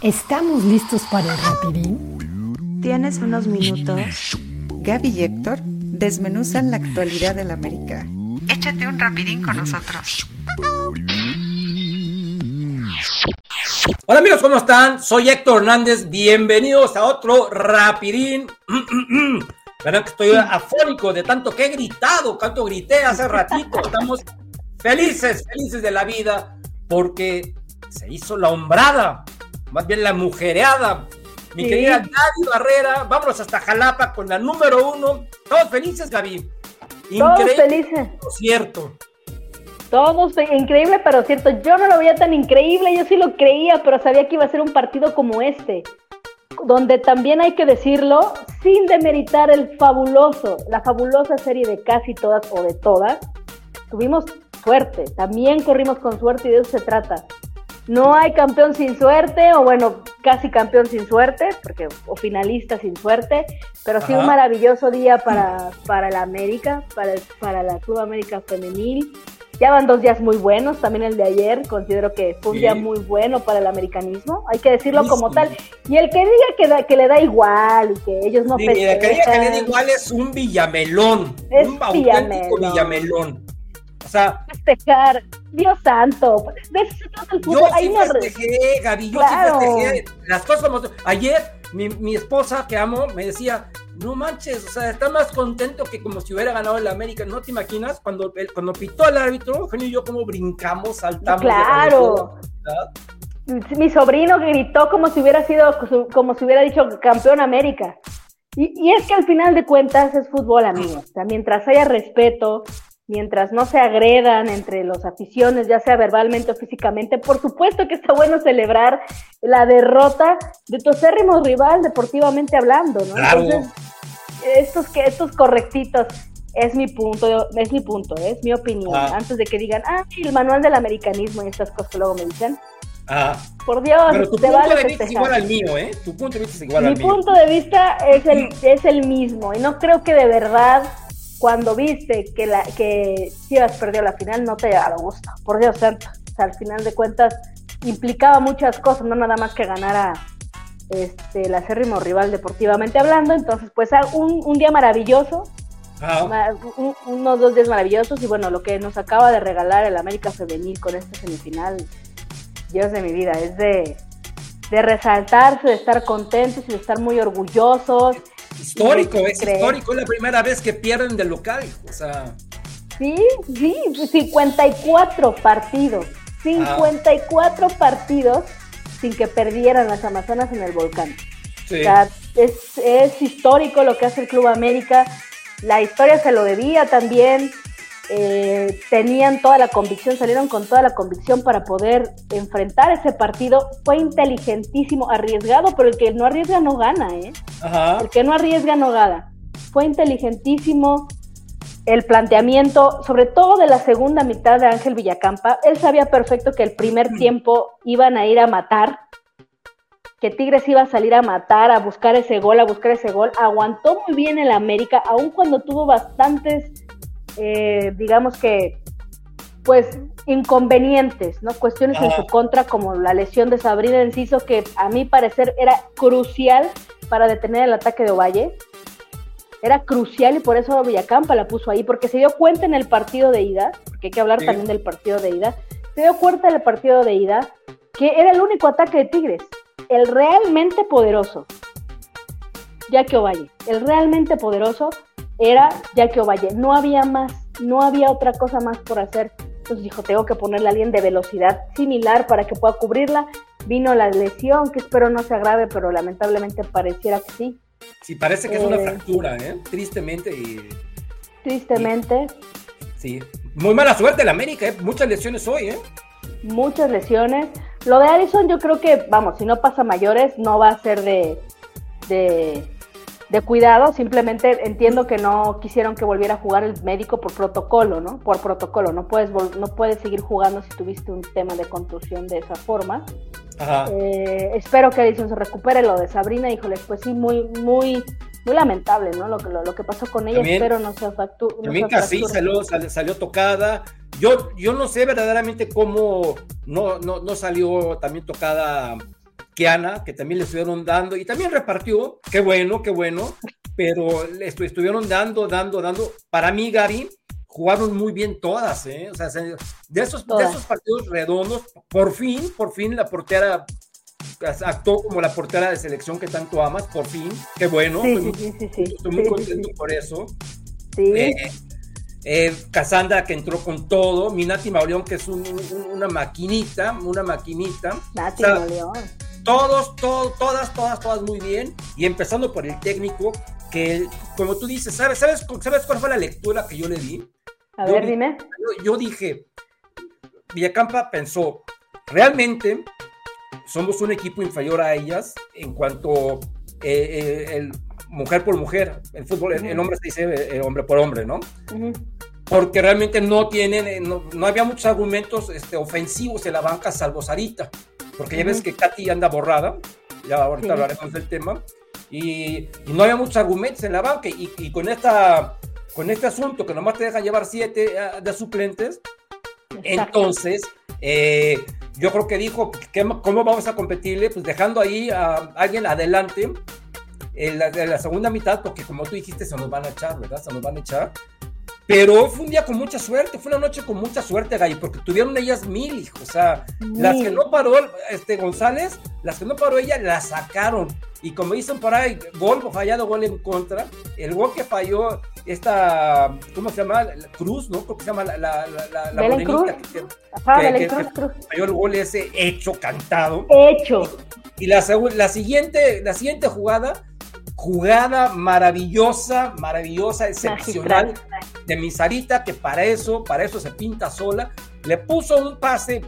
¿Estamos listos para el rapidín? ¿Tienes unos minutos? Gaby y Héctor desmenuzan la actualidad del América. Échate un rapidín con nosotros. Hola amigos, ¿cómo están? Soy Héctor Hernández. Bienvenidos a otro rapidín. Verán que estoy afónico de tanto que he gritado, tanto grité hace ratito. Estamos felices, felices de la vida porque se hizo la hombrada, más bien la mujereada. Mi querida Gaby Barrera, vámonos hasta Jalapa con la número uno. Todos felices, Gaby. Todos felices. Cierto. Todos, increíble, pero cierto. Yo no lo veía tan increíble, yo sí lo creía, pero sabía que iba a ser un partido como este, donde también hay que decirlo, sin demeritar el fabuloso, la fabulosa serie de casi todas o de todas, tuvimos suerte, también corrimos con suerte y de eso se trata. No hay campeón sin suerte, o bueno, casi campeón sin suerte, porque, o finalista sin suerte, pero sí un maravilloso día para, para la América, para, para la Club América Femenil. Ya van dos días muy buenos, también el de ayer, considero que fue un día muy bueno para el americanismo, hay que decirlo como tal. Y el que diga que, que le da igual y que ellos no sí, El que diga que le da igual es un villamelón, es un auténtico villamelón. O sea, festejar, Dios santo, de eso se trata el fútbol. Yo sí festejé, Gaby, yo sí festejé las cosas como... Ayer mi, mi esposa, que amo, me decía, no manches, o sea, está más contento que como si hubiera ganado el América. ¿No te imaginas? Cuando, cuando pitó el árbitro, Eugenio y yo como brincamos, saltamos. Claro. Mi sobrino gritó como si hubiera sido, como si hubiera dicho campeón América. Y, y es que al final de cuentas es fútbol, amigos. O sea, mientras haya respeto, mientras no se agredan entre los aficiones, ya sea verbalmente o físicamente, por supuesto que está bueno celebrar la derrota de tu acérrimo rival deportivamente hablando, ¿no? Entonces, estos, que, estos correctitos, es mi punto, es mi punto, es mi opinión, Ah. antes de que digan, ah, el manual del americanismo y estas cosas que luego me dicen. Ah, Por Dios, pero tu te punto vale de vista es igual al mío, ¿eh? Tu punto de vista es igual Mi al mío. punto de vista es el, es el mismo y no creo que de verdad cuando viste que la que Chivas perdió la final no te dado gusto. Por Dios santo. O sea, al final de cuentas implicaba muchas cosas, no nada más que ganara este, el acérrimo rival deportivamente hablando. Entonces, pues ah, un, un día maravilloso, Ah, un- unos dos días maravillosos y bueno, lo que nos acaba de regalar el América Femenil con esta semifinal, Dios de mi vida, es de, de resaltarse, de estar contentos y de estar muy orgullosos. Histórico, de es histórico. Es la primera vez que pierden del local. O sea, Sí, sí, 54 partidos, 54 partidos sin que perdieran las Amazonas en el volcán. sí. O sea, es, es histórico lo que hace el Club América. La historia se lo debía también. Eh, tenían toda la convicción, salieron con toda la convicción para poder enfrentar ese partido. Fue inteligentísimo, arriesgado, pero el que no arriesga no gana, ¿eh? Ajá. El que no arriesga no gana. Fue inteligentísimo el planteamiento, sobre todo de la segunda mitad de Ángel Villacampa. Él sabía perfecto que el primer tiempo iban a ir a matar, que Tigres iba a salir a matar, a buscar ese gol, a buscar ese gol. Aguantó muy bien el América, aun cuando tuvo bastantes, eh, digamos que, pues, inconvenientes, ¿no? Cuestiones en su contra, como la lesión de Sabrina Enciso, que a mi parecer era crucial para detener el ataque de Ovalle. Era crucial y por eso Villacampa la puso ahí, porque se dio cuenta en el partido de ida, porque hay que hablar Sí. también del partido de ida, se dio cuenta en el partido de ida que era el único ataque de Tigres, el realmente poderoso, Jackie Ovalle. El realmente poderoso era Jackie Ovalle. No había más, no había otra cosa más por hacer. Entonces dijo, tengo que ponerle a alguien de velocidad similar para que pueda cubrirla. Vino la lesión, que espero no sea grave, pero lamentablemente pareciera que sí. Sí, parece que es una Eh. fractura, ¿eh? Tristemente. Y, Tristemente, sí. Muy mala suerte el América, ¿eh? Muchas lesiones hoy, ¿eh? muchas lesiones. Lo de Allison yo creo que, vamos, si no pasa mayores, no va a ser de, de, de cuidado. Simplemente entiendo que no quisieron que volviera a jugar el médico por protocolo, ¿no? Por protocolo. No puedes, vol- no puedes seguir jugando si tuviste un tema de contusión de esa forma. Ajá. Eh, espero que Allison se recupere. Lo de Sabrina, híjole, pues sí, muy, muy, muy lamentable, ¿no? Lo que, lo, lo que pasó con ella. También- espero no sea factu no También sea casi salió, sal- salió tocada. Yo, yo no sé verdaderamente cómo no, no, no salió también tocada Kiana, que también le estuvieron dando y también repartió, qué bueno, qué bueno, pero le estu- estuvieron dando, dando, dando. Para mí, Gaby, jugaron muy bien todas, ¿eh? O sea, se- de esos, de esos partidos redondos, por fin, por fin la portera actuó como la portera de selección que tanto amas, por fin, qué bueno. Sí, fue sí, muy- sí. Estoy muy contento por eso. Sí. Eh, eh, Cassandra que entró con todo, Minati Mauleón que es un- un- una maquinita, una maquinita. Nati o sea, Mauleón. Todos, todo- todas, todas, todas muy bien. Y empezando por el técnico, que como tú dices, ¿sabes, sabes, ¿sabes cuál fue la lectura que yo le di? A yo ver, dime. Yo, yo dije, Villacampa pensó, realmente somos un equipo inferior a ellas en cuanto eh, eh, el mujer por mujer, el fútbol, el, el hombre se dice eh, hombre por hombre, ¿no? Ujú. porque realmente no tienen, eh, no, no había muchos argumentos este, ofensivos en la banca salvo Sarita, porque ya ves que Katy anda borrada, ya ahorita Sí. hablaremos del tema, y, y no había muchos argumentos en la banca, y, y con, esta, con este asunto que nomás te dejan llevar siete eh, de suplentes, Exacto. entonces eh, yo creo que dijo, ¿qué- ¿cómo vamos a competirle? Pues dejando ahí a alguien adelante en la, en la segunda mitad, porque como tú dijiste, se nos van a echar, ¿verdad? Se nos van a echar. Pero fue un día con mucha suerte, fue una noche con mucha suerte, Gallo, porque tuvieron ellas mil, hijo. O sea, las que Mil. no paró este González, las que no paró ella, las sacaron. Y como dicen por ahí, gol fallado, gol en contra. El gol que falló esta, ¿cómo se llama? La Cruz, ¿no? Creo que se llama la, la, la, la, Belén Cruz. que- Ajá, que- Belén que- Cruz, falló el gol ese hecho, cantado. Hecho. Y la, la, siguiente, la siguiente jugada, jugada maravillosa, maravillosa, excepcional Magistral. de mi Sarita, que para eso, para eso se pinta sola. Le puso un pase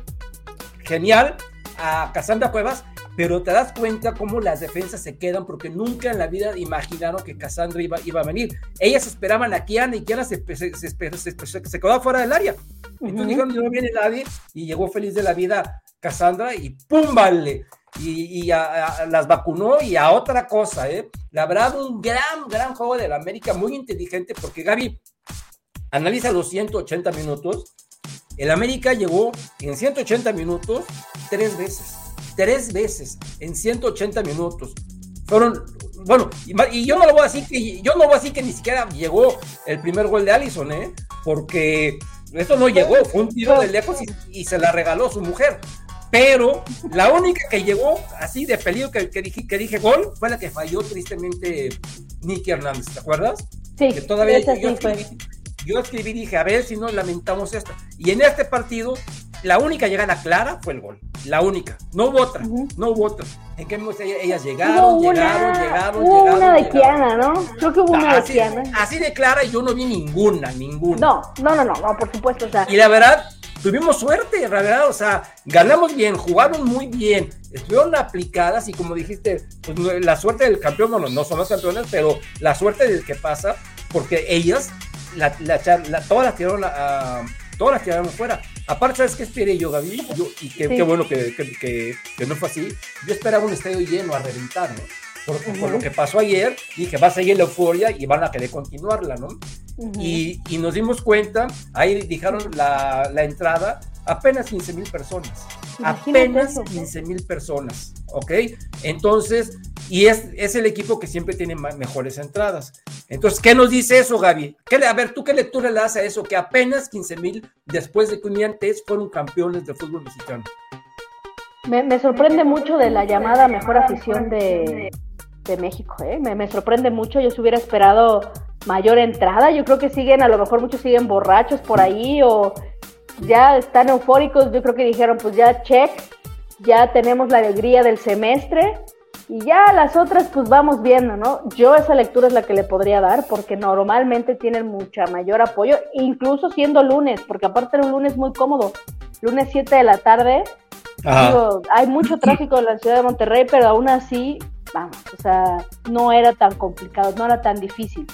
genial a Casandra Cuevas, pero te das cuenta cómo las defensas se quedan, porque nunca en la vida imaginaron que Cassandra iba, iba a venir. Ellas esperaban a Kiana y Kiana se, se, se, se- quedó fuera del área. Entonces Ujú. dijeron, no viene nadie, y llegó feliz de la vida Cassandra y ¡pum! Vale. Y, y a- a- las vacunó y a otra cosa, ¿eh? La verdad, un gran, gran juego de la América, muy inteligente, porque Gaby analiza los 180 minutos. El América llegó en 180 minutos tres veces. Tres veces en 180 minutos. Fueron, bueno, y, y yo no lo voy a decir que yo no voy a decir que ni siquiera llegó el primer gol de Allison, ¿eh? Porque esto no llegó, fue un tiro de lejos y, y se la regaló su mujer. Pero la única que llegó así de peligro que, que dije, que dije gol fue la que falló tristemente Nicky Hernández, ¿te acuerdas? Sí, que todavía yo, sí escribí, yo escribí, dije, a ver si no lamentamos esto. Y en este partido, la única llegada clara fue el gol. La única. No hubo otra. No hubo otra. En que ellas, ellas llegaron, Hubo llegaron, una, llegaron, hubo llegaron. una de llegaron. Kiana, ¿no? Creo que hubo una de Kiana. así de clara yo no vi ninguna, ninguna. No, no, no, no, no, por supuesto, o sea, Y la verdad, tuvimos suerte, la verdad, o sea, ganamos bien, jugaron muy bien, estuvieron aplicadas y como dijiste, pues, la suerte del campeón, bueno, no son los campeones, pero la suerte del que pasa, porque ellas, la, la, todas las tiraron a, a- todas las tiraron fuera. Aparte, ¿sabes qué esperé yo, Gaby? Yo- y qué, Sí. qué bueno que, que, que- que no fue así. Yo esperaba un estadio lleno a reventar, ¿no? Por, lo que pasó ayer, dije, va a seguir la euforia y van a querer continuarla, ¿no? y, y nos dimos cuenta, ahí dijeron la, la entrada, apenas 15 mil personas. Imagínate apenas eso. 15 mil personas, ¿ok? Entonces, y es, es el equipo que siempre tiene mejores entradas. Entonces, ¿qué nos dice eso, Gaby? ¿Qué le- a ver, ¿tú qué lectura le das a eso? Que apenas 15 mil, después de que un día antes fueron campeones del fútbol mexicano. Me, me sorprende mucho de la llamada mejor afición de, de México, ¿eh? Me, me sorprende mucho, yo se hubiera esperado mayor entrada, yo creo que siguen, a lo mejor muchos siguen borrachos por ahí o ya están eufóricos, yo creo que dijeron, pues ya check, ya tenemos la alegría del semestre y ya las otras pues vamos viendo, ¿no? Yo esa lectura es la que le podría dar porque normalmente tienen mucha mayor apoyo, incluso siendo lunes, porque aparte era un lunes muy cómodo, lunes 7 de la tarde, Digo, hay mucho tráfico en la ciudad de Monterrey, pero aún así, vamos, o sea, no era tan complicado, no era tan difícil.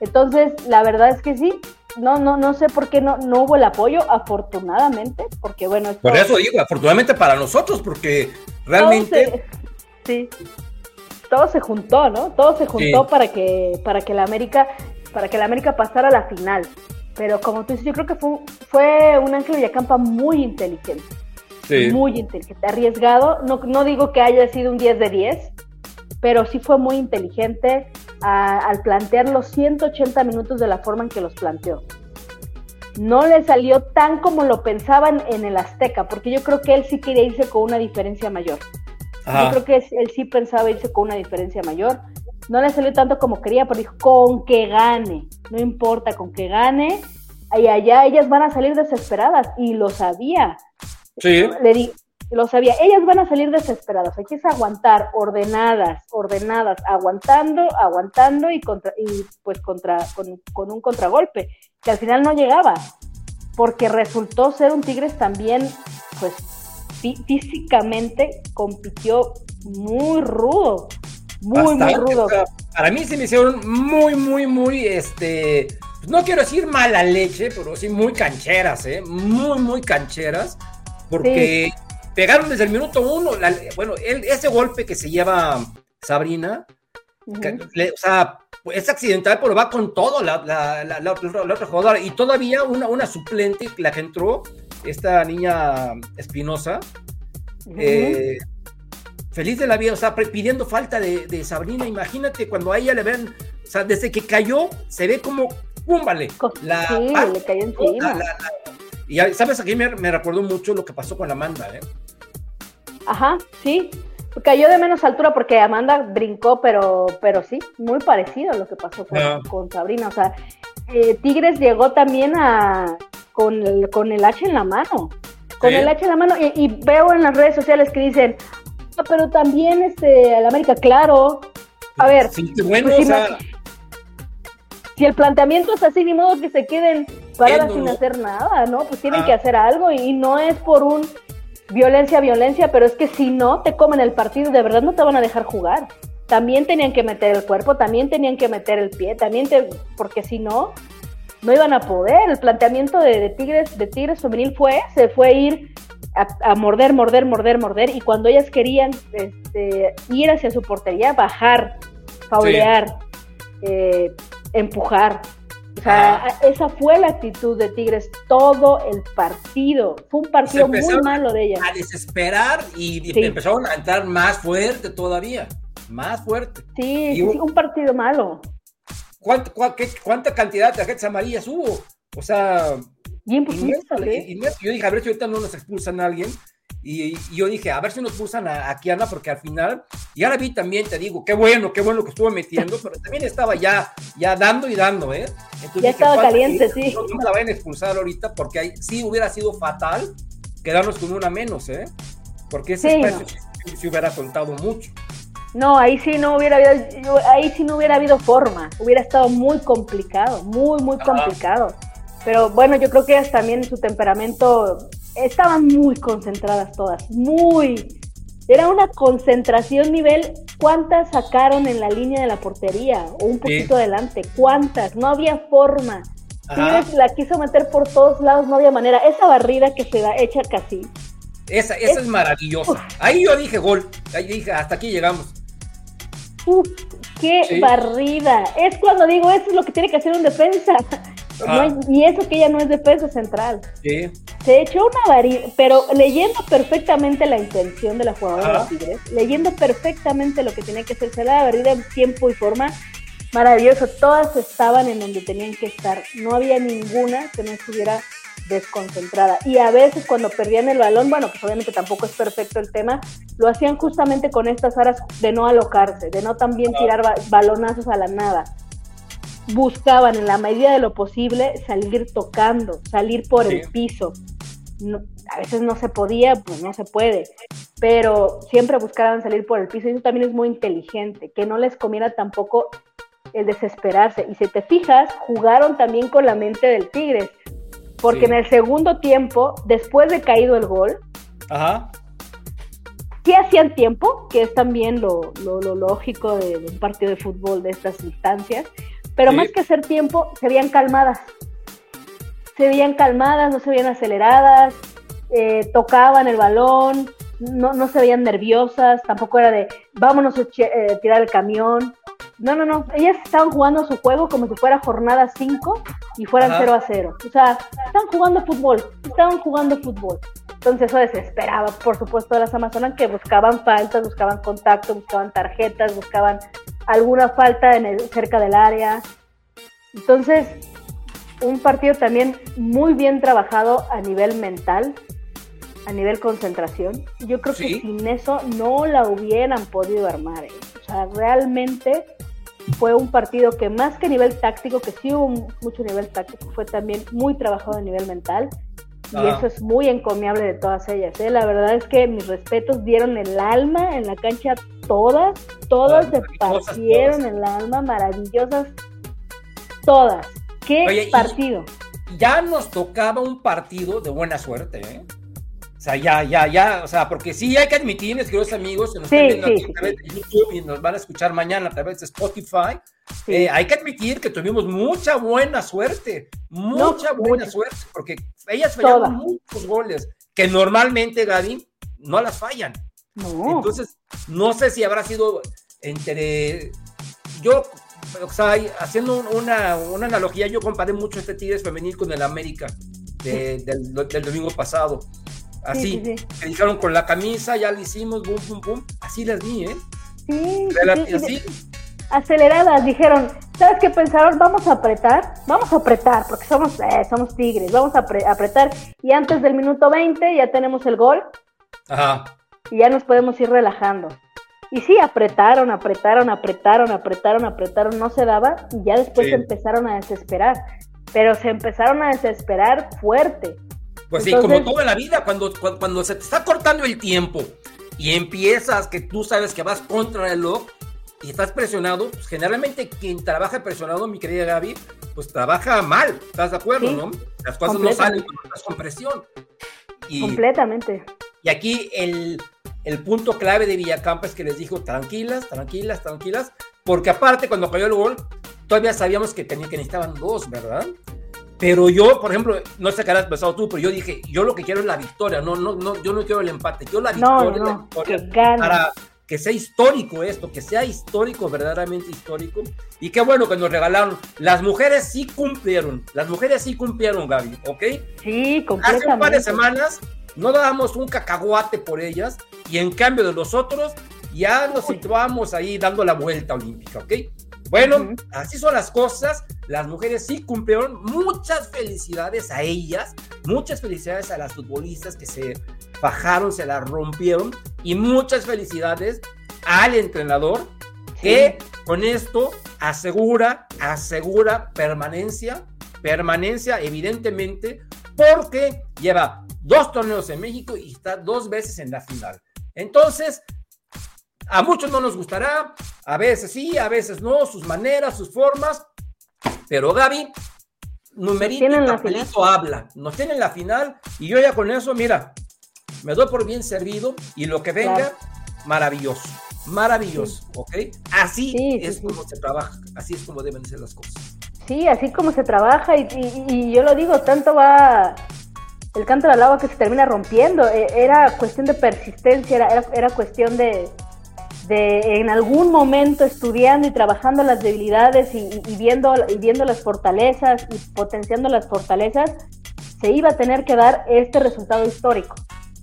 Entonces, la verdad es que sí, no, no, no sé por qué no, no hubo el apoyo, afortunadamente, porque bueno, esto- Por eso digo, afortunadamente para nosotros, porque realmente... se- sí, todo se juntó, ¿no? Todo se juntó Sí. para que, para que la América, para que la América pasara a la final. Pero como tú dices, yo creo que fue, un- fue un Ángel Villacampa muy inteligente. Sí. Muy inteligente, arriesgado. No, no digo que haya sido un 10 de 10, pero sí fue muy inteligente a- al plantear los 180 minutos de la forma en que los planteó. No le salió tan como lo pensaban en el Azteca, porque yo creo que él sí quería irse con una diferencia mayor. Yo creo que él sí pensaba irse con una diferencia mayor. No le salió tanto como quería, pero dijo, con que gane, no importa, con que gane, y allá ellas van a salir desesperadas, y lo sabía. Sí. Le di, lo sabía, ellas van a salir desesperadas, hay que es aguantar, ordenadas, ordenadas, aguantando, aguantando y contra, y pues contra, con, con un contragolpe, que al final no llegaba, porque resultó ser un Tigres también, pues fí- físicamente compitió muy rudo, muy, muy rudo. para mí se me hicieron muy, muy, muy, este, pues no quiero decir mala leche, pero sí muy cancheras, ¿eh? Muy, muy cancheras, porque pegaron desde el minuto uno, la- bueno, el- ese golpe que se lleva Sabrina, Ujú. que le- o sea, es accidental, pero va con todo la, la, la, la otra- la jugadora, y todavía una, una suplente, la que entró, esta niña Espinosa, eh, feliz de la vida, o sea, pidiendo falta de, de Sabrina. Imagínate cuando a ella le ven, o sea, desde que cayó, se ve como. Co- La, sí, le cayó la- encima. la- la- y sabes, aquí me, me recordó mucho lo que pasó con Amanda, ¿eh? Ajá, sí. Cayó de menos altura porque Amanda brincó, pero, pero sí, muy parecido a lo que pasó con, Ah. con Sabrina. O sea, eh, Tigres llegó también a con el, con el hacha en la mano. Con Sí. el hacha en la mano. Y, y veo en las redes sociales que dicen, "Ah, pero también este, al América, claro. A ver, Sí, qué bueno, pues o sea, imag- si el planteamiento es así, ni modo que se queden paradas sin hacer nada, ¿no? Pues tienen Ah. que hacer algo y, y no es por un violencia, violencia, pero es que si no te comen el partido, de verdad no te van a dejar jugar. También tenían que meter el cuerpo, también tenían que meter el pie, también te, porque si no, no iban a poder. El planteamiento de, de Tigres, de Tigres femenil fue, se fue a ir a, a morder, morder, morder, morder, y cuando ellas querían este, ir hacia su portería, bajar, faulear, eh, empujar. O sea, Ah. esa fue la actitud de Tigres todo el partido. Fue un partido muy malo de ellas. a desesperar y, y Sí. empezaron a entrar más fuerte todavía, más fuerte. Sí, y sí, un- sí, un partido malo. ¿Cuánta, cua- qué- cuánta cantidad de tarjetas amarillas hubo? O sea, Bien poquitas, inmenso, ¿eh? inmenso. Yo dije, a ver si ahorita no nos expulsan a alguien. Y, y yo dije, a ver si nos expulsan a, a Kiana, porque al final, y ahora vi también, te digo, qué bueno, qué bueno que estuvo metiendo, pero también estaba ya, ya dando y dando, ¿eh? Entonces Ya estaba caliente, sí. No, no me la vayan a expulsar ahorita, porque ahí sí hubiera sido fatal quedarnos con una menos, ¿eh? Porque ese Sí, espacio sí, sí hubiera contado mucho. No, ahí sí no hubiera habido, ahí sí no hubiera habido forma. Hubiera estado muy complicado, muy, muy Ajá. complicado. Pero bueno, yo creo que también su temperamento estaban muy concentradas todas, muy. Era una concentración nivel, ¿cuántas sacaron en la línea de la portería? O un poquito adelante, ¿cuántas? No había forma. Tigres la quiso meter por todos lados, no había manera. Esa barrida que se da hecha casi. Esa, esa es, maravillosa. Ahí yo dije gol. Ahí dije, hasta aquí llegamos. Uf, qué Sí. barrida. Es cuando digo, eso es lo que tiene que hacer un defensa. No Ah. hay- y eso que ella no es defensa central. Sí. Se echó una varilla, pero leyendo perfectamente la intención de la jugadora Ah. de Tigres, leyendo perfectamente lo que tenía que hacer, se la barrida en tiempo y forma, maravilloso. Todas estaban en donde tenían que estar. No había ninguna que no estuviera desconcentrada. Y a veces cuando perdían el balón, bueno, pues obviamente tampoco es perfecto el tema, lo hacían justamente con estas aras de no alocarse, de no también tirar ba- balonazos a la nada. Buscaban en la medida de lo posible salir tocando, salir por Sí. el piso. No- a veces no se podía, pues no se puede, pero siempre buscaban salir por el piso y eso también es muy inteligente, que no les comiera tampoco el desesperarse. Y si te fijas, jugaron también con la mente del Tigres, porque Sí. en el segundo tiempo, después de caído el gol, Ajá. sí hacían tiempo, que es también lo, lo- lo lógico de, de un partido de fútbol de estas instancias, pero Sí. más que hacer tiempo, se veían calmadas. Se veían calmadas, no se veían aceleradas, eh, tocaban el balón, no, no se veían nerviosas, tampoco era de vámonos a eh, tirar el camión. No, no, no, ellas estaban jugando su juego como si fuera jornada 5 y fueran Ajá. 0 a 0. O sea, estaban jugando fútbol, estaban jugando fútbol. Entonces eso desesperaba, por supuesto, a las Amazonas que buscaban faltas, buscaban contacto, buscaban tarjetas, buscaban alguna falta en el, cerca del área. Entonces, un partido también muy bien trabajado a nivel mental, a nivel concentración. Yo creo que sin eso no la hubieran podido armar. ¿eh? O sea, realmente fue un partido que más que nivel táctico, que sí hubo mucho nivel táctico, fue también muy trabajado a nivel mental. Y ah. eso es muy encomiable de todas ellas. ¿eh? La verdad es que mis respetos dieron el alma en la cancha todas, todas se partieron el alma, maravillosas, todas. ¿Qué partido? Ya nos tocaba un partido de buena suerte, ¿eh? O sea, ya, ya, ya, o sea, porque sí hay que admitir, mis queridos amigos, que nos están viendo aquí a través de YouTube y nos van a escuchar mañana a través de Spotify, eh, hay que admitir que tuvimos mucha buena suerte, mucha buena suerte, porque ellas fallaron muchos goles, que normalmente, Gaby, no las fallan. Entonces, no sé si habrá sido entre... Yo, o sea, haciendo una, una analogía, yo comparé mucho este Tigres femenil con el América del, del domingo pasado Así, me dijeron con la camisa, ya lo hicimos, boom, boom, boom. Así las vi, ¿eh? Sí, sí, Aceleradas, dijeron, ¿sabes qué pensaron? Vamos a apretar, vamos a apretar, porque somos, eh, somos tigres, vamos a apretar. Y antes del minuto 20 ya tenemos el gol. Ajá. Y ya nos podemos ir relajando. Y sí, apretaron, apretaron, apretaron, apretaron, apretaron, no se daba. Y ya después se empezaron a desesperar. Pero se empezaron a desesperar fuerte. Pues sí, como toda la vida, cuando, cuando, se te está cortando el tiempo y empiezas que tú sabes que vas contra el reloj y estás presionado, pues generalmente quien trabaja presionado, mi querida Gaby, pues trabaja mal, ¿estás de acuerdo, no? Las cosas no salen cuando estás con presión. Completamente. Y aquí el, el punto clave de Villacampa es que les dijo, tranquilas, tranquilas, tranquilas, porque aparte cuando cayó el gol, todavía sabíamos que, tenía, que necesitaban dos, ¿verdad? Pero yo, por ejemplo, no sé qué has pensado tú, pero yo dije, yo lo que quiero es la victoria, no, no, no, yo no quiero el empate, yo la victoria, la victoria para que sea histórico esto, que sea histórico, verdaderamente histórico. Y qué bueno que nos regalaron. Las mujeres sí cumplieron, las mujeres sí cumplieron, Gaby, ¿ok? Sí, completamente. Hace un par de semanas no dábamos un cacahuate por ellas y en cambio de nosotros ya nos situamos ahí dando la vuelta olímpica, ¿ok? Bueno, así son las cosas. Las mujeres sí cumplieron. Muchas felicidades a ellas. Muchas felicidades a las futbolistas que se bajaron, se la rompieron. Y muchas felicidades al entrenador que con esto asegura, asegura permanencia, permanencia evidentemente, porque lleva dos torneos en México y está dos veces en la final. Entonces, a muchos no nos gustará, a veces sí, a veces no, sus maneras, sus formas, pero Gaby, numerito y papelito habla, nos tienen la final y yo ya con eso, mira, me doy por bien servido y lo que venga, maravilloso, maravilloso, ¿ok? Así es como se trabaja, así es como deben ser las cosas. Sí, así como se trabaja y, yo lo digo, tanto va el canto del agua que se termina rompiendo, e, era cuestión de persistencia, era, era cuestión de, de en algún momento estudiando y trabajando las debilidades y, viendo, y viendo las fortalezas y potenciando las fortalezas, se iba a tener que dar este resultado histórico.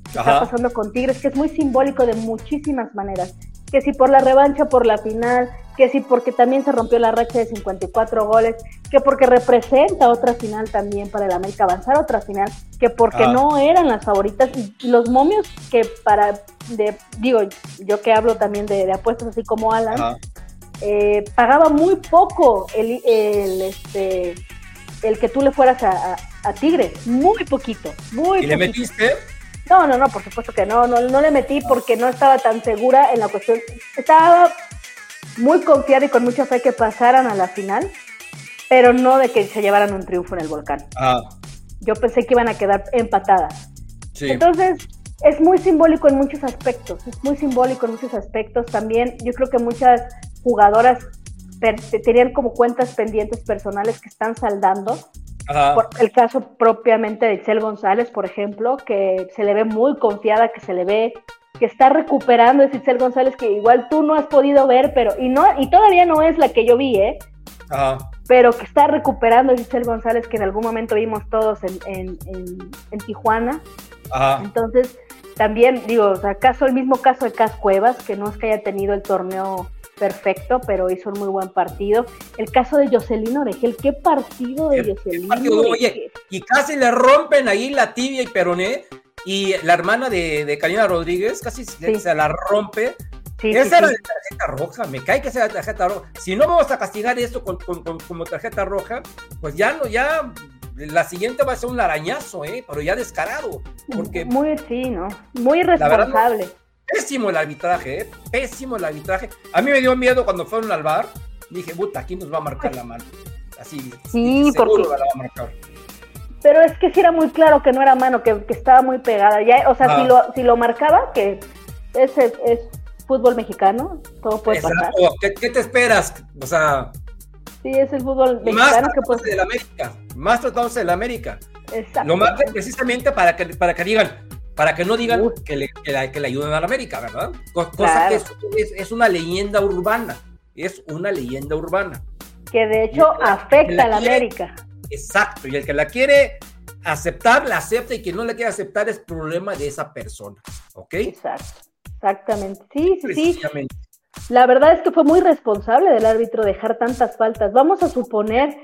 está pasando con Tigres, que es muy simbólico de muchísimas maneras. Que si por la revancha, por la final, que sí porque también se rompió la racha de 54 goles, que porque representa otra final también para el América avanzar otra final, que porque ah. no eran las favoritas y los momios que para, de, digo, yo que hablo también de, apuestas así como Alan, eh, pagaba muy poco el, el, este, el que tú le fueras a, a, Tigre, muy poquito, muy ¿Y le metiste? No, no, no, por supuesto que no, no, no le metí porque no estaba tan segura en la cuestión, estaba muy confiada y con mucha fe que pasaran a la final, pero no de que se llevaran un triunfo en el volcán. Ah. Yo pensé que iban a quedar empatadas. Entonces, es muy simbólico en muchos aspectos, es muy simbólico en muchos aspectos. También yo creo que muchas jugadoras tenían como cuentas pendientes personales que están saldando. Por el caso propiamente de Excel González, por ejemplo, que se le ve muy confiada, que se le ve que está recuperando es Itzel González, que igual tú no has podido ver, pero, y no, y todavía no es la que yo vi, ¿eh? Pero que está recuperando Itzel González, que en algún momento vimos todos en, en, en, Tijuana. Ajá. Entonces, también, digo, o sea, caso, el mismo caso de Cas Cuevas, que no es que haya tenido el torneo perfecto, pero hizo un muy buen partido. El caso de Jocelyn Oregel, qué partido de ¿Qué- qué Jocelyn. Oye, y casi le rompen ahí la tibia y peroné. Y la hermana de, de Karina Rodríguez casi se- Sí. se la rompe. Sí, sí, Esa era sí. de tarjeta roja, me cae que sea de tarjeta roja. Si no vamos a castigar esto con, con- con- como tarjeta roja, pues ya no, ya la siguiente va a ser un arañazo, ¿eh? Pero ya descarado. Porque Muy, sí, ¿no? Muy verdad, irresponsable. pésimo el arbitraje, ¿eh? Pésimo el arbitraje. A mí me dio miedo cuando fueron al bar. Dije, puta, aquí nos va a marcar la mano. Así, Sí, seguro porque- la va a marcar. Pero es que sí era muy claro que no era mano, que, que estaba muy pegada. Ya, o sea, Ah. si, lo, si lo marcaba, que es, es fútbol mexicano, todo puede pasar. ¿Qué, qué te esperas? O sea, Sí, es el fútbol más mexicano que tratándose pues del América. Más tratándose del América. exacto. Lo marcan precisamente para que, para que digan, para que no digan que le, que, la- que le ayuden a la América, ¿verdad? Co- Cosa Claro. que es, es- es una leyenda urbana. Es una leyenda urbana. que de hecho Y- afecta a la América. Exacto. Y el que la quiere aceptar, la acepta. Y quien no la quiere aceptar es problema de esa persona. ¿Ok? Exacto. Exactamente. Sí, sí, sí. La verdad es que fue muy responsable del árbitro dejar tantas faltas. Vamos a suponer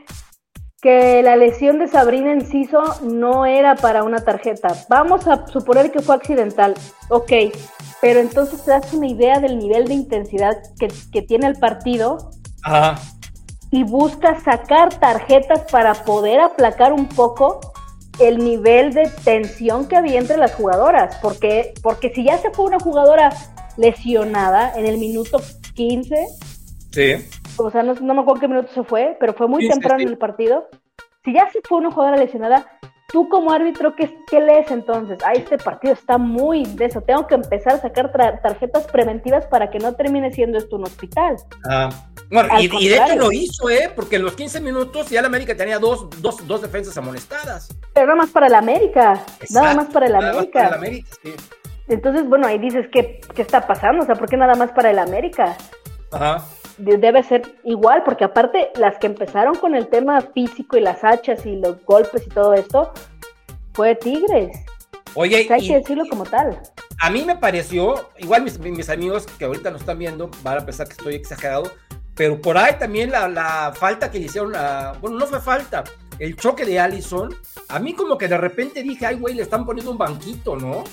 que la lesión de Sabrina Enciso no era para una tarjeta. Vamos a suponer que fue accidental. Ok, pero entonces te das una idea del nivel de intensidad que, que tiene el partido Ajá. Y buscas sacar tarjetas para poder aplacar un poco el nivel de tensión que había entre las jugadoras. Porque, porque si ya se fue una jugadora lesionada en el minuto 15, Sí. o sea, no, no me acuerdo qué minuto se fue, pero fue muy 15, temprano sí. en el partido. Si ya se fue una jugadora lesionada, tú como árbitro, ¿qué, qué lees entonces? Ah, este partido está muy de eso. Tengo que empezar a sacar tarjetas preventivas para que no termine siendo esto un hospital. Ah, Bueno, y, y de hecho lo hizo, ¿eh? Porque en los 15 minutos ya la América tenía dos, dos, dos defensas amonestadas. Pero nada más para el América. nada más para el nada más América. para el América, sí. Entonces, bueno, ahí dices, ¿qué, ¿qué está pasando? O sea, ¿por qué nada más para el América? Ajá. De- Debe ser igual, porque aparte, las que empezaron con el tema físico y las hachas y los golpes y todo esto, fue Tigres. Oye, O sea, hay y- que decirlo como tal. a mí me pareció, igual mis, mis amigos que ahorita nos están viendo van a pensar que estoy exagerado, pero por ahí también la, la falta que le hicieron, a, bueno, no fue falta, el choque de Allison, a mí como que de repente dije, ay, güey, le están poniendo un banquito, ¿no?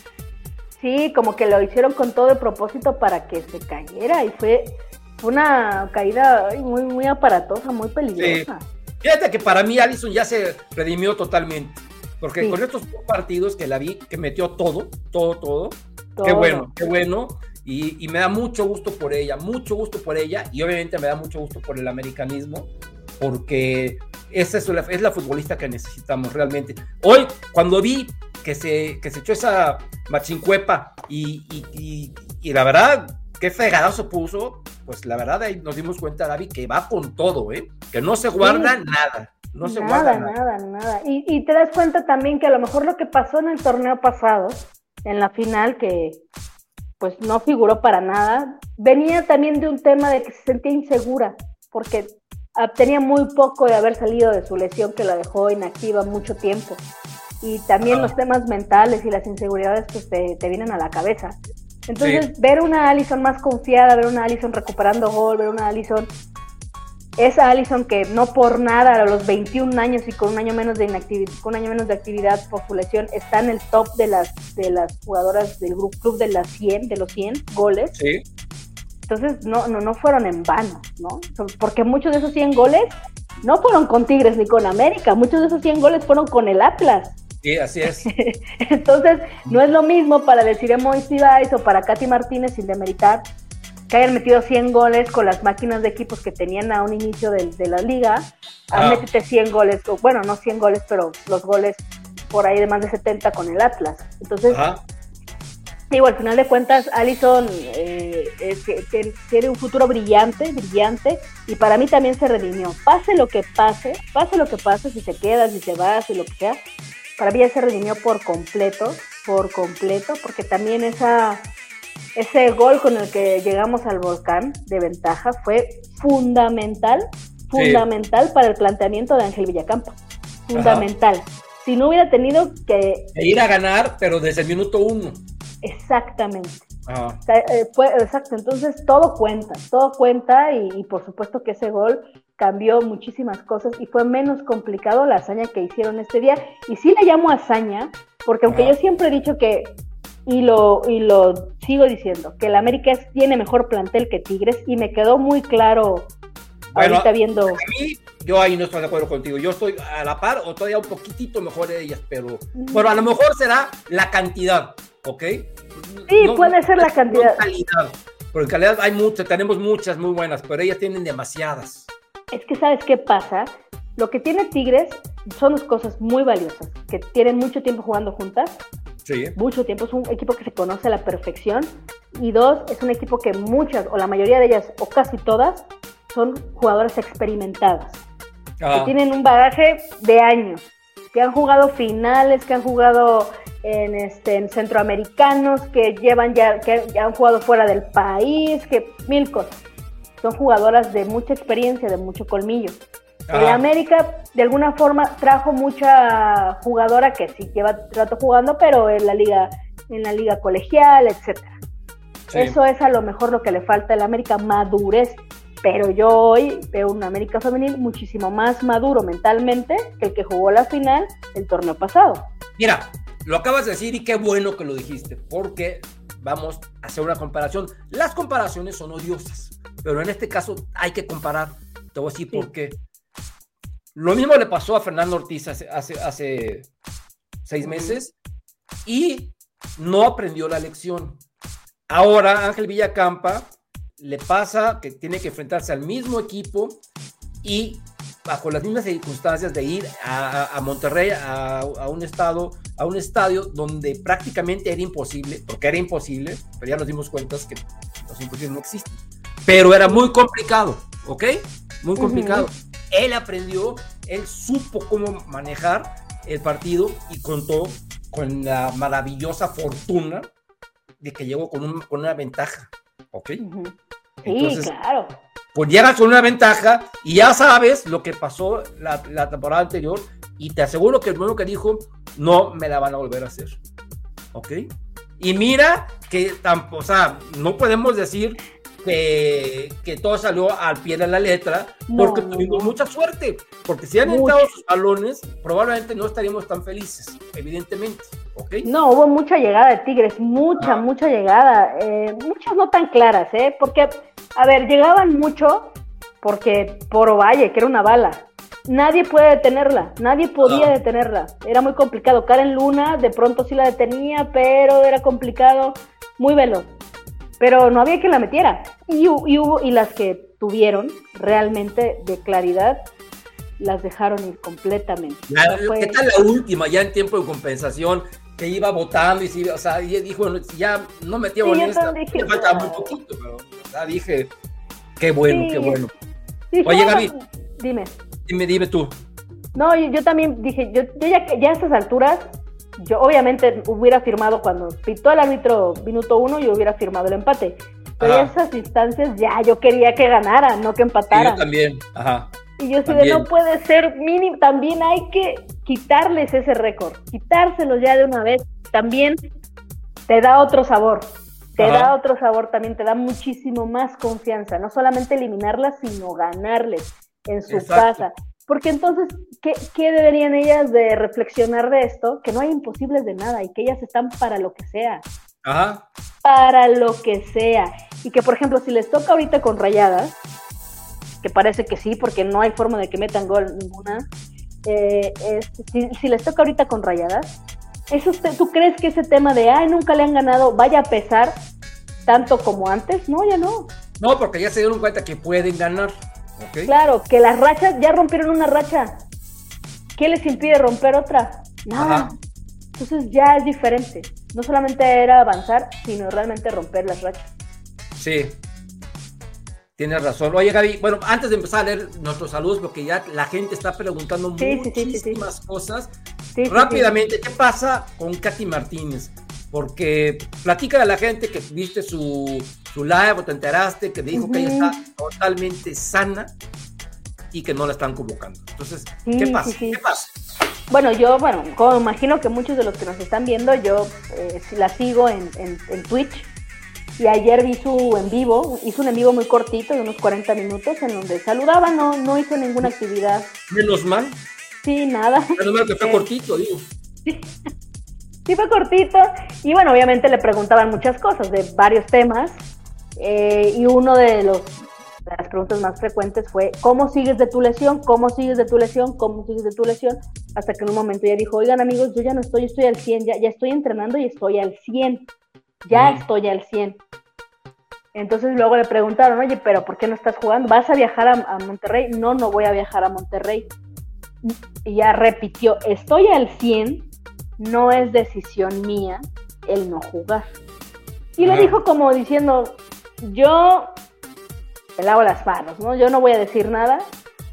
Sí, como que lo hicieron con todo el propósito para que se cayera y fue fue una caída muy, muy aparatosa, muy peligrosa. Fíjate que para mí Allison ya se redimió totalmente, porque Sí. con estos dos partidos que la vi, que metió todo, todo, todo, Todo. Qué bueno, qué bueno. Y, y me da mucho gusto por ella, mucho gusto por ella. Y obviamente me da mucho gusto por el americanismo, porque esa es la, es la futbolista que necesitamos realmente. Hoy, cuando vi que se, que se echó esa machincuepa y, y, y- y la verdad, qué fregadazo puso, pues la verdad ahí nos dimos cuenta, David, que va con todo, ¿eh? Que no se guarda nada. No se nada, guarda nada. nada, nada. Y, y te das cuenta también que a lo mejor lo que pasó en el torneo pasado, en la final, que pues no figuró para nada, venía también de un tema de que se sentía insegura, porque ah, tenía muy poco de haber salido de su lesión que la dejó inactiva mucho tiempo. Y también Ah. los temas mentales y las inseguridades pues te, te vienen a la cabeza. Entonces, Sí. ver una Allison más confiada, ver una Allison recuperando gol, ver una Allison esa Allison que no por nada a los 21 años y con un año menos de inactividad, con un año menos de actividad por su lesión está en el top de las de las jugadoras del grupo club de las 100 de los 100 goles. Sí, Entonces no no no fueron en vano, ¿no? Porque muchos de esos 100 goles no fueron con Tigres ni con América, muchos de esos 100 goles fueron con el Atlas. Sí, así es. Entonces, no es lo mismo para decir Moisés Ibáez o para Katy Martínez sin demeritar que hayan metido 100 goles con las máquinas de equipos que tenían a un inicio de, de la liga, a Ah. métete 100 goles, o, bueno, no 100 goles, pero los goles por ahí de más de 70 con el Atlas. Entonces, digo, al final de cuentas, Allison eh, es tiene un futuro brillante, brillante, y para mí también se redimió. Pase lo que pase, pase lo que pase, si se queda, si se va, si lo que sea, para mí ya se redimió por completo, por completo, porque también esa, ese gol con el que llegamos al volcán de ventaja fue fundamental, fundamental para el planteamiento de Ángel Villacampa. Fundamental. si no hubiera tenido que... E ir a ganar, pero desde el minuto uno. Exactamente. Eh, exacto, entonces todo cuenta, todo cuenta y, y por supuesto que ese gol cambió muchísimas cosas y fue menos complicado la hazaña que hicieron este día. Y sí la llamo hazaña, porque aunque yo siempre he dicho que, y lo, y lo sigo diciendo, que el América tiene mejor plantel que Tigres y me quedó muy claro Bueno, ahorita viendo... A mí, yo ahí no estoy de acuerdo contigo. Yo estoy a la par o todavía un poquitito mejor de ellas, pero bueno, a lo mejor será la cantidad, ¿ok? Sí, puede ser la cantidad. No calidad, porque en calidad hay muchas, tenemos muchas muy buenas, pero ellas tienen demasiadas. Es que sabes qué pasa. Lo que tiene Tigres son dos cosas muy valiosas, que tienen mucho tiempo jugando juntas, Sí. mucho tiempo, es un equipo que se conoce a la perfección, y dos, es un equipo que muchas, o la mayoría de ellas, o casi todas, son jugadoras experimentadas, que Ah, tienen un bagaje de años, que han jugado finales, que han jugado en, este, en centroamericanos, que llevan ya, que ya han jugado fuera del país, que mil cosas. Son jugadoras de mucha experiencia, de mucho colmillo. El ah, América, de alguna forma, trajo mucha jugadora que sí lleva rato jugando, pero en la liga, en la liga colegial, etcétera. sí. Eso es a lo mejor lo que le falta al América, madurez. Pero yo hoy veo un América femenil muchísimo más maduro mentalmente que el que jugó la final el torneo pasado. Mira, lo acabas de decir y qué bueno que lo dijiste, porque vamos a hacer una comparación. Las comparaciones son odiosas, pero en este caso hay que comparar. Te voy a decir Sí. por qué. Lo mismo le pasó a Fernando Ortiz hace, hace, hace seis meses y no aprendió la lección. Ahora Ángel Villacampa le pasa que tiene que enfrentarse al mismo equipo y bajo las mismas circunstancias de ir a, a Monterrey, a, a un estado, a un estadio donde prácticamente era imposible, porque era imposible, pero ya nos dimos cuenta que los imposibles no existen. Pero era muy complicado, ¿ok? Muy complicado. Él aprendió, él supo cómo manejar el partido y contó con la maravillosa fortuna de que llegó con, un- con una ventaja, ¿ok? Ujú. Sí, Entonces, claro. pues llegas con una ventaja y ya sabes lo que pasó la, la temporada anterior y te aseguro que el mismo que dijo, no me la van a volver a hacer. ¿Ok? Y mira que tampoco, o sea, no podemos decir que, que todo salió al pie de la letra porque tuvimos no. mucha suerte. Porque si han entrado sus balones, probablemente no estaríamos tan felices, evidentemente. ¿Ok? No, hubo mucha llegada de Tigres, mucha, Ah. mucha llegada. eh, muchas no tan claras, ¿eh? Porque, a ver, llegaban mucho porque por Ovalle, que era una bala. Nadie puede detenerla, nadie podía Ah. detenerla. Era muy complicado. Karen Luna de pronto sí la detenía, pero era complicado, muy veloz. Pero no había quien la metiera. Y, y hubo, y las que tuvieron realmente de claridad, las dejaron ir completamente. La- No fue- ¿Qué tal la última, ya en tiempo de compensación, que iba votando y sí, o sea, y dijo, si ya no metía Sí, también dije, le faltaba muy poquito, pero o sea, dije, qué bueno, Sí. qué bueno. Sí, Oye, Gaby. Dime. Dime, dime tú. No, yo, yo también dije, yo, yo ya, ya a estas alturas, yo obviamente hubiera firmado cuando pitó el árbitro minuto uno, yo hubiera firmado el empate. Pero Ajá. esas instancias ya yo quería que ganaran, no que empataran. yo también, ajá. y yo sí de no puede ser mínimo, también hay que quitarles ese récord, quitárselos ya de una vez. También te da otro sabor, te Ajá. da otro sabor, también te da muchísimo más confianza, no solamente eliminarlas, sino ganarles en su Exacto. casa. Porque entonces, ¿qué, ¿qué deberían ellas de reflexionar de esto? Que no hay imposibles de nada y que ellas están para lo que sea, Ajá. para lo que sea. Y que, por ejemplo, si les toca ahorita con rayadas, que parece que sí, porque no hay forma de que metan gol ninguna, eh, es- si, si les toca ahorita con rayadas, eso, ¿tú crees que ese tema de, ay, nunca le han ganado, vaya a pesar tanto como antes? No, ya no. No, porque ya se dieron cuenta que pueden ganar. Claro, que las rachas ya rompieron una racha. ¿Qué les impide romper otra? Nada. Ajá. Entonces ya es diferente. No solamente era avanzar, sino realmente romper las rachas. Sí. Tienes razón. Oye, Gaby, bueno, antes de empezar a leer nuestros saludos, porque ya la gente está preguntando Sí, muchísimas cosas. Sí, sí, sí. Rápidamente, ¿qué pasa con Katy Martínez? Porque platica a la gente que viste su, su live o te enteraste que dijo que ella está totalmente sana y que no la están convocando. Entonces, ¿qué pasa? ¿Qué pasa? Bueno, yo, bueno, como imagino que muchos de los que nos están viendo, yo eh, la sigo en, en, en Twitch. Y ayer vi su en vivo, hizo un en vivo muy cortito, de unos 40 minutos, en donde saludaba, no, no hizo ninguna actividad. Menos mal. Sí, nada. Menos mal que fue Eh, cortito, digo. Sí, fue cortito. Y bueno, obviamente le preguntaban muchas cosas de varios temas. eh, y uno de los las preguntas más frecuentes fue ¿cómo sigues de tu lesión? ¿Cómo sigues de tu lesión? ¿Cómo sigues de tu lesión? Hasta que en un momento ya dijo, oigan amigos, yo ya no estoy, yo estoy al 100, ya, ya estoy entrenando y estoy al 100. Ya Mm. estoy al 100. Entonces luego le preguntaron, oye, pero ¿por qué no estás jugando? ¿Vas a viajar a, a Monterrey? No, no voy a viajar a Monterrey. Y ya repitió, estoy al 100, no es decisión mía el no jugar. Y Ajá. le dijo como diciendo, yo me lavo las manos, ¿no? Yo no voy a decir nada.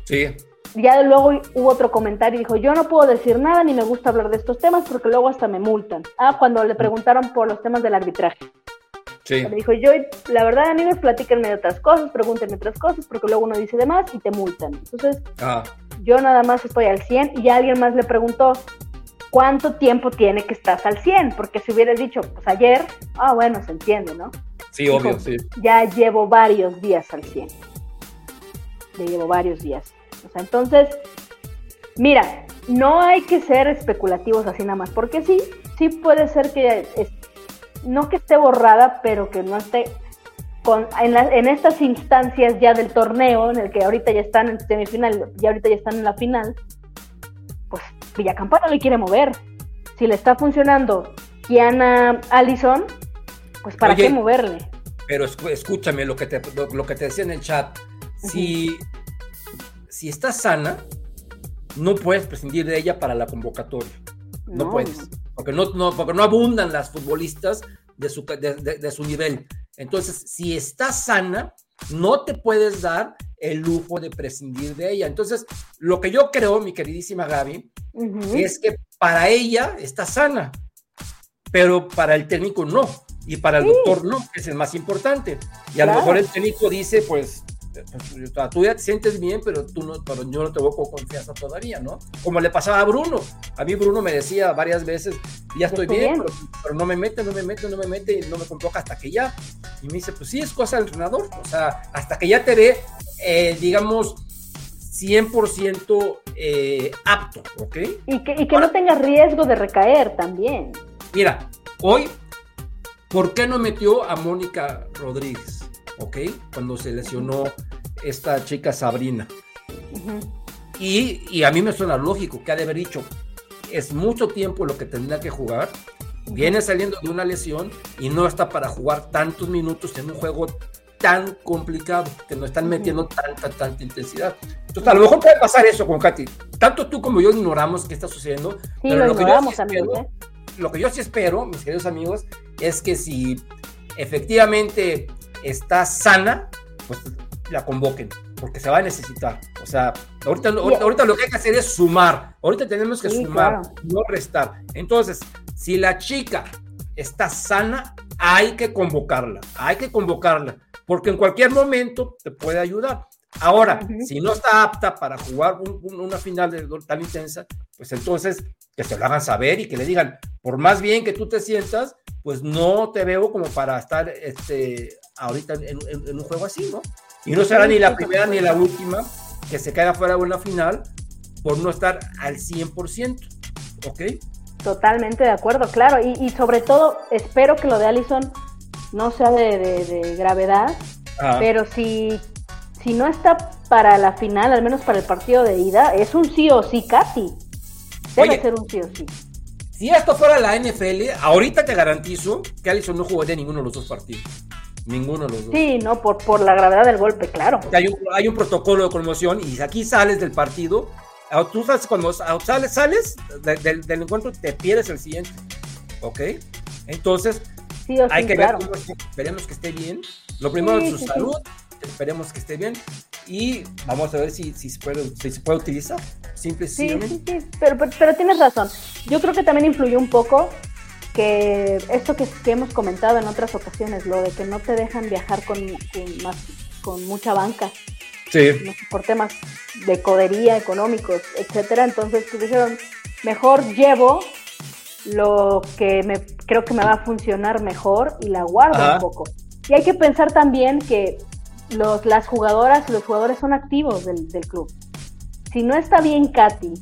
Sí. Ya luego hubo otro comentario y dijo, yo no puedo decir nada ni me gusta hablar de estos temas porque luego hasta me multan. Ah, cuando le preguntaron por los temas del arbitraje. Sí. Le dijo, yo, la verdad, amigos, platíquenme de otras cosas, pregúntenme otras cosas, porque luego uno dice de más y te multan. Entonces, Ah, yo nada más estoy al 100 y ya alguien más le preguntó, ¿cuánto tiempo tiene que estás al 100? Porque si hubieras dicho, pues ayer, ah, bueno, se entiende, ¿no? Sí, obvio, sí. Ya llevo varios días al 100. Ya llevo varios días. O sea, entonces, mira, no hay que ser especulativos así nada más, porque sí, sí puede ser que, es- no que esté borrada, pero que no esté con, en, la- en estas instancias ya del torneo, en el que ahorita ya están en semifinal, y ahorita ya están en la final, pues Villacampana le quiere mover. Si le está funcionando Kiana Allison, pues para Oye, qué moverle. Pero escúchame lo que te, lo, lo que te decía en el chat. Si, si estás sana, no puedes prescindir de ella para la convocatoria. No, puedes. Porque no, no, porque no abundan las futbolistas de su, de, de- de su nivel. Entonces, si estás sana, no te puedes dar el lujo de prescindir de ella. Entonces, lo que yo creo, mi queridísima Gaby, es que para ella está sana, pero para el técnico no, y para el doctor no, que es el más importante. Y a lo Claro. mejor el técnico dice, pues, sea, tú ya te sientes bien, pero tú no, pero yo no te veo con confianza todavía, ¿no? Como le pasaba a Bruno. A mí Bruno me decía varias veces, ya estoy estoy bien, bien. Pero, pero no me mete, no me mete, no me mete, y no me convoca hasta que ya. Y me dice, pues sí, es cosa del entrenador, o sea, hasta que ya te ve, eh, digamos, 100% eh, apto, ¿ok? Y que, y que no tenga riesgo de recaer también. Mira, hoy, ¿por qué no metió a Mónica Rodríguez? ¿Ok? Cuando se lesionó esta chica Sabrina. Y, y a mí me suena lógico que ha de haber dicho, es mucho tiempo lo que tendrá que jugar, viene saliendo de una lesión y no está para jugar tantos minutos en un juego tan complicado, que no están metiendo tanta, tanta intensidad. Entonces, a lo mejor puede pasar eso con Katy. Tanto tú como yo ignoramos qué está sucediendo. Sí, pero lo que yo ignoramos, sí amigos. espero- ¿eh? Lo que yo sí espero, mis queridos amigos, es que si efectivamente está sana, pues la convoquen, porque se va a necesitar. O sea, ahorita, ahorita, ahorita lo que hay que hacer es sumar. Ahorita tenemos que Sí, sumar, claro. no restar. Entonces, si la chica está sana, hay que convocarla, hay que convocarla, porque en cualquier momento te puede ayudar. Ahora, Ujú. si no está apta para jugar un- un- una final de, tan intensa, pues entonces que se lo hagan saber y que le digan, por más bien que tú te sientas, pues no te veo como para estar este, ahorita en, en- en un juego así, ¿no? Y no será ni la primera ni la última que se queda fuera de una final por no estar al 100%, ¿ok? Totalmente de acuerdo, claro. Y, y sobre todo, espero que lo de Allison no sea de, de- de gravedad, Ah, pero si, si no está para la final, al menos para el partido de ida, es un sí o sí, Katy. Debe Oye. ser un sí o sí. Si esto fuera la NFL, ahorita te garantizo que Allison no jugaría ninguno de los dos partidos. Ninguno de los dos. Sí, no, por, por la gravedad del golpe, claro. Hay un, hay un protocolo de conmoción y aquí sales del partido, tú sabes cuando sales, sales de- del, del encuentro, te pierdes el siguiente. ¿Ok? Entonces, Sí hay que claro. ver cómo es- esperemos que esté bien. Lo primero Sí, es su salud, esperemos que esté bien y vamos a ver si, si, se, puede, si se puede utilizar. Simple Sí, sí, sí, pero, pero, pero tienes razón. Yo creo que también influyó un poco que esto que, que hemos comentado en otras ocasiones, lo de que no te dejan viajar con, con, más, con mucha banca, Sí. por temas de codería, económicos, etcétera. Entonces pues dijeron, mejor llevo lo que me creo que me va a funcionar mejor y la guardo Ajá. un poco. Y hay que pensar también que los, las jugadoras y los jugadores son activos del, del club. Si no está bien Katy,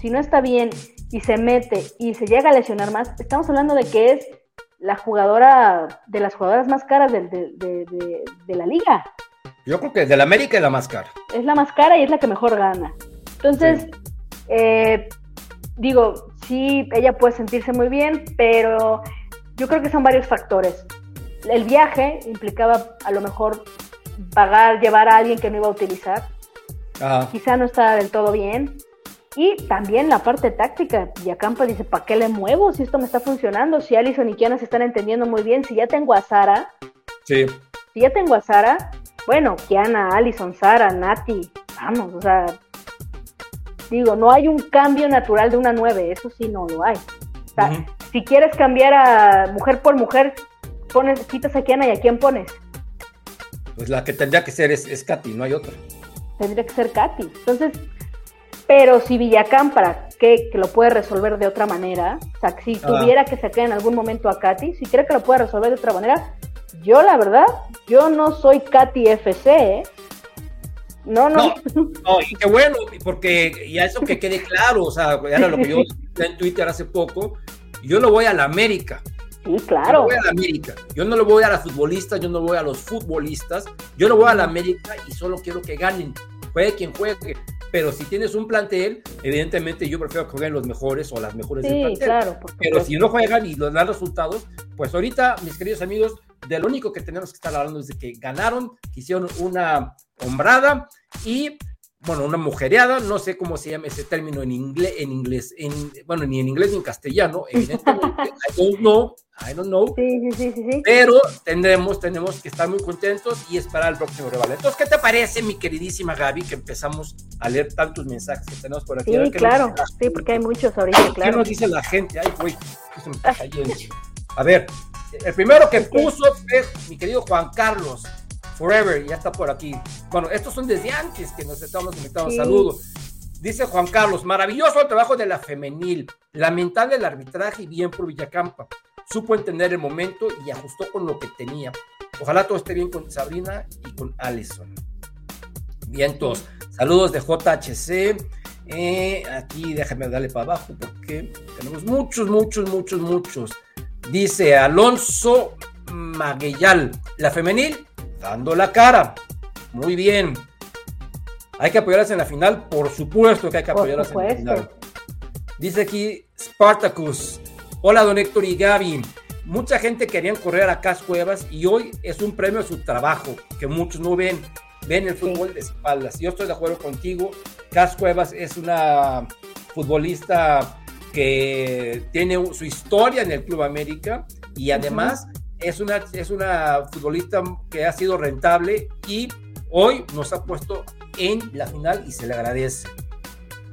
si no está bien y se mete y se llega a lesionar más, estamos hablando de que es la jugadora, de las jugadoras más caras del- de, de- de- de la liga. Yo creo que de la América es la más cara. Es la más cara y es la que mejor gana. Entonces, eh, digo, sí, ella puede sentirse muy bien, pero yo creo que son varios factores. El viaje implicaba a lo mejor pagar, llevar a alguien que no iba a utilizar. Ajá. Quizá no está del todo bien. Y también la parte táctica. Villacampa dice, ¿para qué le muevo si esto me está funcionando? Si Alison y Kiana se están entendiendo muy bien, si ya tengo a Sara, Sí. si ya tengo a Sara, bueno, Kiana, Alison, Sara, Nati, vamos, o sea, digo, no hay un cambio natural de una 9, eso sí no lo hay. O sea, si quieres cambiar a mujer por mujer, pones, quitas a Kiana y a quién pones. Pues la que tendría que ser es, es Katy, no hay otra. Tendría que ser Katy. Entonces, pero si Villacampa, que, que lo puede resolver de otra manera, o sea, si Ah. tuviera que sacar en algún momento a Katy, si cree que lo puede resolver de otra manera, yo la verdad, yo no soy Katy FC, ¿eh? No, no. No, y qué bueno, porque y a eso que quede claro, o sea, era lo que yo en Twitter hace poco, yo no voy a la América, Sí, yo no claro. voy a la América, yo no le voy a las futbolistas, yo no voy a los futbolistas, yo no voy a la América y solo quiero que ganen, juegue quien juegue, pero si tienes un plantel, evidentemente yo prefiero que jueguen los mejores o las mejores del Sí, plantel. claro. Pero si no juegan y nos dan resultados, pues ahorita, mis queridos amigos, de lo único que tenemos que estar hablando es de que ganaron, que hicieron una hombrada y, bueno, una mujereada, no sé cómo se llama ese término en inglés, en inglés, en, bueno, ni en inglés ni en castellano, evidentemente, I don't know, I don't know, Sí, sí, sí, pero tendremos, tenemos que estar muy contentos y esperar el próximo rival. Entonces, ¿qué te parece, mi queridísima Gaby, que empezamos a leer tantos mensajes que tenemos por aquí? Sí, qué claro. Sí, porque hay muchos ahorita, ¿Qué claro. nos dice la gente? Ay, güey, me está cayendo. A ver, el primero que puso fue mi querido Juan Carlos. Forever, ya está por aquí. Bueno, estos son desde antes que nos estamos conectando. Sí. Saludos. Dice Juan Carlos, maravilloso el trabajo de la femenil. Lamentable el arbitraje y bien por Villacampa. Supo entender el momento y ajustó con lo que tenía. Ojalá todo esté bien con Sabrina y con Allison. Vientos. Saludos de JHC. Eh, aquí déjame darle para abajo porque tenemos muchos, muchos, muchos, muchos. Dice Alonso Maguellal, la femenil, dando la cara. Muy bien. Hay que apoyarlas en la final, por supuesto que hay que apoyarlas en la final. Dice aquí Spartacus. Hola, don Héctor y Gaby. Mucha gente querían correr a Cas Cuevas y hoy es un premio a su trabajo, que muchos no ven. Ven el fútbol de espaldas. Yo estoy de acuerdo contigo. Cas Cuevas es una futbolista que tiene su historia en el Club América y además es, una, es una futbolista que ha sido rentable y hoy nos ha puesto en la final y se le agradece.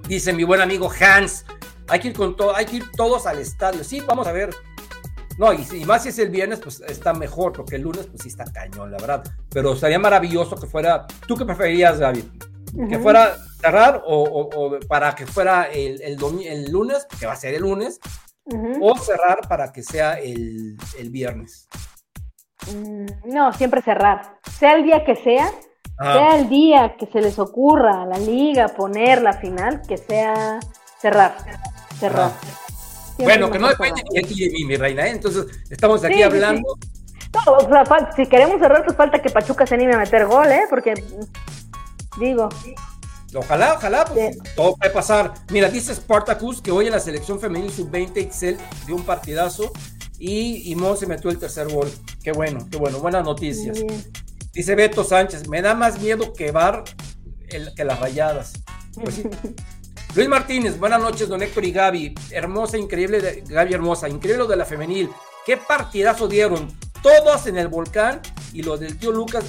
Dice mi buen amigo Hans, hay que ir con todo, hay que ir todos al estadio. Sí, vamos a ver. No, y, si- y más si es el viernes, pues está mejor, porque el lunes, pues sí está cañón, la verdad. Pero sería maravilloso que fuera. ¿Tú qué preferirías, David? ¿Que fuera cerrar o, o- o para que fuera el, el, el lunes, que va a ser el lunes, O cerrar para que sea el, el viernes? Mm, No, siempre cerrar. Sea el día que sea, Ah, sea el día que se les ocurra a la liga poner la final, que sea cerrar. Cerrar. Siempre bueno, que no depende ni de ti ni mi reina. ¿eh? Entonces, estamos aquí Sí, sí, hablando. No, o sea, fal- si queremos cerrar, pues falta que Pachuca se anime a meter gol, ¿eh? Porque, digo, Ojalá, ojalá, pues todo puede pasar. Mira, dice Spartacus que hoy en la selección femenil sub-20 Excel dio un partidazo y, y Mon se metió el tercer gol. Qué bueno, qué bueno, buenas noticias. Dice Beto Sánchez, me da más miedo que Bar el- que las rayadas. Pues. Luis Martínez, buenas noches, don Héctor y Gaby. Hermosa, increíble, de- Gaby hermosa, increíble lo de la femenil. Qué partidazo dieron. Todos en el volcán y lo del tío Lucas,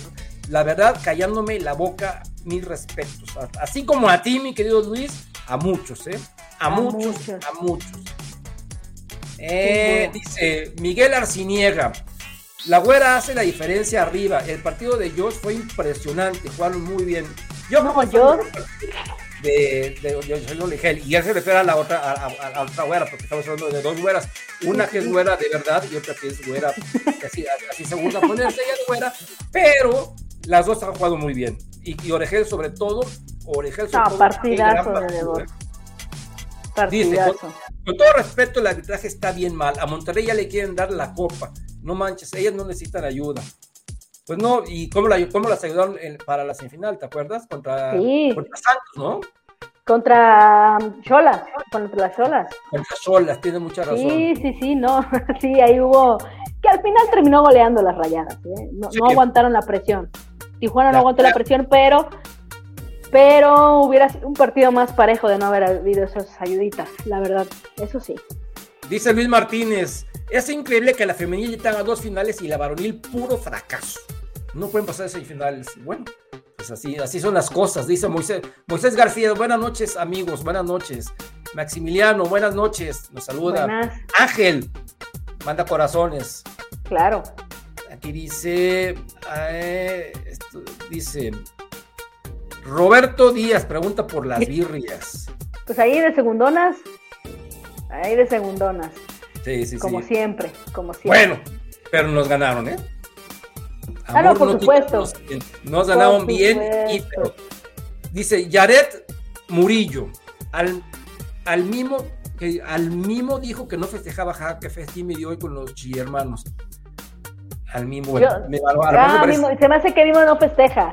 la verdad, callándome la boca, mil respetos. Así como a ti, mi querido Luis, a muchos, ¿eh? A, A muchos, muchos. a muchos. Eh, dice Miguel Arciniega. La güera hace la diferencia arriba. El partido de Josh fue impresionante. Jugaron muy bien. Yo No, Josh. de- de, de. Y él se refiere a la otra, a, a- a otra güera, porque estamos hablando de dos güeras. Una que es güera de verdad y otra que es güera, así, así se gusta ponerse ella güera, pero las dos han jugado muy bien. Y, y Oregel sobre todo, Oregel sobre Ah, todo, partidazo de. ¿eh? Con todo respeto, el arbitraje está bien mal. A Monterrey ya le quieren dar la copa. No manches, ellas no necesitan ayuda. Pues no, ¿y cómo, la, cómo las ayudaron en- para la semifinal? ¿Te acuerdas? Contra, Sí. contra Santos, ¿no? Contra um, Cholas, contra las Cholas. Contra Solas, tiene mucha razón. Sí, sí, sí, no. Sí, ahí hubo. Que al final terminó goleando las rayadas. ¿eh? No, Sí. no aguantaron la presión. Tijuana no aguantó la presión, pero. Pero hubiera sido un partido más parejo de no haber habido esas ayuditas, la verdad. Eso sí. Dice Luis Martínez, es increíble que la femenil tenga dos finales y la varonil puro fracaso. No pueden pasar semifinales. Bueno, pues así, así son las cosas, dice Moisés. Moisés García, buenas noches amigos, buenas noches. Maximiliano, buenas noches, nos saluda. Buenas, Ángel, manda corazones. claro. Aquí dice, eh, esto dice, Roberto Díaz pregunta por las birrias. Pues ahí de segundonas. Ahí de segundonas. Sí, sí, Como sí. siempre, como siempre. Bueno, pero nos ganaron, ¿eh? Ah, no, por tiene- supuesto. Nos, nos ganaron Por bien. Y, pero, dice Yaret Murillo, al, al mismo que al mismo dijo que no festejaba Jaque Festín me dio hoy con los chillermanos. Al mismo, bueno, Yo- me- Ah, Mimo- se me hace que Mimo no festeja.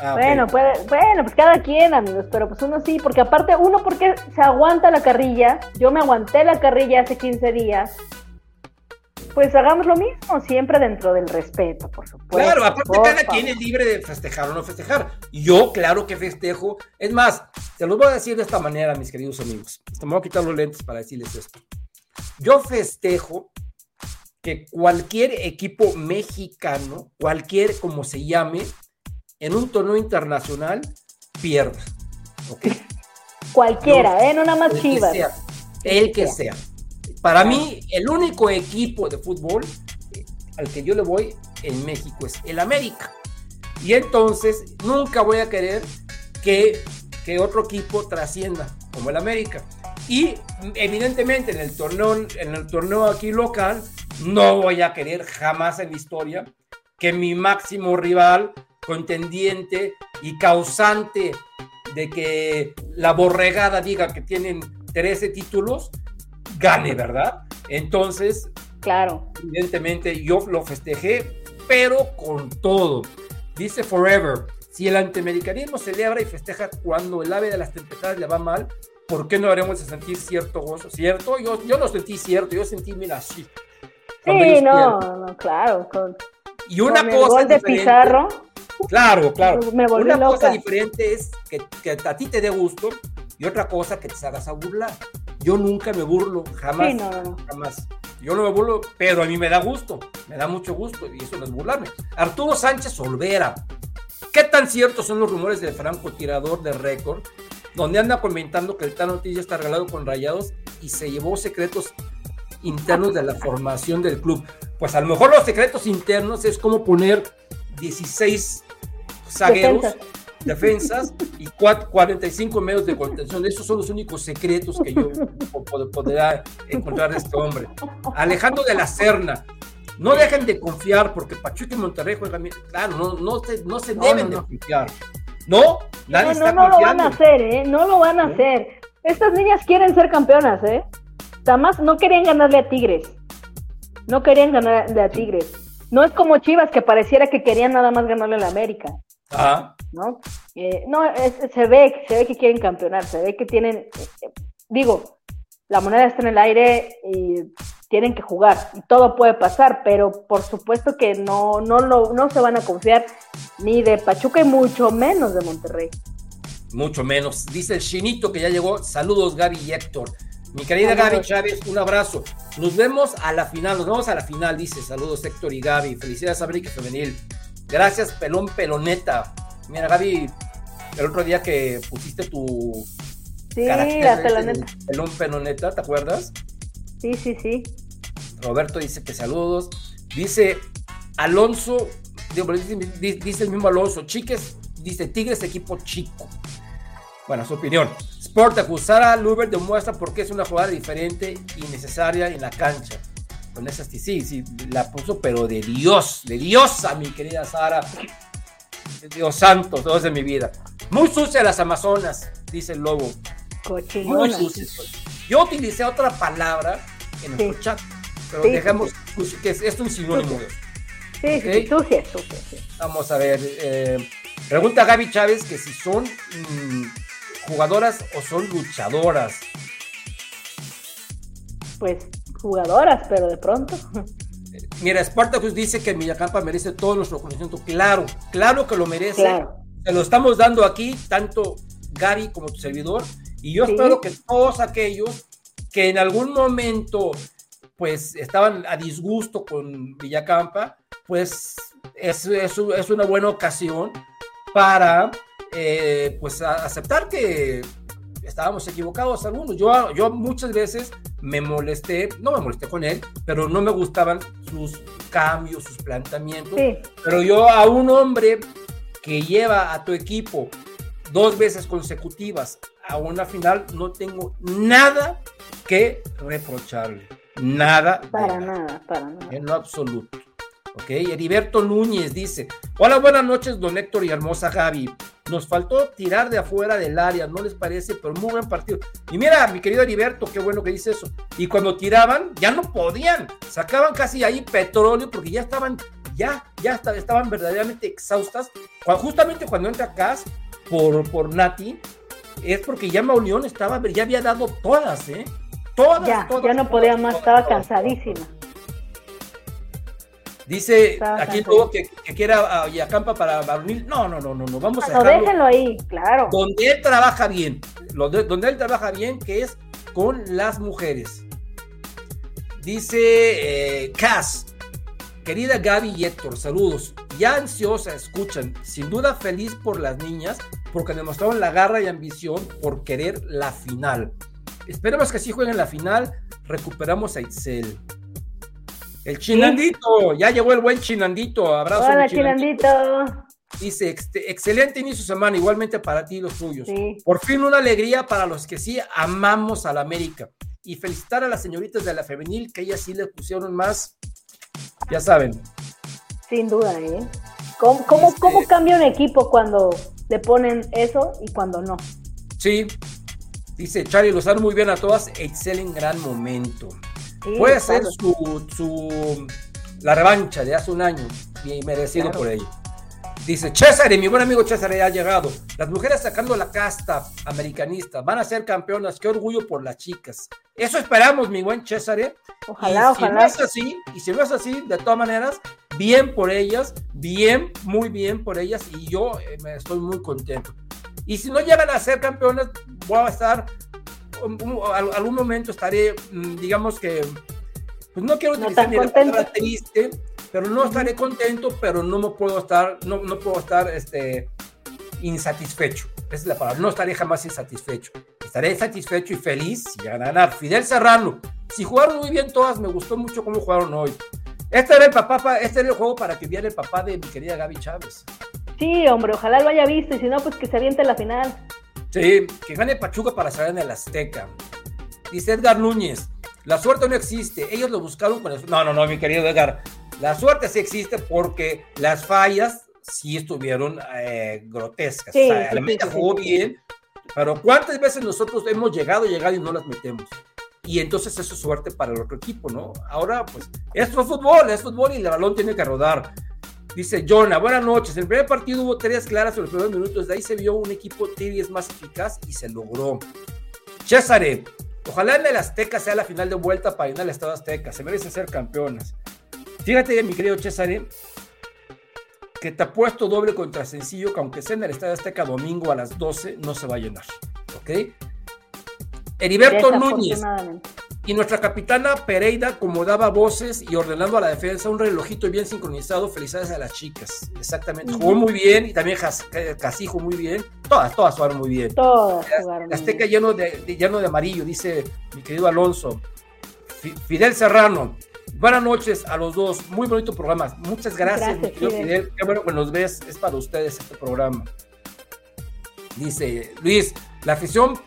ah. Bueno, puede, bueno, pues cada quien, amigos, pero pues uno sí, porque aparte, uno porque se aguanta la carrilla, yo me aguanté la carrilla hace 15 días, pues hagamos lo mismo, siempre dentro del respeto, por supuesto. Claro, aparte cada quien es libre de festejar o no festejar. Yo, claro que festejo. Es más, te los voy a decir de esta manera, mis queridos amigos. Hasta me voy a quitar los lentes para decirles esto. Yo festejo que cualquier equipo mexicano, cualquier como se llame, en un torneo internacional, pierda. ¿Ok? Cualquiera, ¿eh? No nada más El que chivas. sea, el que sea. Para mí, el único equipo de fútbol eh, al que yo le voy en México es el América. Y entonces nunca voy a querer que, que otro equipo trascienda como el América. Y evidentemente en el torneo, en el torneo aquí local, no voy a querer jamás en la historia que mi máximo rival, contendiente y causante de que la borregada diga que tienen 13 títulos, gane, ¿verdad? Entonces, Claro. evidentemente yo lo festejé, pero con todo. Dice Forever, si el antiamericanismo celebra y festeja cuando el ave de las tempestades le va mal, ¿por qué no haremos de sentir cierto gozo? ¿Cierto? Yo, yo no sentí cierto, yo sentí, mira, así. Sí, no, no, claro. Con, Y una con el cosa gol de Pizarro, Claro, claro. Me volví Una cosa loca. diferente es que, que a ti te dé gusto y otra cosa que te hagas a burlar. Yo nunca me burlo, jamás, sí, no, no. jamás. Yo no me burlo, pero a mí me da gusto, me da mucho gusto y eso no es burlarme. Arturo Sánchez Olvera. ¿Qué tan ciertos son los rumores del francotirador de récord? Donde anda comentando que el Tano Ortiz ya está regalado con rayados y se llevó secretos internos de la formación del club. Pues a lo mejor los secretos internos es como poner 16 zagueros, Defensas. defensas y cua- 45 medios de contención. Esos son los únicos secretos que yo po- po- podría encontrar de este hombre. Alejandro de la Serna. No dejen de confiar porque Pachuca y Monterrey juegan bien. Claro, no, no se, no se No, deben no. de confiar. No, nadie No, está no, no lo van a hacer, ¿eh? No lo van a ¿No? hacer. Estas niñas quieren ser campeonas, ¿eh? Además, no querían ganarle a Tigres. No querían ganarle a Tigres. No es como Chivas, que pareciera que querían nada más ganarle a la América, Ah, ¿no? Eh, no, es- se ve, se ve que quieren campeonar, se ve que tienen, eh, digo, la moneda está en el aire y tienen que jugar y todo puede pasar, pero por supuesto que no, no, lo, no se van a confiar ni de Pachuca y mucho menos de Monterrey. mucho menos. Dice el Chinito que ya llegó. Saludos, Gaby y Héctor. Mi querida Saludos. Gaby Chávez, un abrazo. Nos vemos a la final, nos vemos a la final, dice. Saludos, Héctor y Gaby. Felicidades, América Femenil. Gracias, Pelón Peloneta. Mira, Gaby, el otro día que pusiste tu Sí, carácter la peloneta. Pelón Peloneta, ¿te acuerdas? Sí, sí, sí. Roberto dice que saludos. Dice Alonso, digo, dice, dice el mismo Alonso, Chiques, dice Tigres equipo chico. Bueno, su opinión. Sportacus, Sara Luber demuestra por qué es una jugada diferente y necesaria en la cancha. Con esa sí, sí, la puso, pero de Dios, de Diosa, mi querida Sara. Dios santo, todos de mi vida. Muy sucia las Amazonas, dice el lobo. Muy sucia. Yo utilicé otra palabra en nuestro chat, pero dejamos que es, un sinónimo. Sí, sí, sucia, sucia, Vamos a ver. Eh, pregunta Gaby Chávez que si son mm, jugadoras o son luchadoras. Pues jugadoras, pero de pronto. Mira, Spartacus dice que Villacampa merece todo nuestro conocimiento. Claro, claro que lo merece. Claro. Se lo estamos dando aquí, tanto Gaby como tu servidor. Y yo espero que todos aquellos que en algún momento pues estaban a disgusto con Villacampa, pues es, es, es una buena ocasión para eh, pues aceptar que estábamos equivocados algunos. Yo, yo muchas veces me molesté, no me molesté con él, pero no me gustaban sus cambios, sus planteamientos. Pero yo a un hombre que lleva a tu equipo dos veces consecutivas a una final, no tengo nada que reprocharle. Nada. Para nada, para nada. En lo absoluto. Ok, Heriberto Núñez dice: Hola, buenas noches, don Héctor y hermosa Gaby. Nos faltó tirar de afuera del área, ¿no les parece? Pero muy buen partido. Y mira, mi querido Heriberto, qué bueno que dice eso. Y cuando tiraban, ya no podían. Sacaban casi ahí petróleo porque ya estaban, ya, ya estaban verdaderamente exhaustas. justamente cuando entra Cas por, por Nati, es porque ya Mauleón estaba, ya había dado todas, ¿eh? Todas, ya, todas, ya no podía más, estaba cansadísima. Dice aquí luego que, que quiera a Yacampa para Barnil. No, no, no, no, no. Vamos a dejarlo. No, déjenlo ahí, claro. Donde él trabaja bien. Donde él trabaja bien, que es con las mujeres. Dice eh, Cass. Querida Gaby y Héctor, saludos. Ya ansiosa, escuchan. Sin duda feliz por las niñas, porque demostraron la garra y ambición por querer la final. Esperemos que así jueguen la final. Recuperamos a Itzel. El chinandito, ya llegó el buen chinandito. Abrazo. Hola, chinandito. Dice, excelente inicio de semana, igualmente para ti y los tuyos. Por fin una alegría para los que sí amamos a la América. Y felicitar a las señoritas de la femenil, que ellas sí le pusieron más, ya saben. Sin duda, ¿eh? ¿Cómo, cómo, cómo cambia un equipo cuando le ponen eso y cuando no? Sí, dice Charlie, los dan muy bien a todas, excel en gran momento. Puede ser su, la revancha de hace un año y merecido por ello. Dice César, mi buen amigo César ha llegado. Las mujeres sacando la casta americanista van a ser campeonas. Qué orgullo por las chicas. Eso esperamos, mi buen César. Ojalá, y si No es así, y si no es así, de todas maneras, bien por ellas, bien, muy bien por ellas. Y yo eh, me estoy muy contento. Y si no llegan a ser campeonas, voy a estar algún momento estaré, mm, digamos que, pues no quiero utilizar ni la palabra triste, pero no estaré contento, pero no me puedo estar, no, no puedo estar, este, insatisfecho. Esa es la palabra. No estaré jamás insatisfecho. Estaré satisfecho y feliz si llegan a ganar. Fidel Serrano. Si jugaron muy bien todas, me gustó mucho cómo jugaron hoy. Este era el papá, este era el juego para que viera el papá de mi querida Gaby Chávez. Sí, hombre, ojalá lo haya visto y si no, pues que se aviente la final. Sí, que gane Pachuca para salir en el Azteca. Dice Edgar Núñez, la suerte no existe, ellos lo buscaron con No, no, no, mi querido Edgar, la suerte sí existe porque las fallas sí estuvieron eh, grotescas. Sí, la jugó bien, pero ¿cuántas veces nosotros hemos llegado, llegado y no las metemos? Y entonces eso es suerte para el otro equipo, ¿no? Ahora, pues, esto es fútbol, es fútbol y el balón tiene que rodar. Dice Jonah, buenas noches. En el primer partido hubo tareas claras en los primeros minutos. De ahí se vio un equipo es más eficaz y se logró. Césare, ojalá en el Azteca sea la final de vuelta para ir al Estado Azteca. Se merecen ser campeonas. Fíjate, mi querido Césare, que te ha puesto doble contra sencillo que aunque sea en el Estadio Azteca domingo a las 12, no se va a llenar. ¿Ok? Heriberto Núñez. Y nuestra capitana Pereira como daba voces y ordenando a la defensa un relojito bien sincronizado. Felicidades a las chicas. Exactamente. Jugó muy bien y también Casijo muy bien. Todas, todas jugaron muy bien. Todas Azteca lleno de, lleno de amarillo, dice mi querido Alonso. Fidel Serrano. Buenas noches a los dos. Muy bonito programa. Muchas gracias, mi querido Fidel. Fidel. Qué bueno que nos ves. Es para ustedes este programa. Dice Luis, La afición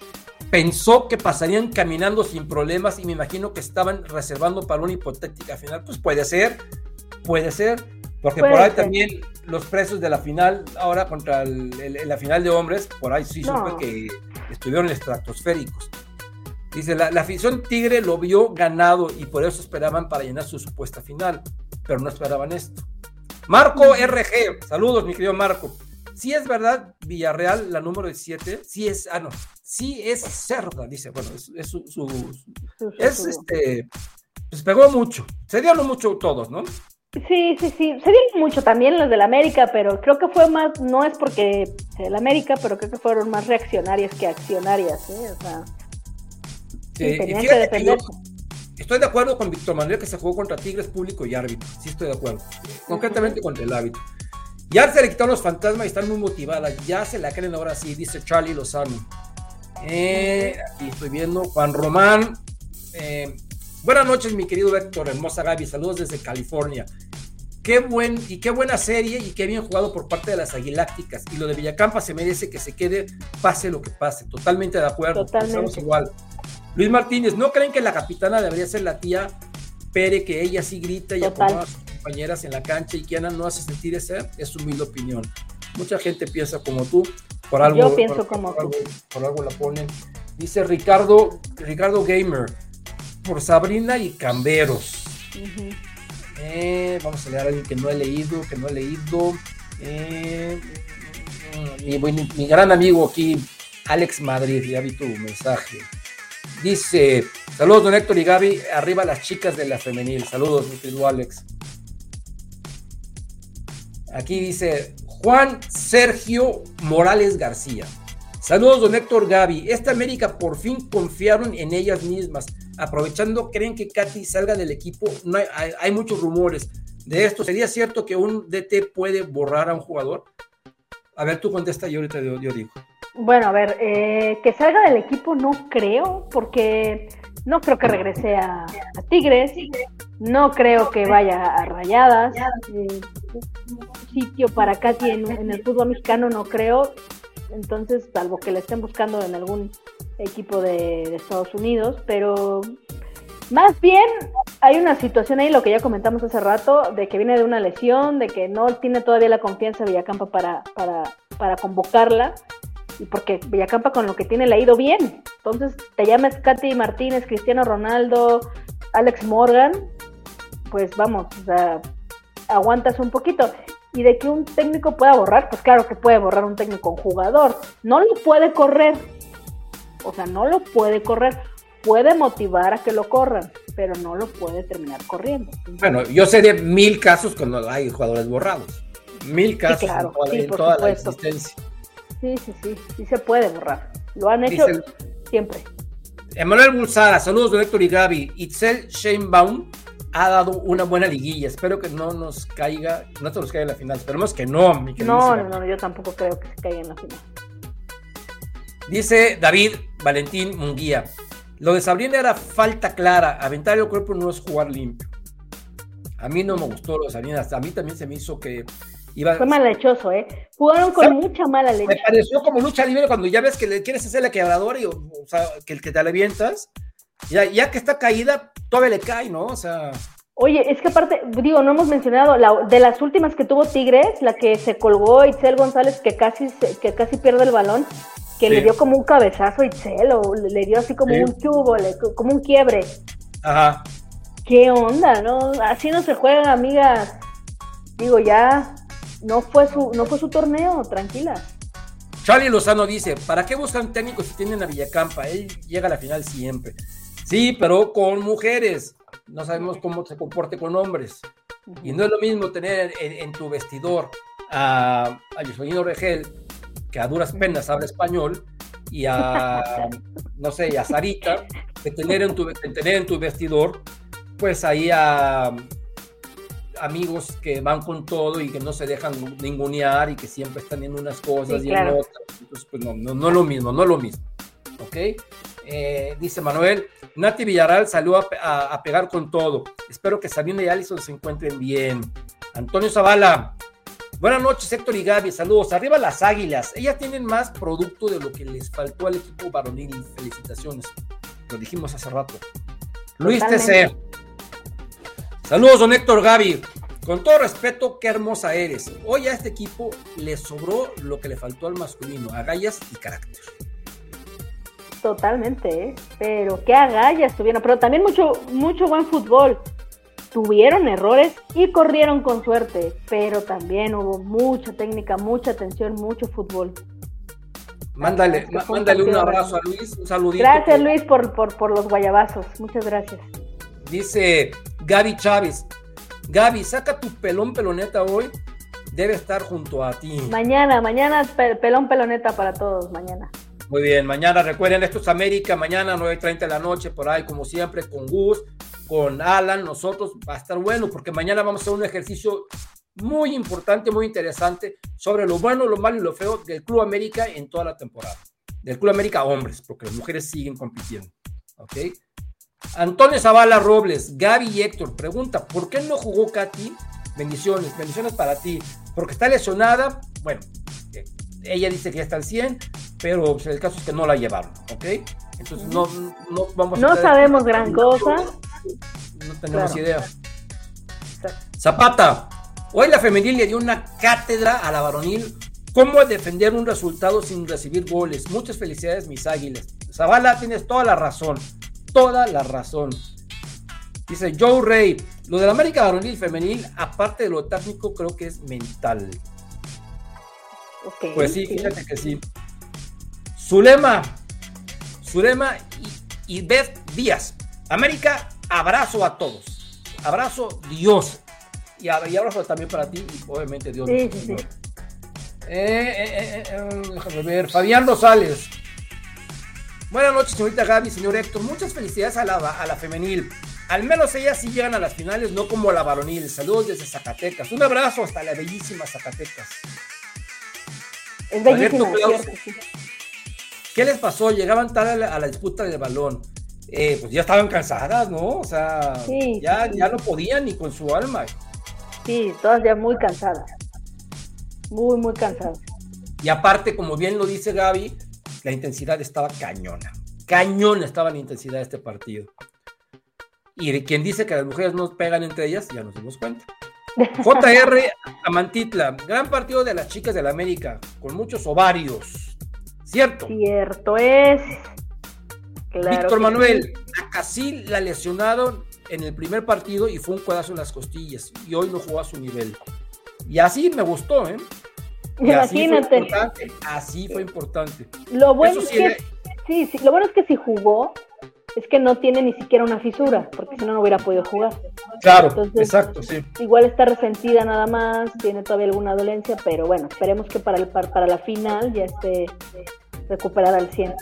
pensó que pasarían caminando sin problemas y me imagino que estaban reservando para una hipotética final. Pues puede ser, puede ser, porque por ahí también los precios de la final, ahora contra la final de hombres, por ahí sí supe que estuvieron estratosféricos. Dice, la, la, afición Tigre lo vio ganado y por eso esperaban para llenar su supuesta final, pero no esperaban esto. Marco RG, saludos mi querido Marco. Si es verdad, Villarreal, la número 17, sí es, ah no, sí es cerda, dice, bueno, es, su, es este, pues pegó mucho, se dieron mucho todos, ¿no? Sí, sí, sí, se dieron mucho también los del América, pero creo que fue más, no es porque el América, pero creo que fueron más reaccionarias que accionarias, ¿eh? O sea, sí, tenían que defenderse. Estoy de acuerdo con Víctor Manuel que se jugó contra Tigres público y árbitro. Sí, estoy de acuerdo. Concretamente contra el árbitro. Ya se le quitaron los fantasmas y están muy motivadas. Ya se la creen ahora sí, dice Charlie Lozano. Eh, aquí estoy viendo. Juan Román. Eh, buenas noches, mi querido Héctor, hermosa Gaby. Saludos desde California. Qué buen y qué buena serie y qué bien jugado por parte de las Aguilácticas. Y lo de Villacampa se merece que se quede, pase lo que pase. Totalmente de acuerdo. Totalmente. igual. Luis Martínez, ¿no creen que la capitana debería ser la tía Pere, que ella sí grita y acomoda a sus compañeras en la cancha y que Ana no hace sentir ese? Es su humilde opinión. Mucha gente piensa como tú, por algo, Yo pienso como tú. por algo la ponen. Dice Ricardo, Ricardo Gamer, por Sabrina y Camberos. Eh, vamos a leer a alguien que no he leído, que no he leído. Eh, mi, mi, gran amigo aquí, Alex Madrid, ya vi tu mensaje. Dice, saludos don Héctor y Gaby, arriba las chicas de la femenil. Saludos, mi querido Alex. Aquí dice Juan Sergio Morales García. Saludos, don Héctor Gaby. Esta América por fin confiaron en ellas mismas. Aprovechando, creen que Katy salga del equipo. No hay, muchos rumores de esto. ¿Sería cierto que un DT puede borrar a un jugador? A ver, tú contesta y ahorita yo digo. Bueno, a ver, eh, que salga del equipo no creo, porque no creo que regrese a, Tigres, no creo que vaya a Rayadas, eh, sitio para Katy en, el fútbol mexicano no creo, entonces salvo que le estén buscando en algún equipo de, de, Estados Unidos, pero más bien hay una situación ahí, lo que ya comentamos hace rato, de que viene de una lesión, de que no tiene todavía la confianza Villacampa para, para, para convocarla y porque Villacampa con lo que tiene le ha ido bien. Entonces te llamas Katy Martínez, Cristiano Ronaldo, Alex Morgan, pues vamos, o sea, aguantas un poquito. Y de que un técnico pueda borrar, pues claro que puede borrar un técnico un jugador. No lo puede correr. O sea, no lo puede correr. Puede motivar a que lo corran, pero no lo puede terminar corriendo. Bueno, yo sé de mil casos cuando hay jugadores borrados. Mil casos en toda la existencia. Sí, sí, sí, sí se puede borrar. Lo han hecho siempre. Emanuel Bulsara, saludos de Héctor y Gaby. Itzel Sheinbaum ha dado una buena liguilla. Espero que no nos caiga, no se nos caiga en la final. Esperemos que no, mi No, no, no, yo tampoco creo que se caiga en la final. Dice David Valentín Munguía. Lo de Sabrina era falta clara. Aventar el cuerpo no es jugar limpio. A mí no me gustó lo de Sabrina. A mí también se me hizo que fue malhechoso, ¿eh? Jugaron con mucha mala leche. Me pareció como lucha libre cuando ya ves que le quieres hacer la quebradora y, o, sea, que el que te avientas, ya, ya que está caída, todavía le cae, ¿no? O sea. Oye, es que aparte, digo, no hemos mencionado, la, de las últimas que tuvo Tigres, la que se colgó Itzel González, que casi, que casi pierde el balón, que le dio como un cabezazo a Itzel, o le dio así como un chubo, como un quiebre. Ajá. ¿Qué onda, no? Así no se juegan, amigas. Digo, ya, no fue su, no fue su torneo, tranquila. Charlie Lozano dice, ¿para qué buscan técnicos si tienen a Villacampa? Él llega a la final siempre. Sí, pero con mujeres. No sabemos cómo se comporte con hombres. Y no es lo mismo tener en, tu vestidor a, a Regel, que a duras penas habla español, y a, no sé, a Sarita, que tener en tu, tener en tu vestidor, pues ahí a amigos que van con todo y que no se dejan ningunear y que siempre están en unas cosas y en otras. Entonces, pues no, no, no, lo mismo, no lo mismo. ¿Ok? Eh, dice Manuel, Nati Villarreal salió a, pegar con todo. Espero que Sabina y Alison se encuentren bien. Antonio Zavala, Buenas noches, Héctor y Gaby. Saludos. Arriba las águilas. Ellas tienen más producto de lo que les faltó al equipo varonil. Felicitaciones. Lo dijimos hace rato. Luis TC. Saludos, don Héctor Gaby. Con todo respeto, qué hermosa eres. Hoy a este equipo le sobró lo que le faltó al masculino, agallas y carácter. Totalmente, ¿eh? pero qué agallas tuvieron, pero también mucho, mucho buen fútbol. Tuvieron errores y corrieron con suerte, pero también hubo mucha técnica, mucha atención, mucho fútbol. Mándale, mándale un abrazo a Luis, un saludito. Gracias Luis por, por, por los guayabazos, muchas gracias. Dice Gaby Chávez, Gaby, saca tu pelón peloneta hoy. Debe estar junto a ti. Mañana, mañana pelón peloneta para todos, mañana. Muy bien, mañana recuerden, esto es América, mañana 9.30 de la noche, por ahí, como siempre, con Gus, con Alan, nosotros, va a estar bueno, porque mañana vamos a hacer un ejercicio muy importante, muy interesante, sobre lo bueno, lo malo y lo feo del Club América en toda la temporada. Del Club América hombres, porque las mujeres siguen compitiendo. ¿Ok? Antonio Zavala Robles, Gaby y Héctor, pregunta, ¿por qué no jugó Katy? Bendiciones, bendiciones para ti. Porque está lesionada, bueno, eh, ella dice que ya está al 100, pero pues, el caso es que no la llevaron, ¿ok? Entonces no, no vamos No sabemos gran cosa. No tenemos idea. Zapata, hoy la femenil le dio una cátedra a la varonil cómo defender un resultado sin recibir goles. Muchas felicidades, mis águilas. Zavala, tienes toda la razón toda la razón. Dice Joe Rey, lo de la América varonil femenil, aparte de lo técnico, creo que es mental. pues sí, fíjate que sí. Zulema, Zulema y, y Beth Díaz. América, abrazo a todos. Abrazo Dios. Y, abrazo también para ti y obviamente Dios. Sí, sí, eh, eh, eh, déjame ver. Fabián Rosales. Buenas noches, señorita Gaby, señor Héctor. Muchas felicidades a la, a la femenil. Al menos ellas sí llegan a las finales, no como la varonil. Saludos desde Zacatecas. Un abrazo hasta la bellísima Zacatecas. Es bellísima, ¿Qué les pasó? Llegaban tarde a la, disputa del balón. Eh, pues ya estaban cansadas, ¿no? O sea, ya, ya no podían ni con su alma. Sí, todas ya muy cansadas. Muy, muy cansadas. Y aparte, como bien lo dice Gaby, la intensidad estaba cañona. Cañona estaba la intensidad de este partido. Y quien dice que las mujeres no pegan entre ellas, ya nos dimos cuenta. JR Amantitla, gran partido de las chicas de la América, con muchos ovarios. ¿Cierto? Cierto es. Víctor Manuel, a Casil la lesionaron en el primer partido y fue un cuadazo en las costillas. Y hoy no jugó a su nivel. Y así me gustó, ¿eh? Imagínate. Así fue importante. Lo bueno es que sí, lo bueno es que si jugó es que no tiene ni siquiera una fisura, porque si no no hubiera podido jugar. Claro, exacto, sí. Igual está resentida nada más, tiene todavía alguna dolencia, pero bueno, esperemos que para el para la final ya esté recuperada al 100.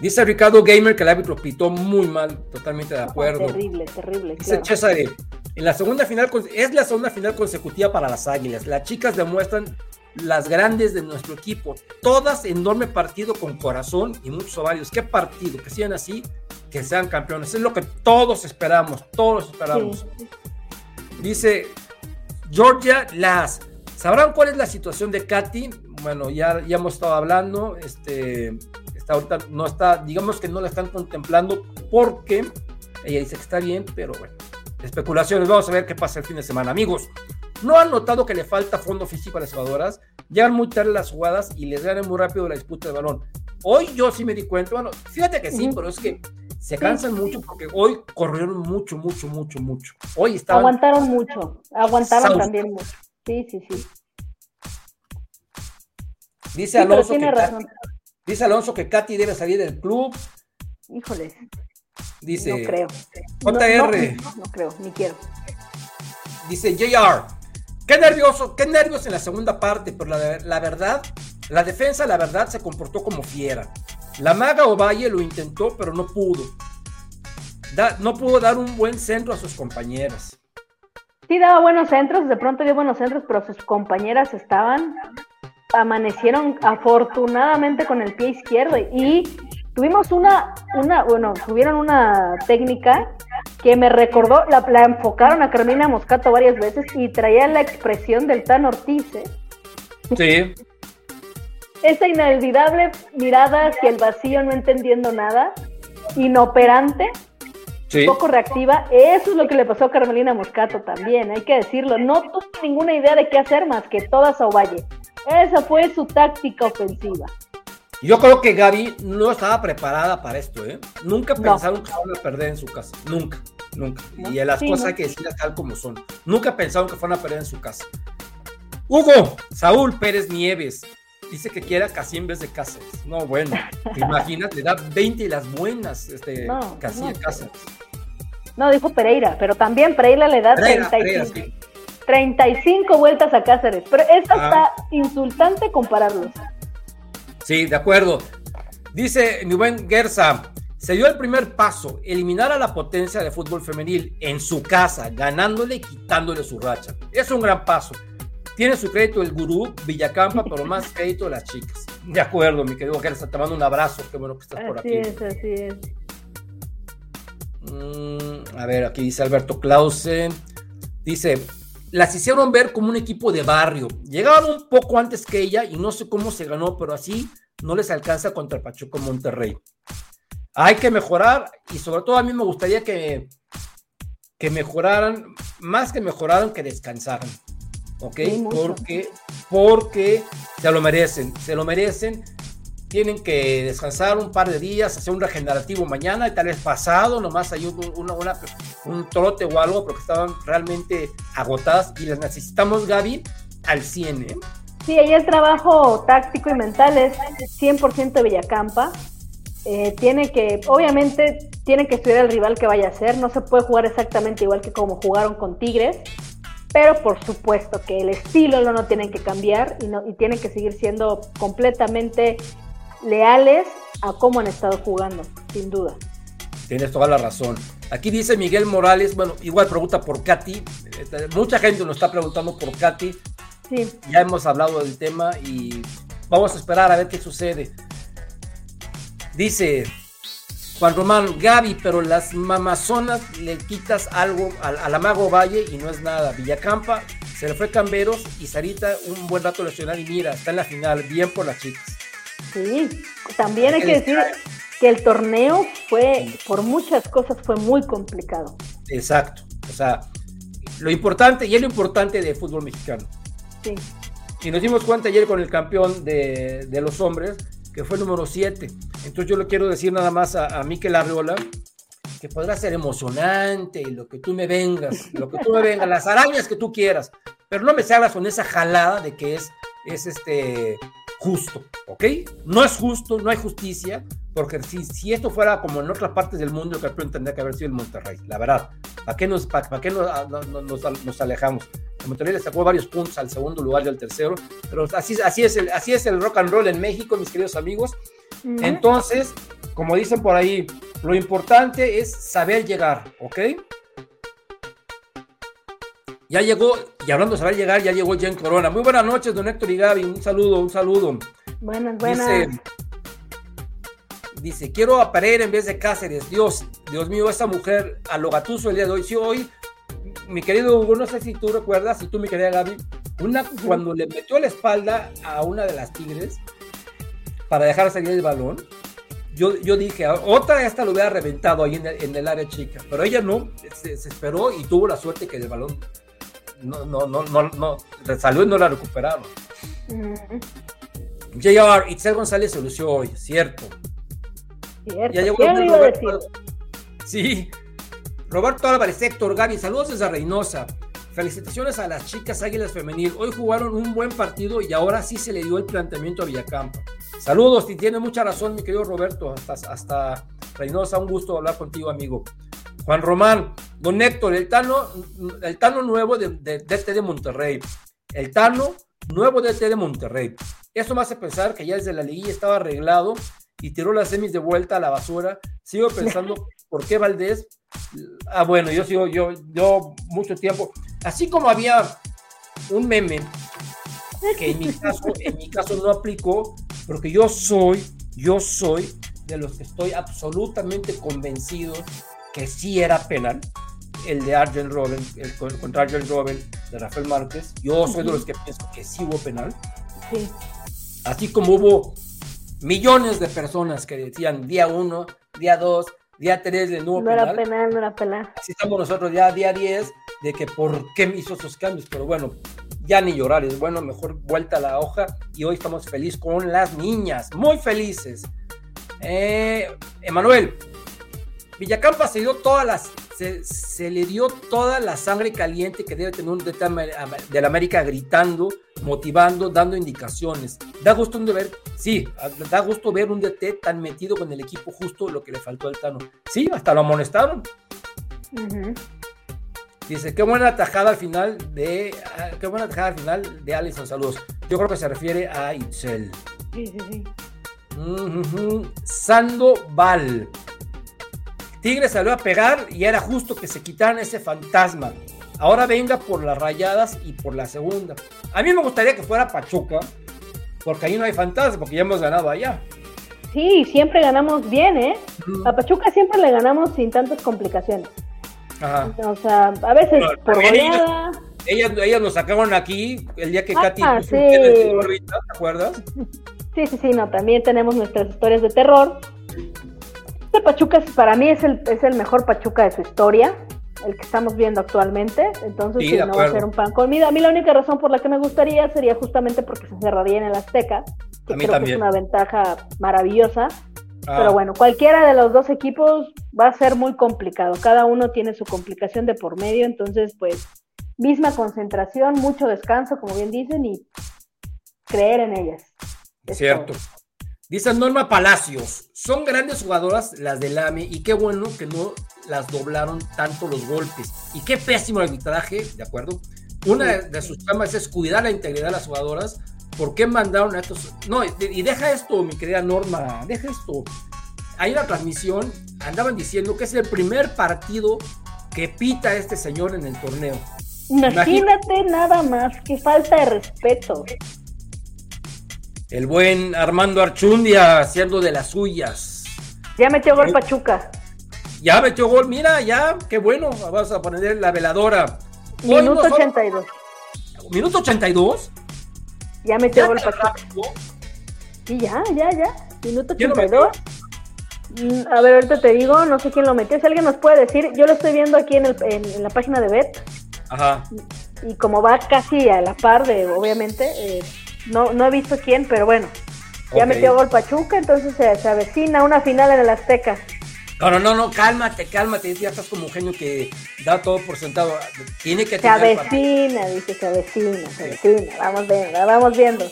Dice Ricardo Gamer que el árbitro pitó muy mal, totalmente de acuerdo. terrible, terrible. Dice claro. en la segunda final es la segunda final consecutiva para las Águilas. Las chicas demuestran las grandes de nuestro equipo, todas enorme partido con corazón y muchos ovarios. ¿Qué partido? Que sean así, que sean campeones. Es lo que todos esperamos, todos esperamos. Dice Georgia Las. ¿Sabrán cuál es la situación de Katy? Bueno, ya, ya hemos estado hablando. Este, está ahorita no está, digamos que no la están contemplando porque ella dice que está bien, pero bueno, especulaciones. Vamos a ver qué pasa el fin de semana, amigos. ¿No han notado que le falta fondo físico a las jugadoras? Llegan muy tarde las jugadas y les ganan muy rápido la disputa del balón. Hoy yo sí me di cuenta, bueno, fíjate que sí, pero es que se cansan mucho porque hoy corrieron mucho, mucho, mucho, mucho. Hoy estaban... Aguantaron mucho, aguantaron también mucho. Sí, sí, sí. Dice Alonso que Katy, dice Alonso que Katy debe salir del club. Híjole. Dice no creo. JR. no creo, ni quiero. Dice JR. Qué nervioso, qué nervios en la segunda parte, pero la, verdad, la defensa, la verdad, se comportó como fiera. La maga Ovalle lo intentó, pero no pudo. no pudo dar un buen centro a sus compañeras. Sí, daba buenos centros, de pronto dio buenos centros, pero sus compañeras estaban, amanecieron afortunadamente con el pie izquierdo y tuvimos una, una, bueno, tuvieron una técnica que me recordó, la, la enfocaron a Carmina Moscato varias veces y traía la expresión del Tan Ortiz, ¿eh? Sí. Esa inolvidable mirada hacia el vacío, no entendiendo nada, inoperante, Sí. poco reactiva. Eso es lo que le pasó a Carmelina Moscato también, hay que decirlo. No tuvo ninguna idea de qué hacer más que todas a Ovalle. Esa fue su táctica ofensiva. Yo creo que Gaby no estaba preparada para esto, ¿eh? Nunca No. pensaron que fueran a perder en su casa. Nunca, nunca. No, Y las sí, cosas no. hay que decirlas tal como son. Nunca pensaron que fueran a perder en su casa. Hugo, Saúl Pérez Nieves, dice que quiere a Casi en vez de Cáceres. No, bueno, ¿te imaginas? Le da 20 y las buenas, este, No, Casi Cáceres. No, dijo Pereira, pero también Pereira le da Pereira, 35, Pereira, sí. 35 vueltas a Cáceres. Pero es Ah. hasta insultante compararlos. Sí, de acuerdo. Dice mi buen Gersa, se dio el primer paso, eliminar a la potencia de fútbol femenil en su casa, ganándole y quitándole su racha. Es un gran paso. Tiene su crédito el gurú Villacampa, pero más crédito las chicas. De acuerdo, mi querido Gersa, te mando un abrazo. Qué bueno que estás por Así aquí. es, así es. Mm, a ver, aquí dice Alberto Clausen. Dice, las hicieron ver como un equipo de barrio. Llegaban un poco antes que ella y no sé cómo se ganó, pero así no les alcanza contra Pachuco Monterrey. Hay que mejorar y sobre todo a mí me gustaría que, que mejoraran, más que mejoraran, que descansaran. ¿Ok? Sí, porque, porque se lo merecen, se lo merecen. Tienen que descansar un par de días, hacer un regenerativo mañana y tal vez pasado, nomás hay un, una- un trote o algo, porque estaban realmente agotadas y las necesitamos, Gaby, al 100. ¿eh? Sí, ahí el trabajo táctico y mental es 100% Villacampa. Eh, tiene que, obviamente, tiene que estudiar el rival que vaya a ser. No se puede jugar exactamente igual que como jugaron con Tigres, pero por supuesto que el estilo no, no tienen que cambiar y, no, y tienen que seguir siendo completamente leales a cómo han estado jugando, sin duda. Tienes toda la razón. Aquí dice Miguel Morales, bueno, igual pregunta por Katy. Este, Mucha gente nos está preguntando por Katy. Sí, Ya hemos hablado del tema y vamos a esperar a ver qué sucede. Dice Juan Román, Gaby, pero las mamazonas le quitas algo al, al Amago Valle y no es nada. Villacampa se le fue Camberos y Sarita un buen rato lesionada y mira, está en la final, bien por las chicas. Sí. También hay ¿Qué que decir que el torneo fue, por muchas cosas, fue muy complicado. Exacto. O sea, lo importante, y es lo importante de fútbol mexicano. Sí. Y nos dimos cuenta ayer con el campeón de, de los hombres, que fue el número 7. Entonces yo le quiero decir nada más a, a Miquel Arriola, que podrá ser emocionante y lo que tú me vengas, lo que tú me vengas, las arañas que tú quieras, pero no me salgas con esa jalada de que es, es este justo, ¿ok? No es justo, no hay justicia, porque si, si esto fuera como en otras partes del mundo, campeón tendría que haber sido el Monterrey, la verdad. ¿Para qué nos, para, qué nos, nos, alejamos? El Monterrey le sacó varios puntos al segundo lugar y al tercero, pero así, así, es el, así es el rock and roll en México, mis queridos amigos. Entonces, como dicen por ahí, lo importante es saber llegar, ¿ok? Ya llegó, y hablando de saber llegar, ya llegó Jen Corona. Muy buenas noches, don Héctor y Gaby. Un saludo, un saludo. Buenas, buenas. Dice, dice, quiero a Pereira en vez de Cáceres. Dios, Dios mío, esa mujer a lo gatuso el día de hoy. Sí, hoy, mi querido Hugo, no sé si tú recuerdas, si tú, mi querida Gaby, una, cuando le metió la espalda a una de las Tigres para dejar salir el balón, yo, yo dije, otra de esta lo hubiera reventado ahí en el, en el área chica, pero ella no, se, se, esperó y tuvo la suerte que el balón no, no, no, no, no salió y no la recuperaron. Ujú. JR, Itzel González se lució hoy, cierto. Cierto. Ya llegó ¿Quién el lo iba a Roberto. decir? Sí. Roberto Álvarez, Héctor, Gaby, saludos desde Reynosa. Felicitaciones a las chicas Águilas Femenil. Hoy jugaron un buen partido y ahora sí se le dio el planteamiento a Villacampa. Saludos, y tiene mucha razón, mi querido Roberto, hasta, hasta Reynosa. Un gusto hablar contigo, amigo. Juan Román, don Héctor, el Tano, el Tano nuevo de, de, de, de Monterrey. El Tano nuevo de de Monterrey. Eso me hace pensar que ya desde la liguilla estaba arreglado y tiró las semis de vuelta a la basura. Sigo pensando por qué Valdés. Ah, bueno, yo sigo, yo, yo mucho tiempo. Así como había un meme que en mi caso, en mi caso no aplicó, porque yo soy, yo soy de los que estoy absolutamente convencido que sí era penal, el de Arjen Robben, el contra Arjen Robben de Rafael Márquez. Yo soy de los que pienso que sí hubo penal. Sí. Así como hubo millones de personas que decían día 1, día 2, día 3 de nuevo no penal. era penal, no era penal. Así estamos nosotros ya día 10 de que por qué me hizo esos cambios, pero bueno, ya ni llorar, es bueno, mejor vuelta a la hoja y hoy estamos felices con las niñas, muy felices. Eh, Emanuel, Villacampa se dio todas las, se, le dio toda la sangre caliente que debe tener un DT de la América gritando, motivando, dando indicaciones. Da gusto ver, sí, da gusto ver un DT tan metido con el equipo justo lo que le faltó al Tano. Sí, hasta lo amonestaron. Dice, qué buena tajada al final de. Ah, qué buena tajada al final de Alison. Saludos. Yo creo que se refiere a Itzel. Sí, sí, sí. Sandoval. Tigre salió a pegar y era justo que se quitaran ese fantasma. Ahora venga por las rayadas y por la segunda. A mí me gustaría que fuera Pachuca, porque ahí no hay fantasma, porque ya hemos ganado allá. Sí, siempre ganamos bien, ¿eh? A Pachuca siempre le ganamos sin tantas complicaciones. O sea, a veces por goleada. Ellas, ellas, nos sacaron aquí el día que ah, Katy sí. ¿te acuerdas? Sí, sí, sí, no, también tenemos nuestras historias de terror. Este Pachuca para mí es el, es el mejor Pachuca de su historia, el que estamos viendo actualmente. Entonces, sí, no va a ser un pan comido. A mí la única razón por la que me gustaría sería justamente porque se cerraría en el Azteca, que creo que es una ventaja maravillosa. Ah. Pero bueno, cualquiera de los dos equipos va a ser muy complicado. Cada uno tiene su complicación de por medio, entonces pues misma concentración, mucho descanso, como bien dicen, y creer en ellas. Cierto. Dice Norma Palacios, son grandes jugadoras las del AME y qué bueno que no las doblaron tanto los golpes. Y qué pésimo el arbitraje, ¿de acuerdo? Una de sus temas es cuidar la integridad de las jugadoras ¿Por qué mandaron a estos? No, y deja esto, mi querida Norma, deja esto. Hay una transmisión, andaban diciendo que es el primer partido que pita este señor en el torneo. Imagínate, nada más, qué falta de respeto. El buen Armando Archundia haciendo de las suyas. Ya metió gol Pachuca. Ya metió gol, mira, ya, qué bueno. Vamos a poner la veladora. Minuto 82. ¿Minuto 82? Ya metió gol Pachuca. Sí, ya, ya, ya. Minuto 82. Mm, a ver, ahorita te digo, no sé quién lo metió. Si alguien nos puede decir, yo lo estoy viendo aquí en, el, en, la página de Bet. Ajá. Y, como va casi a la par de, obviamente, eh, no, no he visto quién, pero bueno. Ya metió gol Pachuca, entonces se, se avecina una final en el Azteca. No, no, no, no, cálmate, cálmate. Ya estás como un genio que da todo por sentado. Tiene que Se avecina, dice, se avecina, se avecina. Vamos viendo, vamos viendo.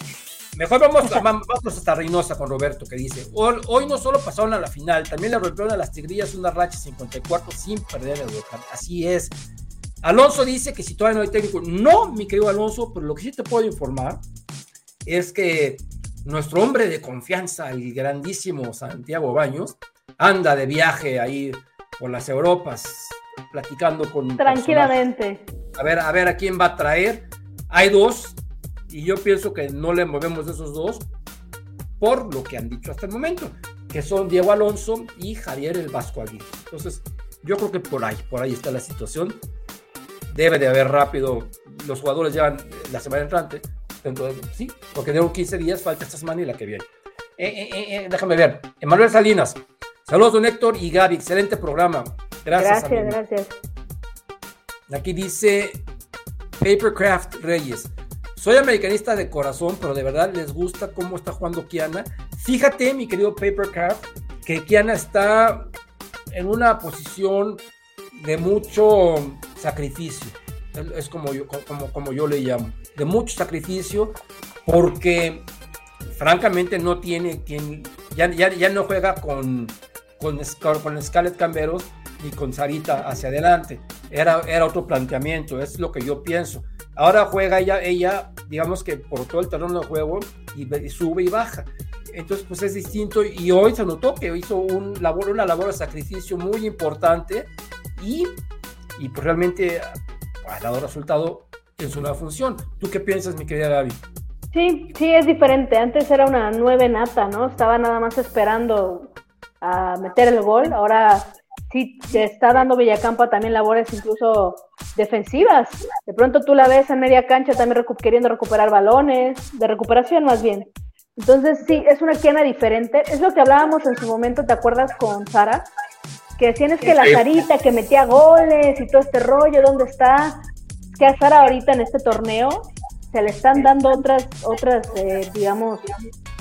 Mejor vamos, vamos hasta Reynosa con Roberto, que dice: Hoy, no solo pasaron a la final, también le rompieron a las Tigrillas una racha 54 sin perder el local. Así es. Alonso dice que si todavía no hay técnico, no, mi querido Alonso, pero lo que sí te puedo informar es que nuestro hombre de confianza, el grandísimo Santiago Baños, anda de viaje ahí por las Europas, platicando con. Tranquilamente. A ver, a ver a quién va a traer. Hay dos, y yo pienso que no le movemos de esos dos, por lo que han dicho hasta el momento, que son Diego Alonso y Javier el Vasco Aguirre. Entonces, yo creo que por ahí, por ahí está la situación. Debe de haber rápido, los jugadores llevan la semana entrante, entonces, sí, porque de 15 días falta esta semana y la que viene. Eh, eh, eh, déjame ver. Emanuel Salinas, Saludos, don Héctor y Gaby. Excelente programa. Gracias. Gracias, gracias. Aquí dice Papercraft Reyes. Soy americanista de corazón, pero de verdad les gusta cómo está jugando Kiana. Fíjate, mi querido Papercraft, que Kiana está en una posición de mucho sacrificio. Es como yo, como, como yo le llamo. De mucho sacrificio, porque francamente no tiene quien. Ya, ya, ya no juega con con, con Scarlett Camberos y con Sarita hacia adelante. Era, era otro planteamiento, es lo que yo pienso. Ahora juega ella, ella, digamos que por todo el terreno de juego y, sube y baja. Entonces, pues es distinto y hoy se notó que hizo un labor, una labor de sacrificio muy importante y, y pues realmente ha dado resultado en su nueva función. ¿Tú qué piensas, mi querida Gaby? Sí, sí, es diferente. Antes era una nueve nata, ¿no? Estaba nada más esperando a meter el gol. Ahora sí te está dando Villacampa también labores incluso defensivas. De pronto tú la ves en media cancha también queriendo recuperar balones, de recuperación más bien. Entonces sí, es una Kiana diferente. Es lo que hablábamos en su momento, ¿te acuerdas con Sara? Que decían es que la Sarita que metía goles y todo este rollo, ¿dónde está? Que a Sara ahorita en este torneo se le están dando otras, otras eh, digamos,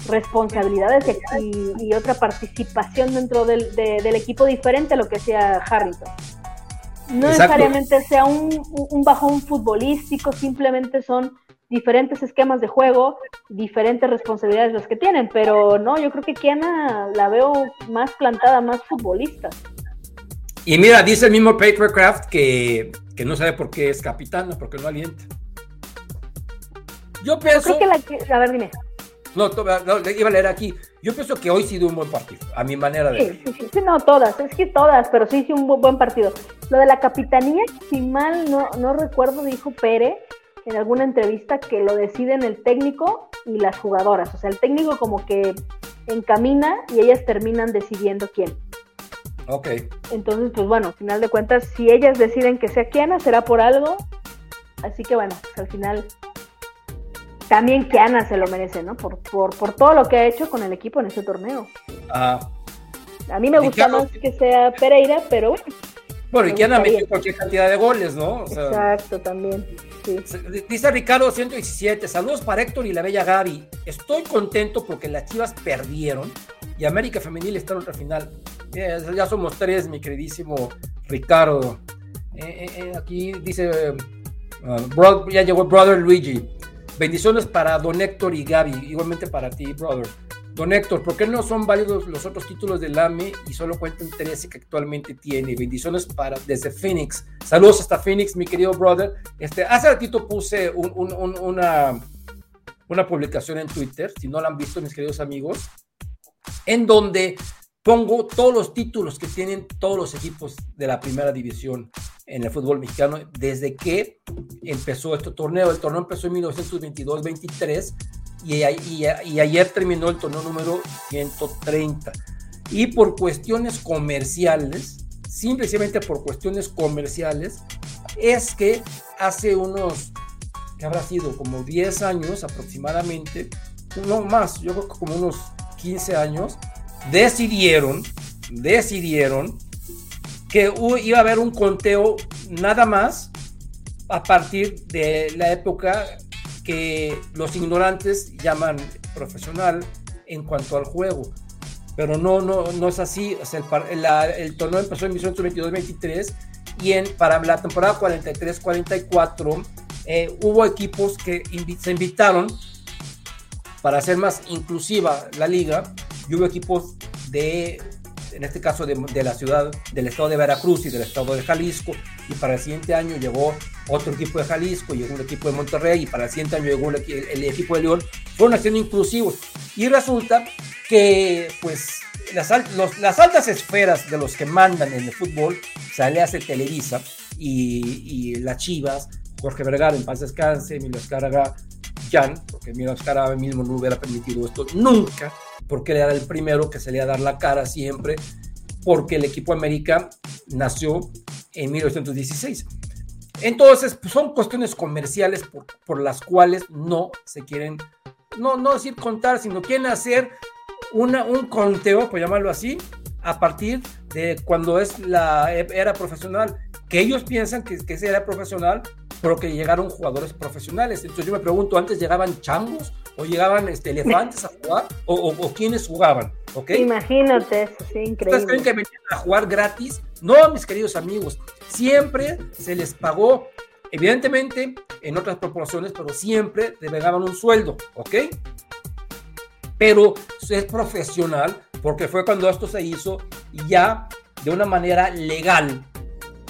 responsabilidades y, otra participación dentro del, equipo diferente a lo que hacía Harrington. No necesariamente sea un, un bajón futbolístico, simplemente son diferentes esquemas de juego, diferentes responsabilidades las que tienen, pero no, yo creo que Kiana la veo más plantada, más futbolista. Y mira, dice el mismo Patriot que, que no sabe por qué es capitán, porque no alienta. Yo pienso. que la, a ver, dime. No, iba a leer aquí. Yo pienso que hoy sí dio un buen partido, a mi manera de ver. Sí, sí, sí, no, todas, es que todas, pero sí, sí, un buen partido. Lo de la capitanía, si mal no, no recuerdo, dijo Pérez en alguna entrevista que lo deciden el técnico y las jugadoras. O sea, el técnico como que encamina y ellas terminan decidiendo quién. Ok. Entonces, pues bueno, al final de cuentas, si ellas deciden que sea Kiana, será por algo. Así que bueno, pues al final también Kiana se lo merece, ¿no? Por, por, por todo lo que ha hecho con el equipo en este torneo. Ah. A mí me gusta más que sea Pereira, pero bueno. Bueno, y Kiana metió cualquier cantidad de goles, ¿no? Exacto, también. Dice Ricardo 117, saludos para Héctor y la bella Gaby. Estoy contento porque las Chivas perdieron y América Femenil está en otra final. Ya somos tres, mi queridísimo Ricardo. Eh, eh, eh, aquí dice, uh, ya llegó Brother Luigi. Bendiciones para Don Héctor y Gaby, igualmente para ti, brother. Don Héctor, ¿por qué no son válidos los otros títulos del AME y solo cuentan 13 que actualmente tiene? Bendiciones para desde Phoenix. Saludos hasta Phoenix, mi querido brother. Este, hace ratito puse una, una publicación en Twitter, si no la han visto, mis queridos amigos, en donde pongo todos los títulos que tienen todos los equipos de la primera división en el fútbol mexicano desde que empezó este torneo. El torneo empezó en 1922-23 y, y, y, ayer terminó el torneo número 130. Y por cuestiones comerciales, simplemente por cuestiones comerciales, es que hace unos, que habrá sido como 10 años aproximadamente, no más, yo creo que como unos 15 años, decidieron, decidieron que iba a haber un conteo nada más a partir de la época que los ignorantes llaman profesional en cuanto al juego. Pero no, no, no es así. el, el, torneo empezó en 1922-23 y en, para la temporada 43-44 eh, hubo equipos que se invitaron para hacer más inclusiva la liga y hubo equipos de, en este caso de, la ciudad, del estado de Veracruz y del estado de Jalisco, y para el siguiente año llegó otro equipo de Jalisco, llegó un equipo de Monterrey, y para el siguiente año llegó el, equipo de León, fueron haciendo inclusivos, y resulta que, pues, las, las altas esferas de los que mandan en el fútbol, o sea, le hace Televisa y, y las Chivas, Jorge Vergara, en paz descanse, Emilio Escarga, Jan, porque Emilio Escarga mismo no hubiera permitido esto nunca, porque era el primero que se le a dar la cara siempre, porque el equipo América nació en 1916. Entonces, pues, son cuestiones comerciales por, las cuales no se quieren, no, no decir contar, sino quieren hacer una, un conteo, por llamarlo así, a partir de cuando es la era profesional, que ellos piensan que, que era profesional, pero que llegaron jugadores profesionales. Entonces yo me pregunto, ¿antes llegaban changos o llegaban este, elefantes a jugar o, o, quiénes jugaban? ¿okay? Imagínate eso, sí, increíble. ¿Ustedes creen que venían a jugar gratis? No, mis queridos amigos, siempre se les pagó, evidentemente en otras proporciones, pero siempre le pagaban un sueldo, ¿ok? Pero es profesional porque fue cuando esto se hizo ya de una manera legal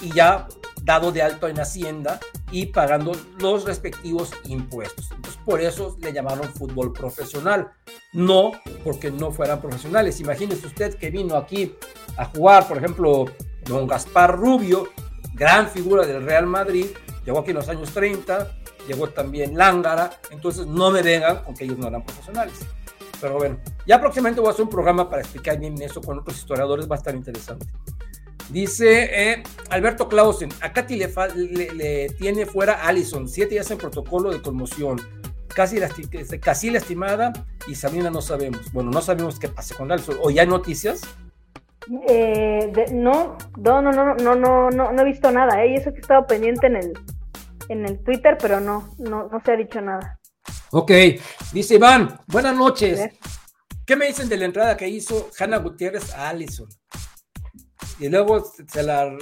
y ya dado de alto en Hacienda y pagando los respectivos impuestos. Entonces, por eso le llamaron fútbol profesional, no porque no fueran profesionales. Imagínese usted que vino aquí a jugar, por ejemplo, don Gaspar Rubio, gran figura del Real Madrid, llegó aquí en los años 30, llegó también Lángara, entonces no me vengan con ellos no eran profesionales. Pero bueno, ya próximamente voy a hacer un programa para explicar bien eso con otros historiadores, va a estar interesante. Dice eh, Alberto Clausen, a Katy le, le, tiene fuera Allison, siete días en protocolo de conmoción, casi, casi lastimada y Sabrina no sabemos. Bueno, no sabemos qué pase con Allison. ¿O ya hay noticias? Eh, no, no, no, no, no, no, no, no he visto nada, ¿eh? Y eso que he estado pendiente en el, en el Twitter, pero no, no, no se ha dicho nada. Ok, dice Iván, buenas noches. ¿Qué me dicen de la entrada que hizo Hannah Gutiérrez a Allison? Y luego se la,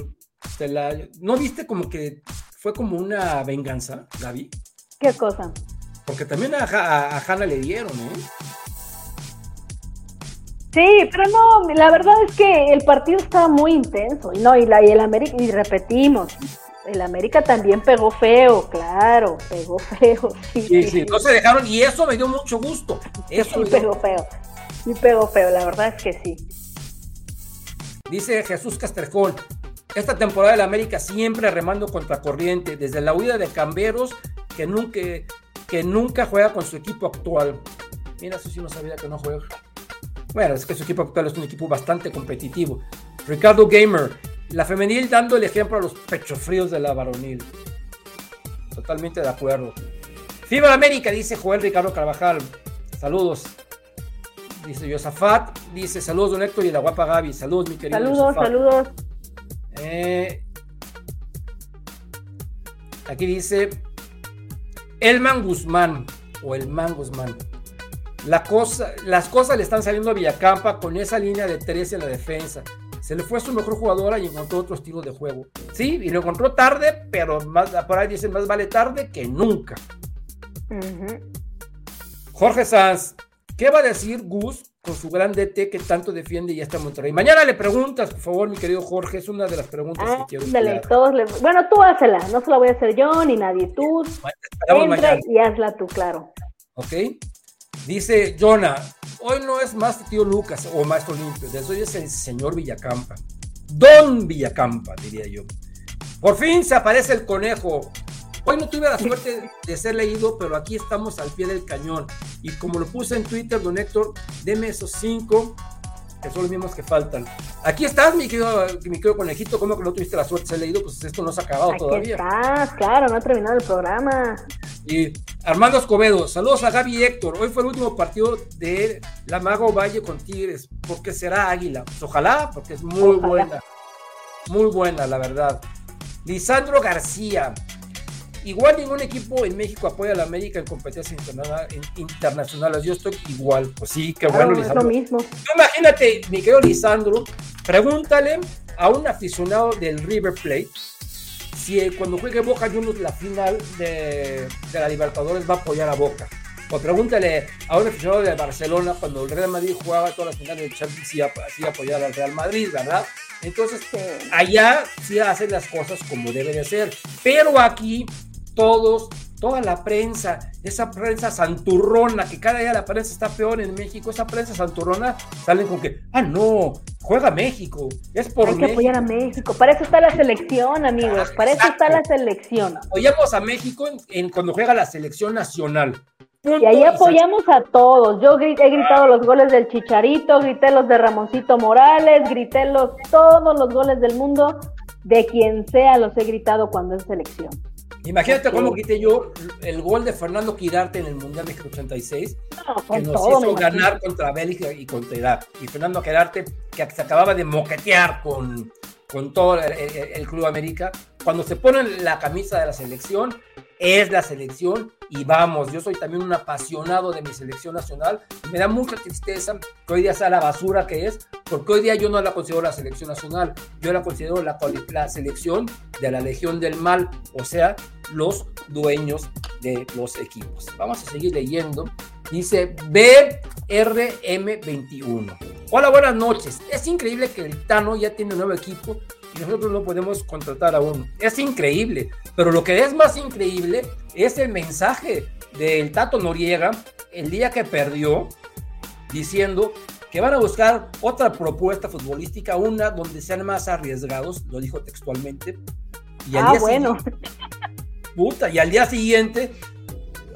se la... ¿No viste como que fue como una venganza, Gaby? ¿Qué cosa? Porque también a, a, Hannah le dieron, ¿eh? Sí, pero no, la verdad es que el partido estaba muy intenso y no y, la, y el América y repetimos, el América también pegó feo, claro, pegó feo. Sí, sí, sí, no se dejaron y eso me dio mucho gusto. Eso sí, pegó feo, sí pegó feo, la verdad es que sí. Dice Jesús Castrejón, esta temporada del América siempre remando contra corriente, desde la huida de Camberos, que nunca, que nunca juega con su equipo actual. Mira, eso sí no sabía que no juega. Bueno, es que su equipo actual es un equipo bastante competitivo. Ricardo Gamer, la femenil dando el ejemplo a los pechos fríos de la varonil. Totalmente de acuerdo. FIBA América, dice Joel Ricardo Carvajal. Saludos. Dice Yosafat, dice saludos don Héctor y la guapa Gaby. Saludos, mi querido. Saludos, saludos. Eh, aquí dice Elman Guzmán o Elman Guzmán. La cosa, las cosas le están saliendo a Villacampa con esa línea de tres en la defensa. Se le fue su mejor jugadora y encontró otro estilo de juego. Sí, y lo encontró tarde, pero más, por ahí dicen más vale tarde que nunca. Jorge Sanz, ¿qué va a decir Gus con su gran DT que tanto defiende y está en Monterrey? Mañana le preguntas, por favor, mi querido Jorge, es una de las preguntas que quiero dale, todos le... Bueno, tú hazla, no se la voy a hacer yo ni nadie, tú. Entra y hazla tú, claro. Ok. Dice Jonah, hoy no es más tío Lucas o maestro limpio, de hoy es el señor Villacampa. Don Villacampa, diría yo. Por fin se aparece el conejo. Hoy no tuve la suerte de ser leído, pero aquí estamos al pie del cañón. Y como lo puse en Twitter, don Héctor, deme esos cinco que son los mismos que faltan. Aquí estás, mi querido, mi querido conejito. ¿Cómo que no tuviste la suerte de ser leído? Pues esto no se ha acabado Aquí todavía. Estás, claro, no ha terminado el programa. Y Armando Escobedo, saludos a Gaby y Héctor. Hoy fue el último partido de la Mago Valle con Tigres, porque será Águila. Pues ojalá, porque es muy buena. Muy buena, la verdad. Lisandro García. Igual ningún equipo en México apoya a la América en competencias internacionales. Yo estoy igual. Pues sí, qué bueno, Lisandro. Lo mismo. Imagínate, mi querido Lisandro, pregúntale a un aficionado del River Plate si cuando juegue Boca Juniors la final de, la Libertadores va a apoyar a Boca. O pregúntale a un aficionado de Barcelona cuando el Real Madrid jugaba todas las finales de Champions si sí apoyar al Real Madrid, ¿verdad? Entonces, allá sí hacen las cosas como debe de ser. Pero aquí todos, toda la prensa, esa prensa santurrona, que cada día la prensa está peor en México, esa prensa santurrona salen con que, ah, no, juega México, es por Hay que apoyar a México, para eso está la selección, amigos, para eso está la selección. Apoyamos a México en, cuando juega la selección nacional. y ahí apoyamos a todos. Yo he gritado los goles del Chicharito, grité los de Ramoncito Morales, grité los, todos los goles del mundo, de quien sea los he gritado cuando es selección. Imagínate cómo quité yo el gol de Fernando Quirarte en el Mundial México 86, que nos hizo ganar contra Bélgica y contra Irak. Y Fernando Quirarte, que se acababa de moquetear con, con todo el, Club América, cuando se pone la camisa de la selección, es la selección y vamos, yo soy también un apasionado de mi selección nacional me da mucha tristeza que hoy día sea la basura que es, porque hoy día yo no la considero la selección nacional, yo la considero la, la selección de la Legión del Mal, o sea, los dueños de los equipos. Vamos a seguir leyendo. Dice BRM21. Hola, buenas noches. Es increíble que el Tano ya tiene un nuevo equipo y nosotros no podemos contratar a uno. Es increíble, pero lo que es más increíble es el mensaje del Tato Noriega el día que perdió, diciendo que van a buscar otra propuesta futbolística, una donde sean más arriesgados, lo dijo textualmente. Y al ah, día bueno. puta, y al día siguiente,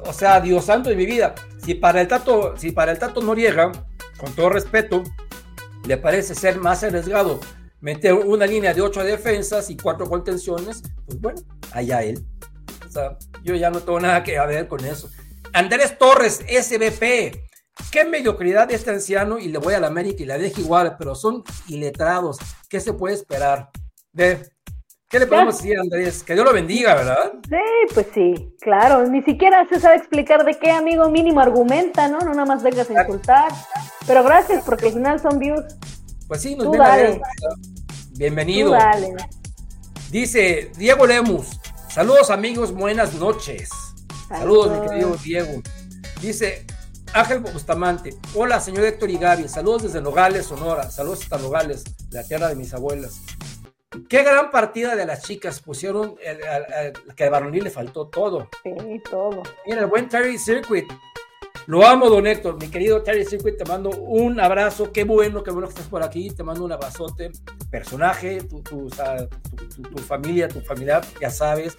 o sea, Dios santo de mi vida, si para el Tato, si para el Tato Noriega, con todo respeto, le parece ser más arriesgado meter una línea de ocho defensas y cuatro contenciones, pues bueno, allá él. O sea, yo ya no tengo nada que ver con eso. Andrés Torres, SBP. Qué mediocridad este anciano y le voy a la América y la dejo igual, pero son iletrados. ¿Qué se puede esperar? De, ¿Qué le podemos decir, Andrés? Que Dios lo bendiga, ¿verdad? Sí, pues sí, claro. Ni siquiera se sabe explicar de qué amigo mínimo argumenta, ¿no? No nada más vengas a insultar. Pero gracias, porque al final son views. Pues sí, nos Tú ven a dale. ver. Bienvenido. Dale. Dice Diego Lemus. Saludos amigos, buenas noches. Saludos, mi querido Diego. Dice Ángel Bustamante. Hola, señor Héctor y Gaby. Saludos desde Nogales, Sonora. Saludos hasta Nogales, la tierra de mis abuelas. Qué gran partida de las chicas. Pusieron el- al- al- que al varonil le faltó todo. Sí, todo. Mira, el buen Terry Circuit. Lo amo, don Héctor. Mi querido Terry Circuit, te mando un abrazo. Qué bueno, qué bueno que estás por aquí. Te mando un abrazote. Personaje, tu, tu, tu- tu- familia, tu familiar, ya sabes.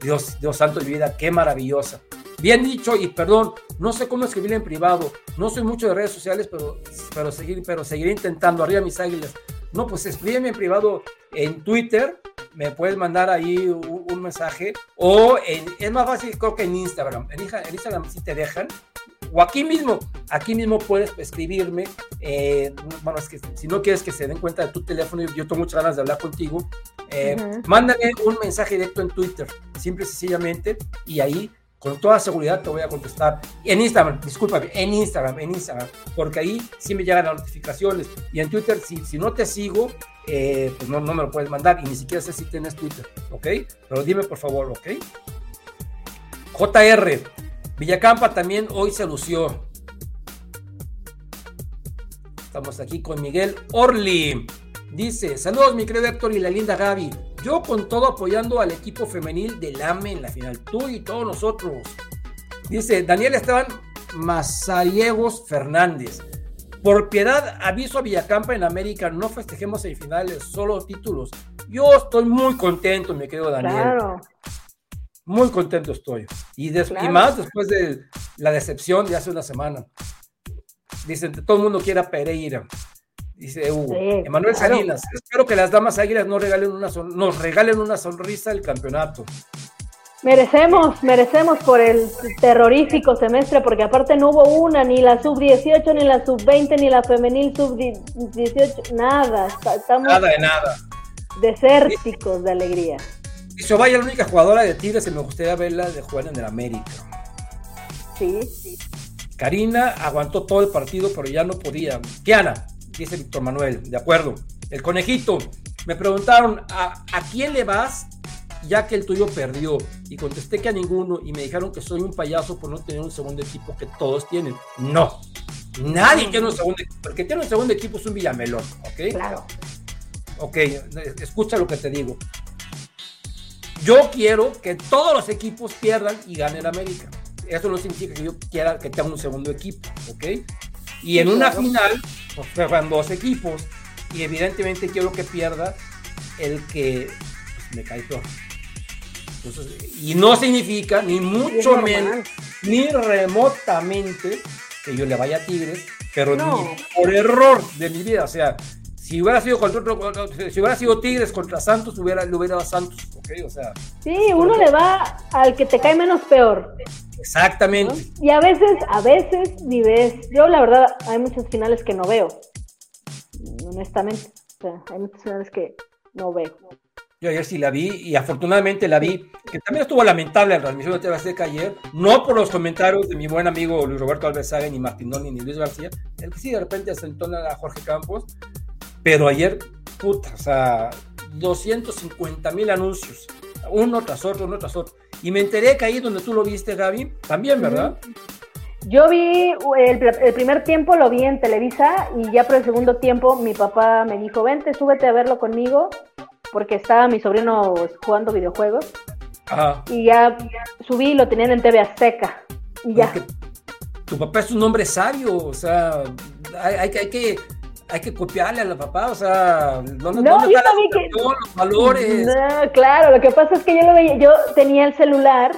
Dios, Dios santo mi vida, qué maravillosa. Bien dicho, y perdón, no sé cómo escribir en privado. No soy mucho de redes sociales, pero, pero, seguir, pero seguiré intentando. Arriba mis águilas. No, pues escríbeme en privado en Twitter. Me puedes mandar ahí un, un mensaje. O en- es más fácil, creo que en Instagram. En, en Instagram sí te dejan. O aquí mismo, aquí mismo puedes escribirme. eh, bueno, es que si no quieres que se den cuenta de tu teléfono, yo tengo muchas ganas de hablar contigo. eh. Mándame un mensaje directo en Twitter, simple y sencillamente, y ahí con toda seguridad te voy a contestar. En Instagram, discúlpame, en Instagram, en Instagram, porque ahí sí me llegan las notificaciones. Y en Twitter, si, si no te sigo, eh, pues no, no me lo puedes mandar y ni siquiera sé si tienes Twitter, ¿ok? Pero dime por favor, ¿ok? JR, Villacampa también hoy se lució. Estamos aquí con Miguel Orli. Dice, saludos mi querido Héctor y la linda Gaby. Yo con todo apoyando al equipo femenil del AME en la final. Tú y todos nosotros. Dice Daniel Esteban Mazariegos Fernández. Por piedad, aviso a Villacampa en América, no festejemos semifinales, solo títulos. Yo estoy muy contento, mi querido Daniel. Claro. Muy contento estoy. Y, des- y Claro. más después de la decepción de hace una semana. Dicen, todo el mundo quiere a Pereira. Dice Hugo. Sí, Emanuel claro. Salinas, espero que las damas águilas no regalen una son- nos regalen una sonrisa el campeonato. Merecemos, merecemos por el terrorífico semestre, porque aparte no hubo una, ni la sub-18, ni la sub-20, ni la femenil sub-18, nada. Estamos Nada de nada. desérticos de alegría. Dice, vaya la única jugadora de Tigres que me gustaría verla de jugar en el América. Sí, sí. Karina aguantó todo el partido, pero ya no podía. Kiana, dice Víctor Manuel, de acuerdo. El conejito, me preguntaron, ¿a, a quién le vas ya que el tuyo perdió? Y contesté que a ninguno y me dijeron que soy un payaso por no tener un segundo equipo que todos tienen. No, nadie tiene un segundo equipo. El que tiene un segundo equipo es un Villamelón, ¿ok? Claro. Ok, escucha lo que te digo. Yo quiero que todos los equipos pierdan y ganen América. Eso no significa que yo quiera que tenga un segundo equipo, ¿ok? Y en una final, pues juegan dos equipos y evidentemente quiero que pierda el que pues, me cae peor. Entonces, y no significa ni mucho menos, ni remotamente que yo le vaya a Tigres, pero No. ni por error de mi vida. O sea, si hubiera sido contra otro- si hubiera sido Tigres contra Santos, hubiera, le hubiera dado a Santos, ¿ok? O sea, Sí, uno le va al que te cae menos peor. ¿no? exactamente. Y a veces, a veces ni ves. Yo la verdad hay muchas finales que no veo. Honestamente. O sea, hay muchas finales que no veo. Yo ayer sí la vi y afortunadamente la vi, que también estuvo lamentable la transmisión de TV Azteca ayer, no por los comentarios de mi buen amigo Luis Roberto Alvesaga, ni Martinoni, ni Luis García, el que sí de repente asentó a Jorge Campos, pero ayer, puta, o sea, 250 mil anuncios, uno tras otro, uno tras otro. Y me enteré que ahí donde tú lo viste, Gaby, también, ¿verdad? Yo vi el, el primer tiempo, lo vi en Televisa y ya por el segundo tiempo mi papá me dijo, vente, súbete a verlo conmigo porque estaba mi sobrino jugando videojuegos Ajá. y ya subí y lo tenían en TV Azteca y ya. Porque tu papá es un hombre sabio, o sea, hay, hay que, hay que, hay que copiarle a la papá, o sea, ¿dónde, No, dónde yo está la que- los valores? No, claro, lo que pasa es que yo lo veía, yo tenía el celular,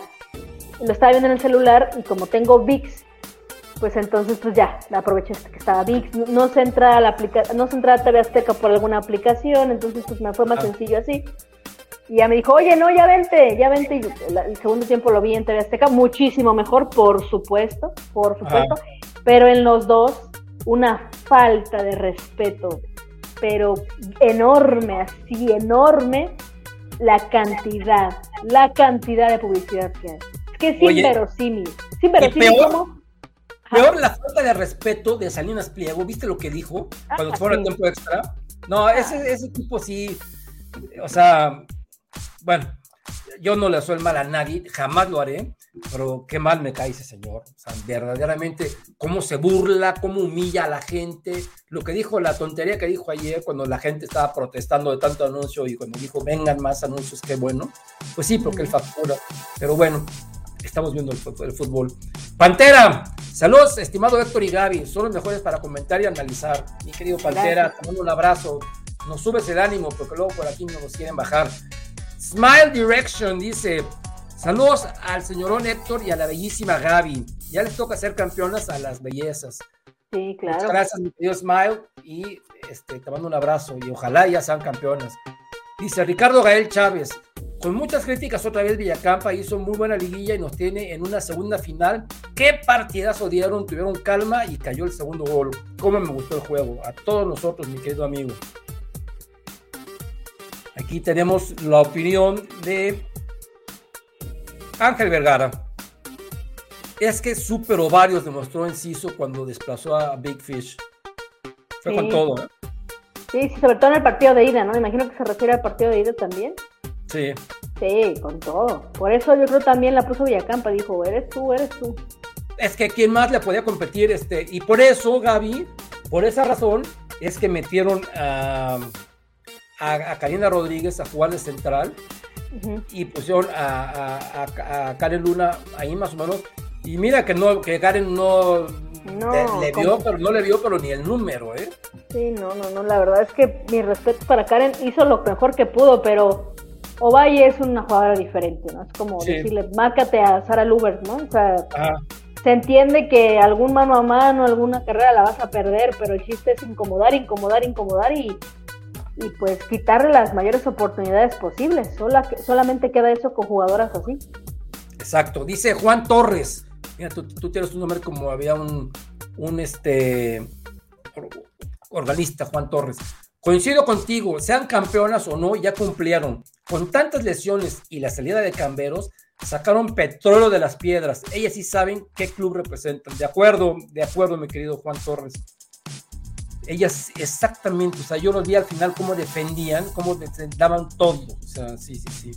lo estaba viendo en el celular y como tengo VIX, pues entonces pues ya, aproveché que estaba VIX, no, no se entra a la aplica no se entra a TV Azteca por alguna aplicación, entonces pues me fue más Ah. sencillo así. Y ya me dijo, oye, no, ya vente, ya vente. Y el, segundo tiempo lo vi en TV Azteca, muchísimo mejor, por supuesto, por supuesto. Pero en los dos, una falta de respeto, pero enorme, así enorme, la cantidad, la cantidad de publicidad que hay. Es que es Oye, inverosímil. Es inverosímil peor. Peor la falta de respeto de Salinas Pliego, ¿viste lo que dijo cuando Ah, fueron sí. al tiempo extra? No, ese, ese tipo sí, o sea, bueno, yo no le soy mal a nadie, jamás lo haré, pero qué mal me cae ese señor, o sea, verdaderamente, cómo se burla, cómo humilla a la gente, lo que dijo, la tontería que dijo ayer cuando la gente estaba protestando de tanto anuncio y cuando dijo, vengan más anuncios, qué bueno, pues sí, porque él factura, pero bueno, estamos viendo el, fútbol. Pantera, saludos, estimado Héctor y Gaby, son los mejores para comentar y analizar. Mi querido Pantera, te mando un abrazo. Nos subes el ánimo porque luego por aquí no nos quieren bajar. Smile Direction dice: Saludos al señorón Héctor y a la bellísima Gaby. Ya les toca ser campeonas a las bellezas. Sí, Muchas claro. gracias, mi querido Smile, y este, te mando un abrazo y ojalá ya sean campeonas. Dice Ricardo Gael Chávez, con muchas críticas otra vez Villacampa hizo muy buena liguilla y nos tiene en una segunda final. ¿Qué partidazo dieron? Tuvieron calma y cayó el segundo gol. ¿Cómo me gustó el juego? A todos nosotros, mi querido amigo. Aquí tenemos la opinión de Ángel Vergara. Es que Super Ovarios demostró inciso cuando desplazó a Big Fish. Fue Sí. con todo, ¿eh? Sí, sí, sobre todo en el partido de ida, ¿no? Me imagino que se refiere al partido de ida también. Sí. Sí, con todo. Por eso yo creo también la puso Villacampa, dijo, eres tú, eres tú. Es que quién más le podía competir, este, y por eso, Gaby, por esa razón, es que metieron a, a, a Karina Rodríguez a jugar de central y pusieron a, a- a- a Karen Luna ahí más o menos. Y mira que no, que Karen no, No, le, le vio, pero no le vio, pero ni el número, ¿eh? Sí, no, no, no, la verdad es que mi respeto para Karen hizo lo mejor que pudo, pero Ovalle es una jugadora diferente, ¿no? Es como Sí. decirle, márcate a Sara Lubert, ¿no? O sea, Ajá. se entiende que algún mano a mano, alguna carrera la vas a perder, pero el chiste es incomodar, incomodar, incomodar y, y pues quitarle las mayores oportunidades posibles. Sola, solamente queda eso con jugadoras así. Exacto. Dice Juan Torres. Mira, tú, tú tienes un nombre como había un, un este or- organista, Juan Torres. Coincido contigo, sean campeonas o no, ya cumplieron. Con tantas lesiones y la salida de Camberos, sacaron petróleo de las piedras. Ellas sí saben qué club representan. De acuerdo, de acuerdo, mi querido Juan Torres. Ellas exactamente, o sea, yo los vi al final cómo defendían, cómo daban todo. O sea, sí, sí, sí.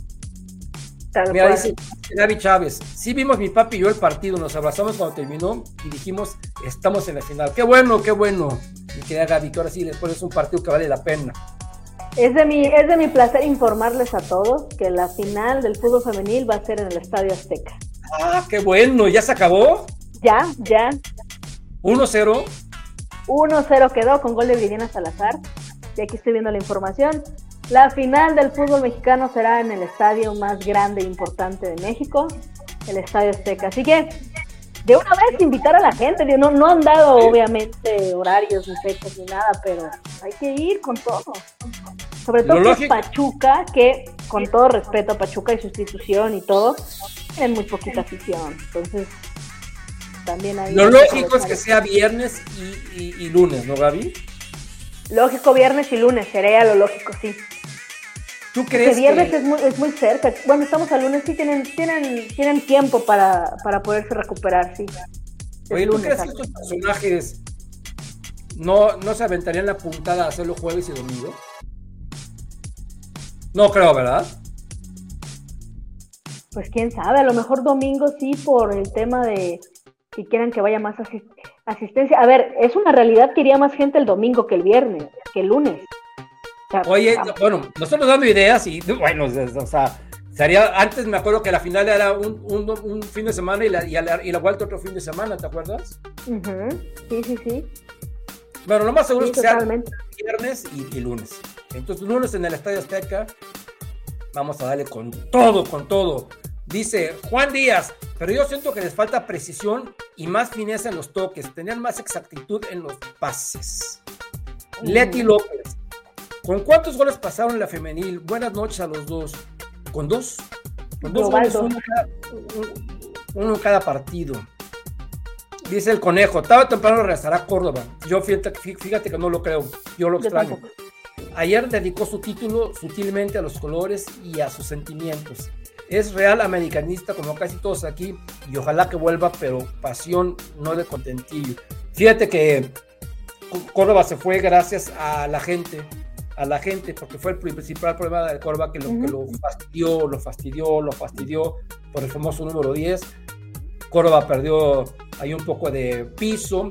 Tal Mira, cual. dice Gaby Chávez, sí vimos mi papi y yo el partido, nos abrazamos cuando terminó y dijimos, estamos en la final. Qué bueno, qué bueno. Mi querida Gaby, que ahora sí después es un partido que vale la pena. Es de, mi, es de mi placer informarles a todos que la final del fútbol femenil va a ser en el Estadio Azteca. Ah, qué bueno, ya se acabó. Ya, ya. 1-0. 1-0 quedó con gol de Viridiana Salazar. Y aquí estoy viendo la información. La final del fútbol mexicano será en el estadio más grande e importante de México, el Estadio Azteca. Así que, de una vez, invitar a la gente. No, no han dado, obviamente, horarios ni fechas ni nada, pero hay que ir con todo. Sobre todo que lógico- Pachuca, que con todo respeto a Pachuca y su institución y todo, tienen muy poquita afición. Entonces, también hay. Lo lógico es que sea viernes y, y- y lunes, ¿no, Gaby? Lógico, viernes y lunes, sería lo lógico, sí. ¿Tú Porque crees viernes que... es, muy, es muy cerca. Bueno, estamos al lunes, sí tienen, tienen, tienen tiempo para, para poderse recuperar, sí. Oye, ¿tú lunes, crees que estos personajes no, no se aventarían la puntada a hacerlo jueves y domingo? No creo, ¿verdad? Pues quién sabe, a lo mejor domingo sí por el tema de si quieren que vaya más asis- asistencia. A ver, es una realidad que iría más gente el domingo que el viernes, que el lunes. O sea, Oye, bueno, nosotros dando ideas y bueno, o sea, sería, antes me acuerdo que la final era un, un- un fin de semana y la, y, la, y la vuelta otro fin de semana, ¿te acuerdas? Sí, sí, sí. Bueno, lo más seguro Sí, es que sea viernes y, y lunes. Entonces, lunes en el Estadio Azteca, vamos a darle con todo, con todo. Dice Juan Díaz, pero yo siento que les falta precisión y más fineza en los toques, tenían más exactitud en los pases. Leti López, ¿con cuántos goles pasaron en la femenil? Buenas noches a los dos. ¿Con dos? Con dos goles, uno cada, uno cada partido. Dice el conejo, tarde o temprano regresará a Córdoba. Yo fíjate, que no lo creo, yo lo extraño. Ayer dedicó su título sutilmente a los colores y a sus sentimientos. Es real americanista como casi todos aquí y ojalá que vuelva, pero pasión, no de contentillo. Fíjate que Córdoba se fue gracias a la gente, a la gente, porque fue el principal problema de Córdoba que lo, que lo fastidió, lo fastidió, lo fastidió por el famoso número 10. Córdoba perdió ahí un poco de piso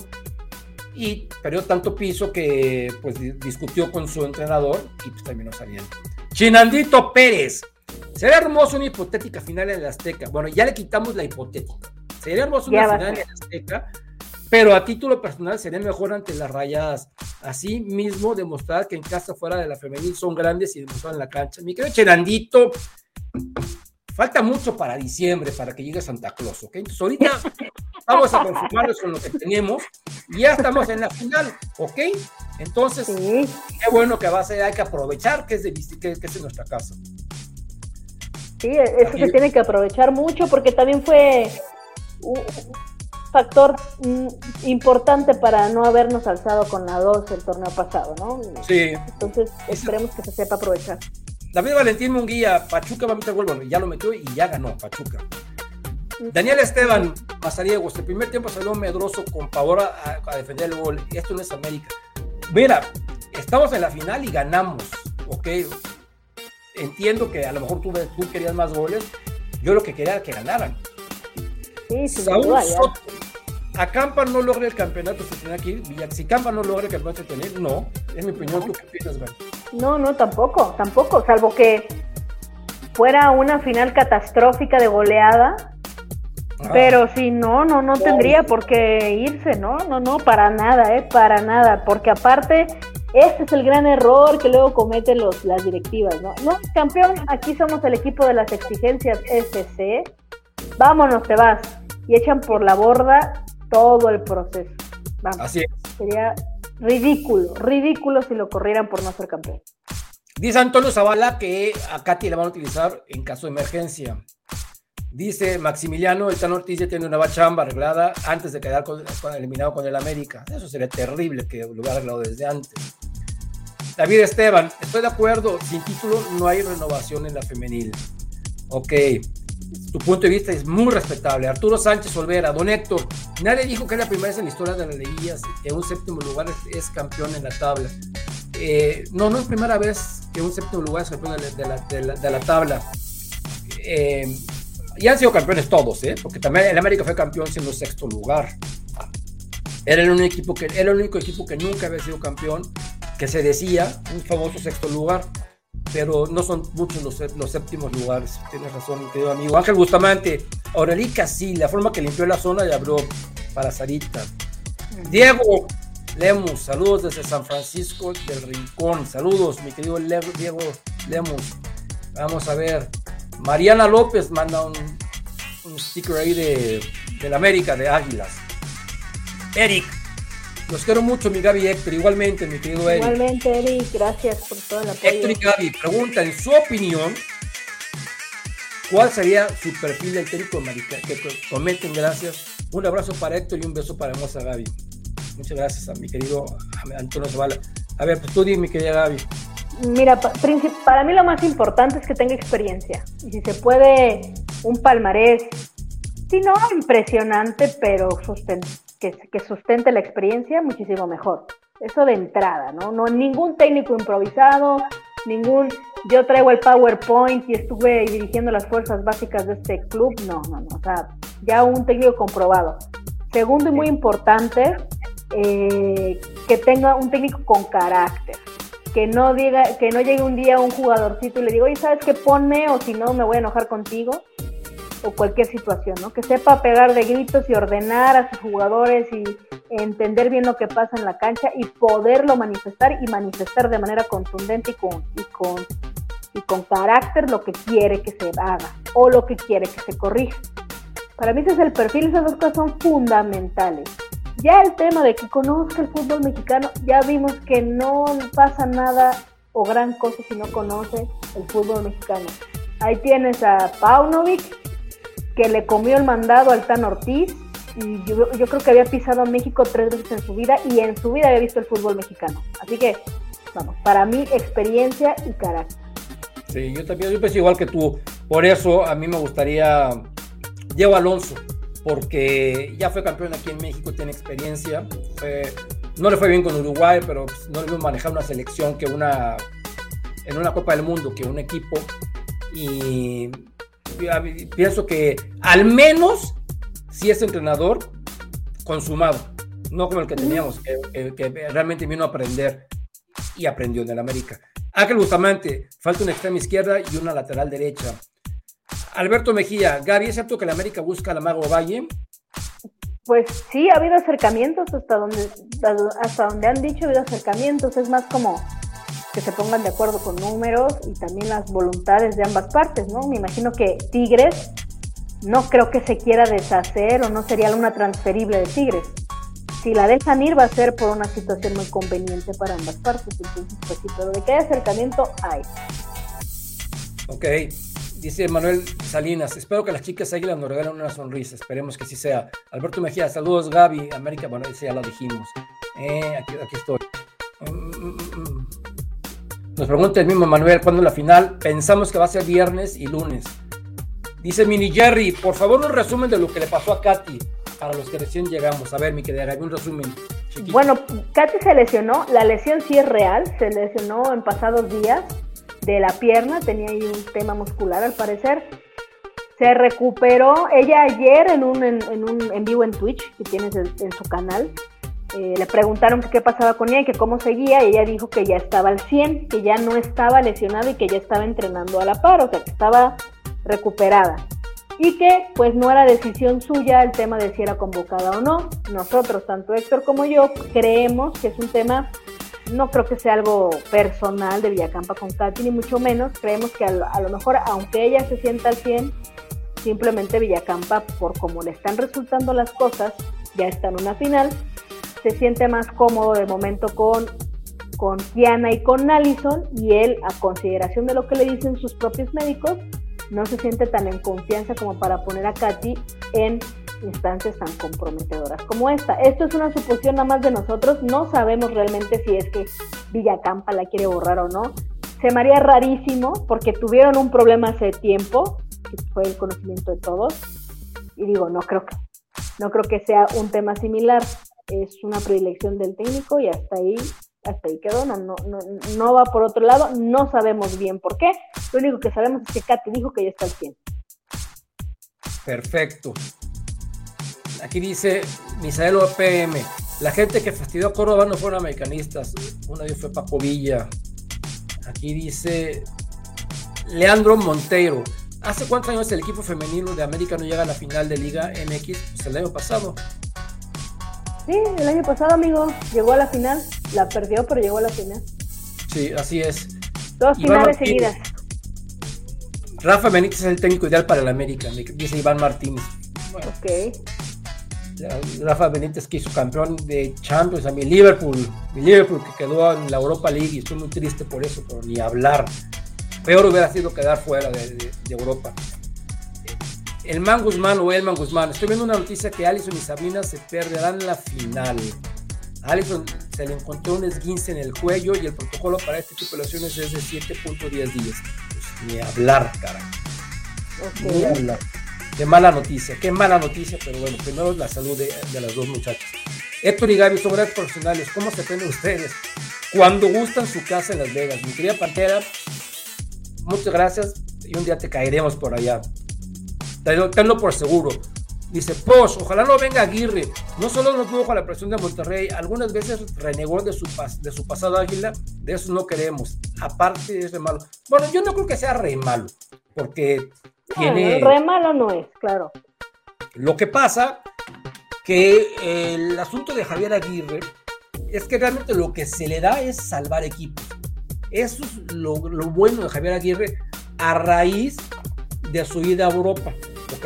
y perdió tanto piso que pues discutió con su entrenador y pues terminó saliendo. Chinandito Pérez. Sería hermoso una hipotética final en el Azteca. Bueno, ya le quitamos la hipotética. Sería hermoso una final en el Azteca, pero a título personal sería mejor ante las rayadas. Así mismo demostrar que en casa fuera de la femenil son grandes y demostrar en la cancha. Mi querido Chinandito, falta mucho para diciembre para que llegue Santa Claus, ¿ok? Entonces ahorita vamos a conformarnos con lo que tenemos y ya estamos en la final, ¿ok? Entonces, qué bueno que va a ser, hay que aprovechar que es, de, que, es nuestra casa. Sí, eso se tiene que aprovechar mucho porque también fue un factor mm, importante para no habernos alzado con la 2 el torneo pasado, ¿no? Sí. Entonces, esperemos que se sepa aprovechar. David Valentín Munguía, Pachuca va a meter gol, bueno, ya lo metió y ya ganó Pachuca. Daniel Esteban Mazariegos, el primer tiempo salió medroso con pavor a, defender el gol. Esto no es América. Mira, estamos en la final y ganamos, ¿ok? Entiendo que a lo mejor tú, tú querías más goles. Yo lo que quería era que ganaran. Sí, sí, Saúl Soto, a Campa no logra el campeonato se tiene aquí. Si Campa no logra el campeonato se tiene, no. Es mi opinión. ¿Tú qué piensas, No, no, tampoco, tampoco. Salvo que fuera una final catastrófica de goleada. Ah. Pero si no, no, no tendría por qué irse, ¿no? No, no, para nada, ¿eh? Para nada. Porque aparte, este es el gran error que luego cometen los, las directivas, ¿no? No, campeón, aquí somos el equipo de las exigencias SC. Vámonos, te vas. Y echan por la borda todo el proceso. Así es. Sería ridículo, ridículo si lo corrieran por no ser campeón. Dice Antonio Zavala que a Katy la van a utilizar en caso de emergencia. Dice Maximiliano, el Tan Ortiz ya tiene una chamba arreglada antes de quedar con, eliminado con el América. Eso sería terrible que lo hubiera arreglado desde antes. David Esteban, estoy de acuerdo, sin título no hay renovación en la femenil. Ok, tu punto de vista es muy respetable. Arturo Sánchez Olvera, don Héctor, nadie dijo que era la primera vez en la historia de las leguías que un séptimo lugar es, campeón en la tabla. Eh, no, no es primera vez que un séptimo lugar es campeón de la, tabla. Eh, ya han sido campeones todos, ¿eh? porque también el América fue campeón siendo sexto lugar. Era el, único equipo que, era el único equipo que nunca había sido campeón, que se decía un famoso sexto lugar pero no son muchos los, los séptimos lugares. Tienes razón, querido amigo. Ángel Bustamante, Aurelica sí, la forma que limpió la zona y abrió para Sarita. Diego Lemus, saludos desde San Francisco del Rincón. Saludos, mi querido Diego Lemus. Vamos a ver. Mariana López manda un, un sticker ahí de, de la América, de Águilas. Eric, los quiero mucho, mi Gaby Héctor. Igualmente, mi querido Eric. Igualmente, Eric. Gracias por todo el apoyo. Héctor y Gaby pregunta, en su opinión, ¿cuál sería su perfil del técnico Marica? Que comenten, gracias. Un abrazo para Héctor y un beso para hermosa Gaby. Muchas gracias a mi querido Antonio Zavala. A ver, pues tú dime, mi querida Gaby. Mira, para mí lo más importante es que tenga experiencia. Y si se puede, un palmarés, si no impresionante, pero sustentable que, sustente la experiencia, muchísimo mejor. Eso de entrada, ¿no? No ningún técnico improvisado, ningún yo traigo el PowerPoint y estuve dirigiendo las fuerzas básicas de este club, no, no, no, o sea, ya un técnico comprobado. Segundo y muy importante, eh, que tenga un técnico con carácter, que no diga, que no llegue un día un jugadorcito y le diga, oye, ¿sabes qué? Ponme o si no me voy a enojar contigo o cualquier situación, ¿no? Que sepa pegar de gritos y ordenar a sus jugadores y entender bien lo que pasa en la cancha y poderlo manifestar y manifestar de manera contundente y con, y con, carácter lo que quiere que se haga o lo que quiere que se corrija. Para mí ese es el perfil, esas dos cosas son fundamentales. Ya el tema de que conozca el fútbol mexicano, ya vimos que no pasa nada o gran cosa si no conoce el fútbol mexicano. Ahí tienes a Paunovic, que le comió el mandado al Tan Ortiz, y yo, creo que había pisado a México tres veces en su vida y en su vida había visto el fútbol mexicano. Así que, vamos, para mí experiencia y carácter. Sí, yo también, yo pienso igual que tú. Por eso a mí me gustaría Diego Alonso, porque ya fue campeón aquí en México, tiene experiencia. no le fue bien con Uruguay, pero pues, no le vio manejar una selección que una en una Copa del Mundo que un equipo. Y pienso que al menos si es entrenador consumado, no como el que teníamos, que, realmente vino a aprender y aprendió en el América. Ángel Bustamante, falta una extrema izquierda y una lateral derecha. Alberto Mejía, Gaby, ¿es cierto que el América busca a la Mago Valle? Pues sí, ha habido acercamientos hasta donde, hasta donde han dicho, ha habido acercamientos, es más como que se pongan de acuerdo con números y también las voluntades de ambas partes, ¿no? Me imagino que Tigres no creo que se quiera deshacer o no sería una transferible de Tigres. Si la dejan ir va a ser por una situación muy conveniente para ambas partes. Entonces, pues sí, pero de hay acercamiento, hay. Ok, dice Manuel Salinas, espero que las chicas águilas nos regalen una sonrisa, esperemos que sí sea. Alberto Mejía, saludos Gaby, América, bueno, ese ya lo dijimos. Eh, aquí, aquí, estoy. Mm, mm, mm, nos pregunta el mismo Manuel, ¿cuándo la final? Pensamos que va a ser viernes y lunes. Dice Mini Jerry, por favor un resumen de lo que le pasó a Katy para los que recién llegamos. A ver, mi querida, un resumen. Bueno, Katy se lesionó, la lesión sí es real, se lesionó en pasados días de la pierna, tenía ahí un tema muscular al parecer. Se recuperó ella ayer en un en, un en vivo en Twitch que tienes en, su canal. Eh, le preguntaron qué pasaba con ella y que cómo seguía y ella dijo que ya estaba al 100, que ya no estaba lesionada y que ya estaba entrenando a la par, o sea, que estaba recuperada. Y que pues no era decisión suya el tema de si era convocada o no. Nosotros, tanto Héctor como yo, creemos que es un tema, no creo que sea algo personal de Villacampa con Katy, ni mucho menos, creemos que a lo, mejor, aunque ella se sienta al 100, simplemente Villacampa, por cómo le están resultando las cosas, ya está en una final, se siente más cómodo de momento con con Kiana y con Allison y él, a consideración de lo que le dicen sus propios médicos, no se siente tan en confianza como para poner a Katy en instancias tan comprometedoras como esta. Esto es una suposición nada más de nosotros, no sabemos realmente si es que Villacampa la quiere borrar o no. Se me haría rarísimo porque tuvieron un problema hace tiempo, que fue el conocimiento de todos, y digo, no creo que, no creo que sea un tema similar, es una predilección del técnico y hasta ahí hasta ahí quedó, no, no, no, va por otro lado, no sabemos bien por qué, lo único que sabemos es que Katy dijo que ya está al 100. Perfecto. Aquí dice Misael OPM, la gente que fastidió a Córdoba no fueron americanistas, una vez fue Paco Villa. Aquí dice Leandro Monteiro, ¿hace cuántos años el equipo femenino de América no llega a la final de Liga MX? Pues el año pasado. Sí, el año pasado, amigo, llegó a la final. La perdió, pero llegó a la final. Sí, así es. Dos finales seguidas. Rafa Benítez es el técnico ideal para el América, dice Iván Martínez. ok. Rafa Benítez que hizo campeón de Champions, a mi Liverpool, mi Liverpool que quedó en la Europa League y estoy muy triste por eso, por ni hablar. Peor hubiera sido quedar fuera de Europa el Man Guzmán o el Man Guzmán. Estoy viendo una noticia que Alison y Sabina se perderán la final. A Alison se le encontró un esguince en el cuello y el protocolo para este tipo de lesiones es de 7.10 días. Pues, ni hablar, cara. Ni hablar. Qué mala noticia, qué mala noticia, pero bueno, primero la salud de, las dos muchachas. Héctor y Gaby son grandes profesionales. ¿Cómo se prenden ustedes? Cuando gustan su casa en Las Vegas. Mi querida Pantera, muchas gracias y un día te caeremos por allá tenlo por seguro. Dice, pues, ojalá no venga Aguirre. No solo no pudo con la presión de Monterrey, algunas veces renegó de su, de su pasado águila, de eso no queremos. Aparte es re malo. Bueno, yo no creo que sea re malo, porque tiene... Re malo no es, claro. Lo que pasa que el asunto de Javier Aguirre es que realmente lo que se le da es salvar equipos. Eso es lo, lo bueno de Javier Aguirre a raíz de su ida a Europa.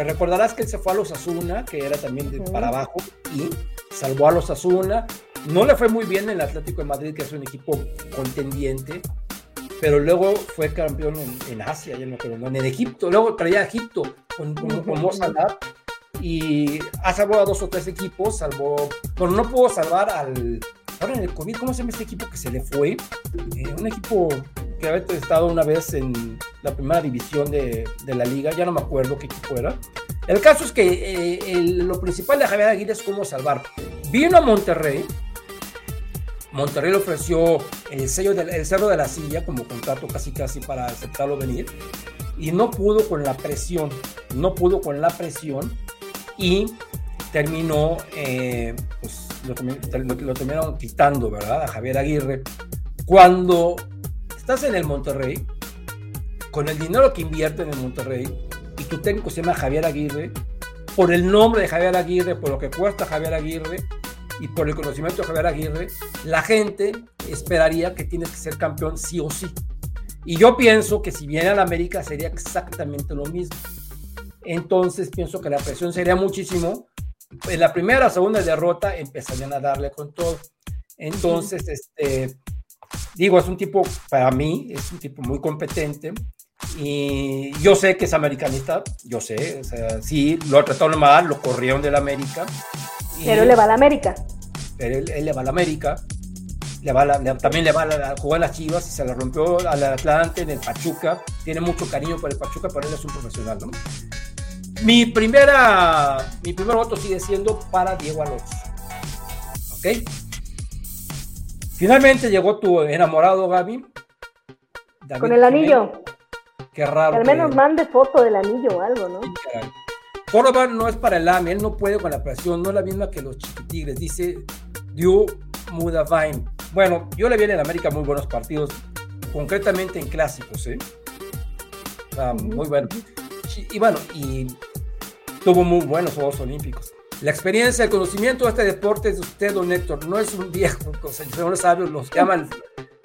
Recordarás que él se fue a los Asuna, que era también de para abajo, y salvó a los Asuna. No le fue muy bien en el Atlético de Madrid, que es un equipo contendiente, pero luego fue campeón en, en Asia, ya no acuerdo, ¿no? en Egipto, luego traía a Egipto con, con, con Mo Salah, y ha salvado a dos o tres equipos, salvó, bueno, no pudo salvar al, ahora en el COVID, ¿cómo se llama este equipo que se le fue? Eh, un equipo que había estado una vez en la primera división de, de la liga, ya no me acuerdo qué equipo era. El caso es que eh, el- lo principal de Javier Aguirre es cómo salvar. Vino a Monterrey, Monterrey le ofreció el, sello del, el cerro de la silla como contrato casi casi para aceptarlo venir y no pudo con la presión, no pudo con la presión y terminó, eh, pues lo, lo terminaron quitando, ¿verdad? A Javier Aguirre. Cuando estás en el Monterrey, con el dinero que invierte en el Monterrey, y tu técnico se llama Javier Aguirre, por el nombre de Javier Aguirre, por lo que cuesta Javier Aguirre y por el conocimiento de Javier Aguirre, la gente esperaría que tienes que ser campeón sí o sí. Y yo pienso que si viene a la América sería exactamente lo mismo. Entonces pienso que la presión sería muchísimo. En la primera o segunda derrota empezarían a darle con todo. Entonces, este, digo, es un tipo, para mí, es un tipo muy competente. Y yo sé que es americanista, yo sé, o sea, sí, lo trataron mal, lo corrieron del América. y- Pero le va a la América. pero él, él le va a la América, le va a la- le- también le va a la, jugó en las Chivas y se la rompió al Atlante en el Pachuca. Tiene mucho cariño por el Pachuca, pero él es un profesional, ¿no? Mi primera, mi primer voto sigue siendo para Diego Alonso. ¿Ok? Finalmente llegó tu enamorado Gaby. David Con el anillo. Jiménez. Qué raro. Que al que- menos mande foto del anillo o algo, ¿no? Córdoba no es para el AME, él no puede con la presión, no es la misma que los chiquitigres, dice Diu Mudavain. Bueno, yo le vi en América muy buenos partidos, concretamente en clásicos, ¿eh? Muy bueno. Y bueno, y tuvo muy buenos Juegos Olímpicos. La experiencia, el conocimiento de este deporte es de usted, don Héctor, no es un viejo, señores sabios, los que aman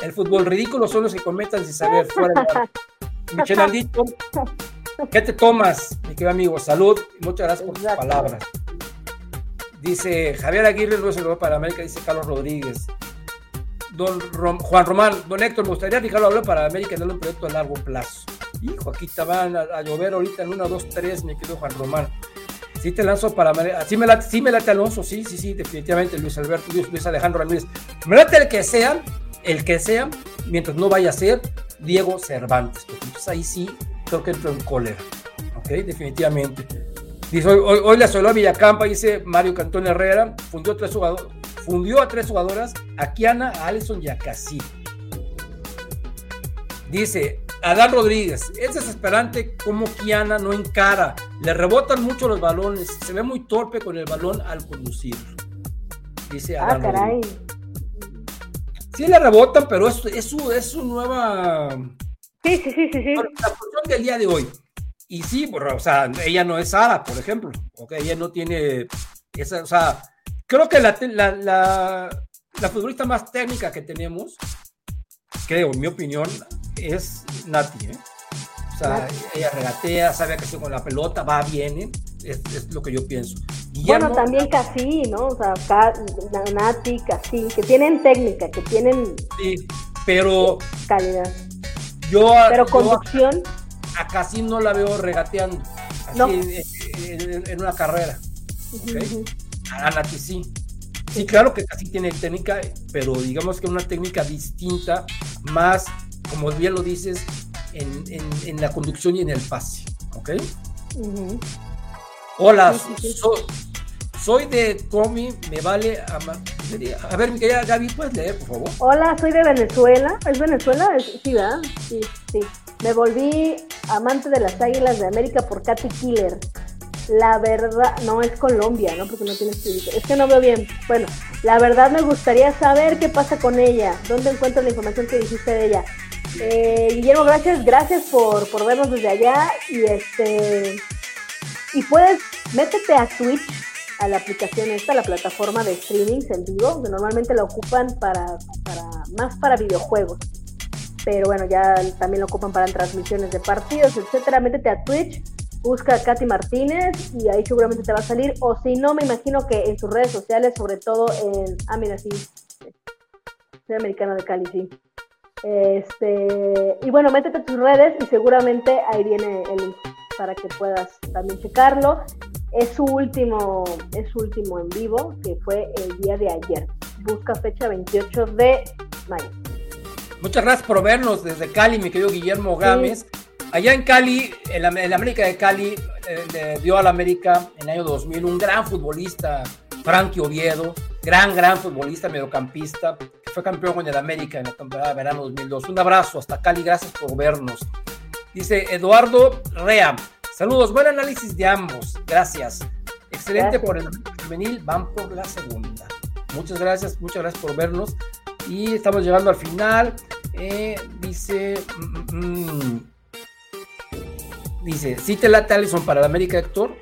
el fútbol ridículo son los que comentan sin saber fuera de Michel Aldito, ¿Qué te tomas, mi querido amigo? Salud muchas gracias por tus palabras. Dice Javier Aguirre no es el para América, dice Carlos Rodríguez. Don Rom- Juan Román, don Héctor, me gustaría Ricardo hablar para América y darle un proyecto a largo plazo. Hijo, aquí te van a, a llover ahorita en 1, 2, 3, mi querido Juan Román. Sí te lanzo para América. Sí me late, sí me late Alonso, sí, sí, sí, definitivamente Luis Alberto, Luis, Alejandro Ramírez. Me late el que sea, el que sea, mientras no vaya a ser Diego Cervantes. Porque entonces ahí sí creo que entró en cólera. ¿Ok? Definitivamente. Dice, hoy, hoy, hoy le soló a Villacampa, dice Mario Cantón Herrera, fundió, tres jugadores, fundió a tres jugadoras, a Kiana, a Alison y a Casi. Dice Adán Rodríguez, es desesperante como Kiana no encara, le rebotan mucho los balones, se ve muy torpe con el balón al conducir. Dice Ah, Adán caray. Rodríguez. Sí le rebotan, pero es, es, su, es su nueva Sí, sí, sí, sí, sí. bueno, la cuestión del día de hoy. Y sí, o sea, ella no es Sara, por ejemplo. Ok, ella no tiene esa, o sea, creo que la, la, la futbolista más técnica que tenemos, creo, en mi opinión, es Nati. ¿eh? O sea, Nati. ella regatea, sabe qué hacer con la pelota, va, viene. Es, es lo que yo pienso. Bueno, también Casi, ¿no? O sea, Nati, Casi, que tienen técnica, que tienen Sí, pero calidad. yo, Pero yo conducción, a casi no la veo regateando. Así No. en, en- en una carrera. ujú, ok. ujú. A Nati sí. Sí, claro que casi tiene técnica, pero digamos que una técnica distinta, más, como bien lo dices, en, en- en la conducción y en el pase. ¿Ok? Hola, soy de Tommy, me vale. ama- A ver, mi querida Gaby, ¿puedes leer, por favor? Hola, soy de Venezuela. ¿Es Venezuela? Sí, ¿verdad? Sí, sí. Me volví amante de las águilas de América por Katy Killer. La verdad, no es Colombia, ¿no? Porque no tiene escrito. Es que no veo bien. Bueno, la verdad me gustaría saber qué pasa con ella. ¿Dónde encuentro la información que dijiste de ella? Eh, Guillermo, gracias, gracias por, por vernos desde allá. Y este. Y puedes, métete a Twitch, a la aplicación esta, la plataforma de streamings en vivo, que normalmente la ocupan para, para más para videojuegos. Pero bueno, ya también lo ocupan para transmisiones de partidos, etcétera. Métete a Twitch busca a Katy Martínez y ahí seguramente te va a salir. O si no, me imagino que en sus redes sociales, sobre todo en. Ah, mira, sí. Soy americana de Cali, sí. Este, y bueno, métete a tus redes y seguramente ahí viene el link para que puedas también checarlo. Es su último, es su último en vivo, que fue el día de ayer. Busca fecha 28 de mayo. Muchas gracias por vernos desde Cali, mi querido Guillermo Gámez. Allá en Cali, en la, en la América de Cali, eh, le dio a la América en el año 2000 un gran futbolista, Frankie Oviedo, gran, gran futbolista, mediocampista, fue campeón con el América en la temporada de verano 2002. Un abrazo hasta Cali, gracias por vernos. Dice Eduardo Rea, saludos, buen análisis de ambos, gracias. Excelente Gracias. por el juvenil, van por la segunda. Muchas gracias, muchas gracias por vernos. Y estamos llegando al final. Eh, dice, mm, mm, mm. dice, si te late Allison para la América, Héctor.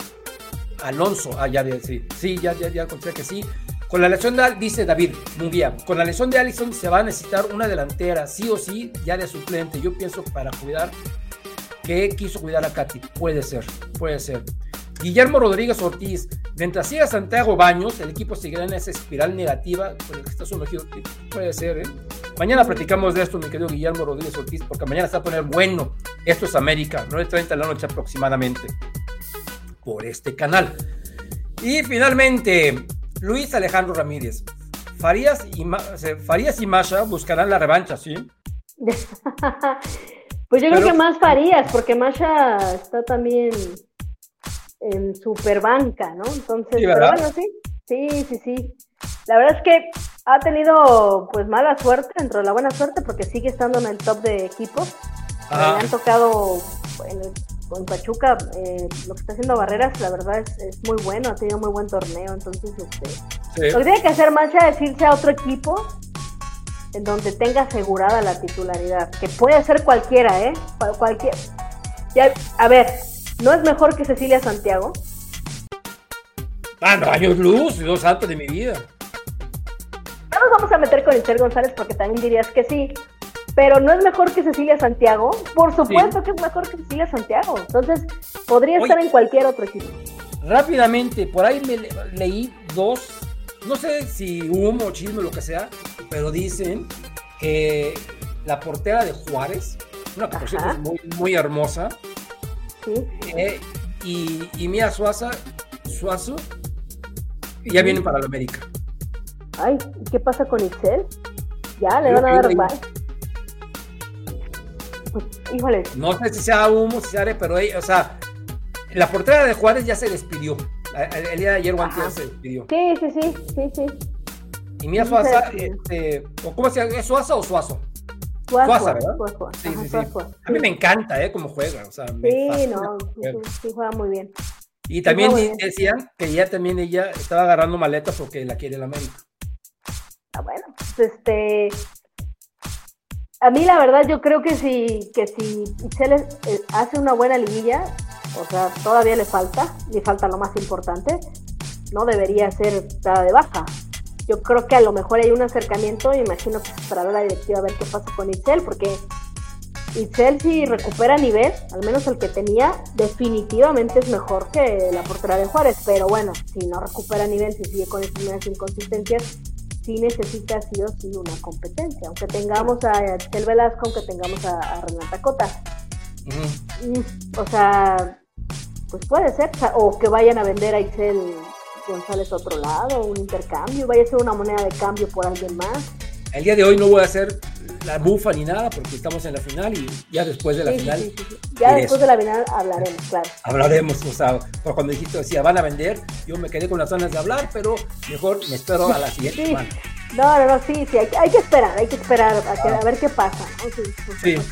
Alonso, ah, ya, sí, sí, ya, ya, ya encontré que sí. Con la lesión de, dice David Munguía, con la lesión de Allison se va a necesitar una delantera, sí o sí, ya de suplente. Yo pienso para cuidar que quiso cuidar a Katy. Puede ser, puede ser. Guillermo Rodríguez Ortiz, mientras siga Santiago Baños, el equipo seguirá en esa espiral negativa con el que está sumergido. Puede ser, ¿eh? Mañana platicamos de esto, mi querido Guillermo Rodríguez Ortiz, porque mañana va a poner bueno. Esto es América, 9.30 de la noche aproximadamente, por este canal. Y finalmente, Luis Alejandro Ramírez. Farías y, Ma- Farías y Masha buscarán la revancha, ¿sí? pues yo Pero- creo que más Farías, porque Masha está también en super banca, ¿no? Entonces, Sí, bueno, sí, sí, sí, sí. La verdad es que ha tenido pues mala suerte dentro de la buena suerte porque sigue estando en el top de equipos. Le han tocado en, el- en Pachuca eh, lo que está haciendo Barreras, la verdad es, es muy bueno, ha tenido muy buen torneo, entonces este, Sí. lo que tiene que hacer Mancha es irse a otro equipo en donde tenga asegurada la titularidad, que puede ser cualquiera, ¿eh? Cual- Cualquier. Ya, a ver, ¿no es mejor que Cecilia Santiago? Ah, no, años luz, Dios santo de mi vida. No nos vamos a meter con Itzel González porque también dirías que sí, pero ¿no es mejor que Cecilia Santiago? Por supuesto que es mejor que Cecilia Santiago. Entonces, podría Oye. estar en cualquier otro equipo. Rápidamente, por ahí me le- leí dos, no sé si humo, chisme o lo que sea, pero dicen que la portera de Juárez, una que por cierto Ajá. es muy, muy hermosa, ¿sí? eh, y, y Mía Suaza, Suazo, ya vienen para la América. Ay, ¿y ¿qué pasa con Itzel? Ya, le van a dar bye. Pues, híjole, No sé si sea humo, si sea, pero, ella- o sea, la portera de Juárez ya se despidió. El, día de ayer Ajá. se despidió. sí, sí, sí, sí, sí. Y Mía Suaza, este, ¿o ¿cómo se llama? ¿Es Suaza o Suazo? Suazua, Suaza, ¿verdad? Suazua, Sí, ajá, sí, sí. A mí me encanta, ¿eh? Cómo juega. O sea, me Sí, no, sí, juega. sí, sí juega muy bien. Y también bien. decían que ya también ella estaba agarrando maleta porque la quiere el América. Ah, bueno, pues este. A mí la verdad yo creo que si, que si Itzel eh, hace una buena liguilla, o sea, todavía le falta, le falta lo más importante, no debería ser dada de baja. Yo creo que a lo mejor hay un acercamiento, imagino que esperará la directiva a ver qué pasa con Itzel, porque Itzel si recupera nivel, al menos el que tenía, definitivamente es mejor que la portera de Juárez, pero bueno, si no recupera nivel, si sigue con esas mismas inconsistencias, sí necesita sí o sí una competencia, aunque tengamos a Itzel Velasco, aunque tengamos a, a Renata Cota. Mm, o sea, pues puede ser, o que vayan a vender a Itzel González a otro lado, un intercambio, vaya a ser una moneda de cambio por alguien más. El día de hoy no voy a hacer la bufa ni nada porque estamos en la final y ya después de la Sí, final sí, sí, sí. Ya después de la final hablaremos, claro. hablaremos. O sea, pero cuando dijiste, decía, van a vender, yo me quedé con las ganas de hablar, pero mejor me espero a la siguiente semana. No, no, no, sí, sí, hay, que- hay que esperar, hay que esperar a, que- a ver qué pasa, ¿no? Sí, pues.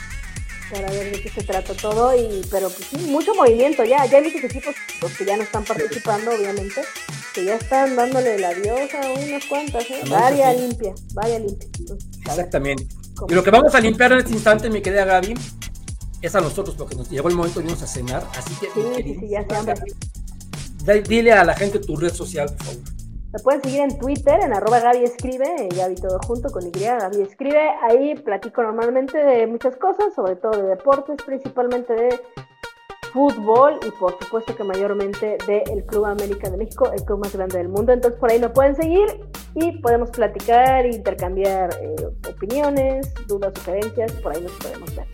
Para ver de qué se trata todo, y pero pues sí, mucho movimiento ya, ya hay muchos equipos, los que ya no están participando, obviamente, que ya están dándole el adiós a unas cuantas, ¿eh? Limpia, vaya limpia. Entonces, Exactamente. Y lo que vamos a limpiar en este instante, mi querida Gaby, es a nosotros porque nos llegó el momento de irnos a cenar. Así que, Sí, sí, querida sí, ya. Gaby, dile a la gente tu red social, por favor. Me pueden seguir en Twitter, en arroba Gaby Escribe, Gaby todo junto con Y, Gaby Escribe. Ahí platico normalmente de muchas cosas, sobre todo de deportes, principalmente de fútbol y por supuesto que mayormente del Club América de México, el club más grande del mundo. Entonces por ahí me pueden seguir y podemos platicar, intercambiar eh, opiniones, dudas, sugerencias, por ahí nos podemos ver.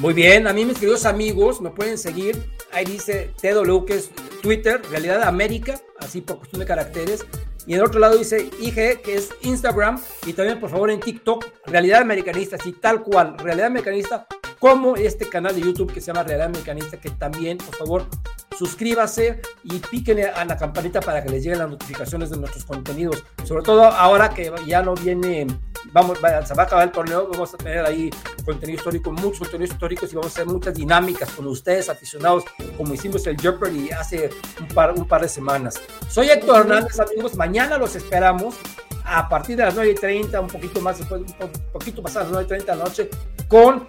Muy bien, a mí mis queridos amigos me pueden seguir. Ahí dice TW, que es Twitter, Realidad América, así por cuestión de caracteres. Y en otro lado dice IG, que es Instagram. Y también, por favor, en TikTok, Realidad Americanista, así tal cual, Realidad Americanista, como este canal de YouTube que se llama Realidad Americanista, que también, por favor, suscríbase y píquenle a la campanita para que les lleguen las notificaciones de nuestros contenidos. Sobre todo ahora que ya no viene, vamos, se va a acabar el torneo, vamos a tener ahí contenido histórico, muchos contenidos históricos y vamos a hacer muchas dinámicas con ustedes, aficionados, como hicimos el Jeopardy hace un par, un par de semanas. Soy Héctor Hernández, amigos, mañana los esperamos a partir de las 9.30, un poquito más después, un poquito pasadas las 9.30 de la noche, con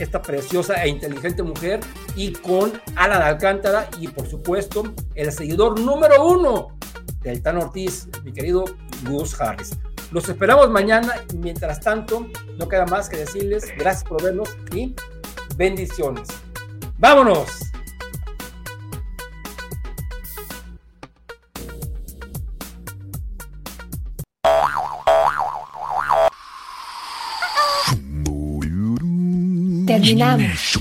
esta preciosa e inteligente mujer y con Alan Alcántara y por supuesto el seguidor número uno del Tan Ortiz, mi querido Gus Harris. Los esperamos mañana y mientras tanto no queda más que decirles gracias por vernos y bendiciones. ¡Vámonos! Terminamos.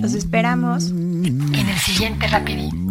Los esperamos en el siguiente rapidín.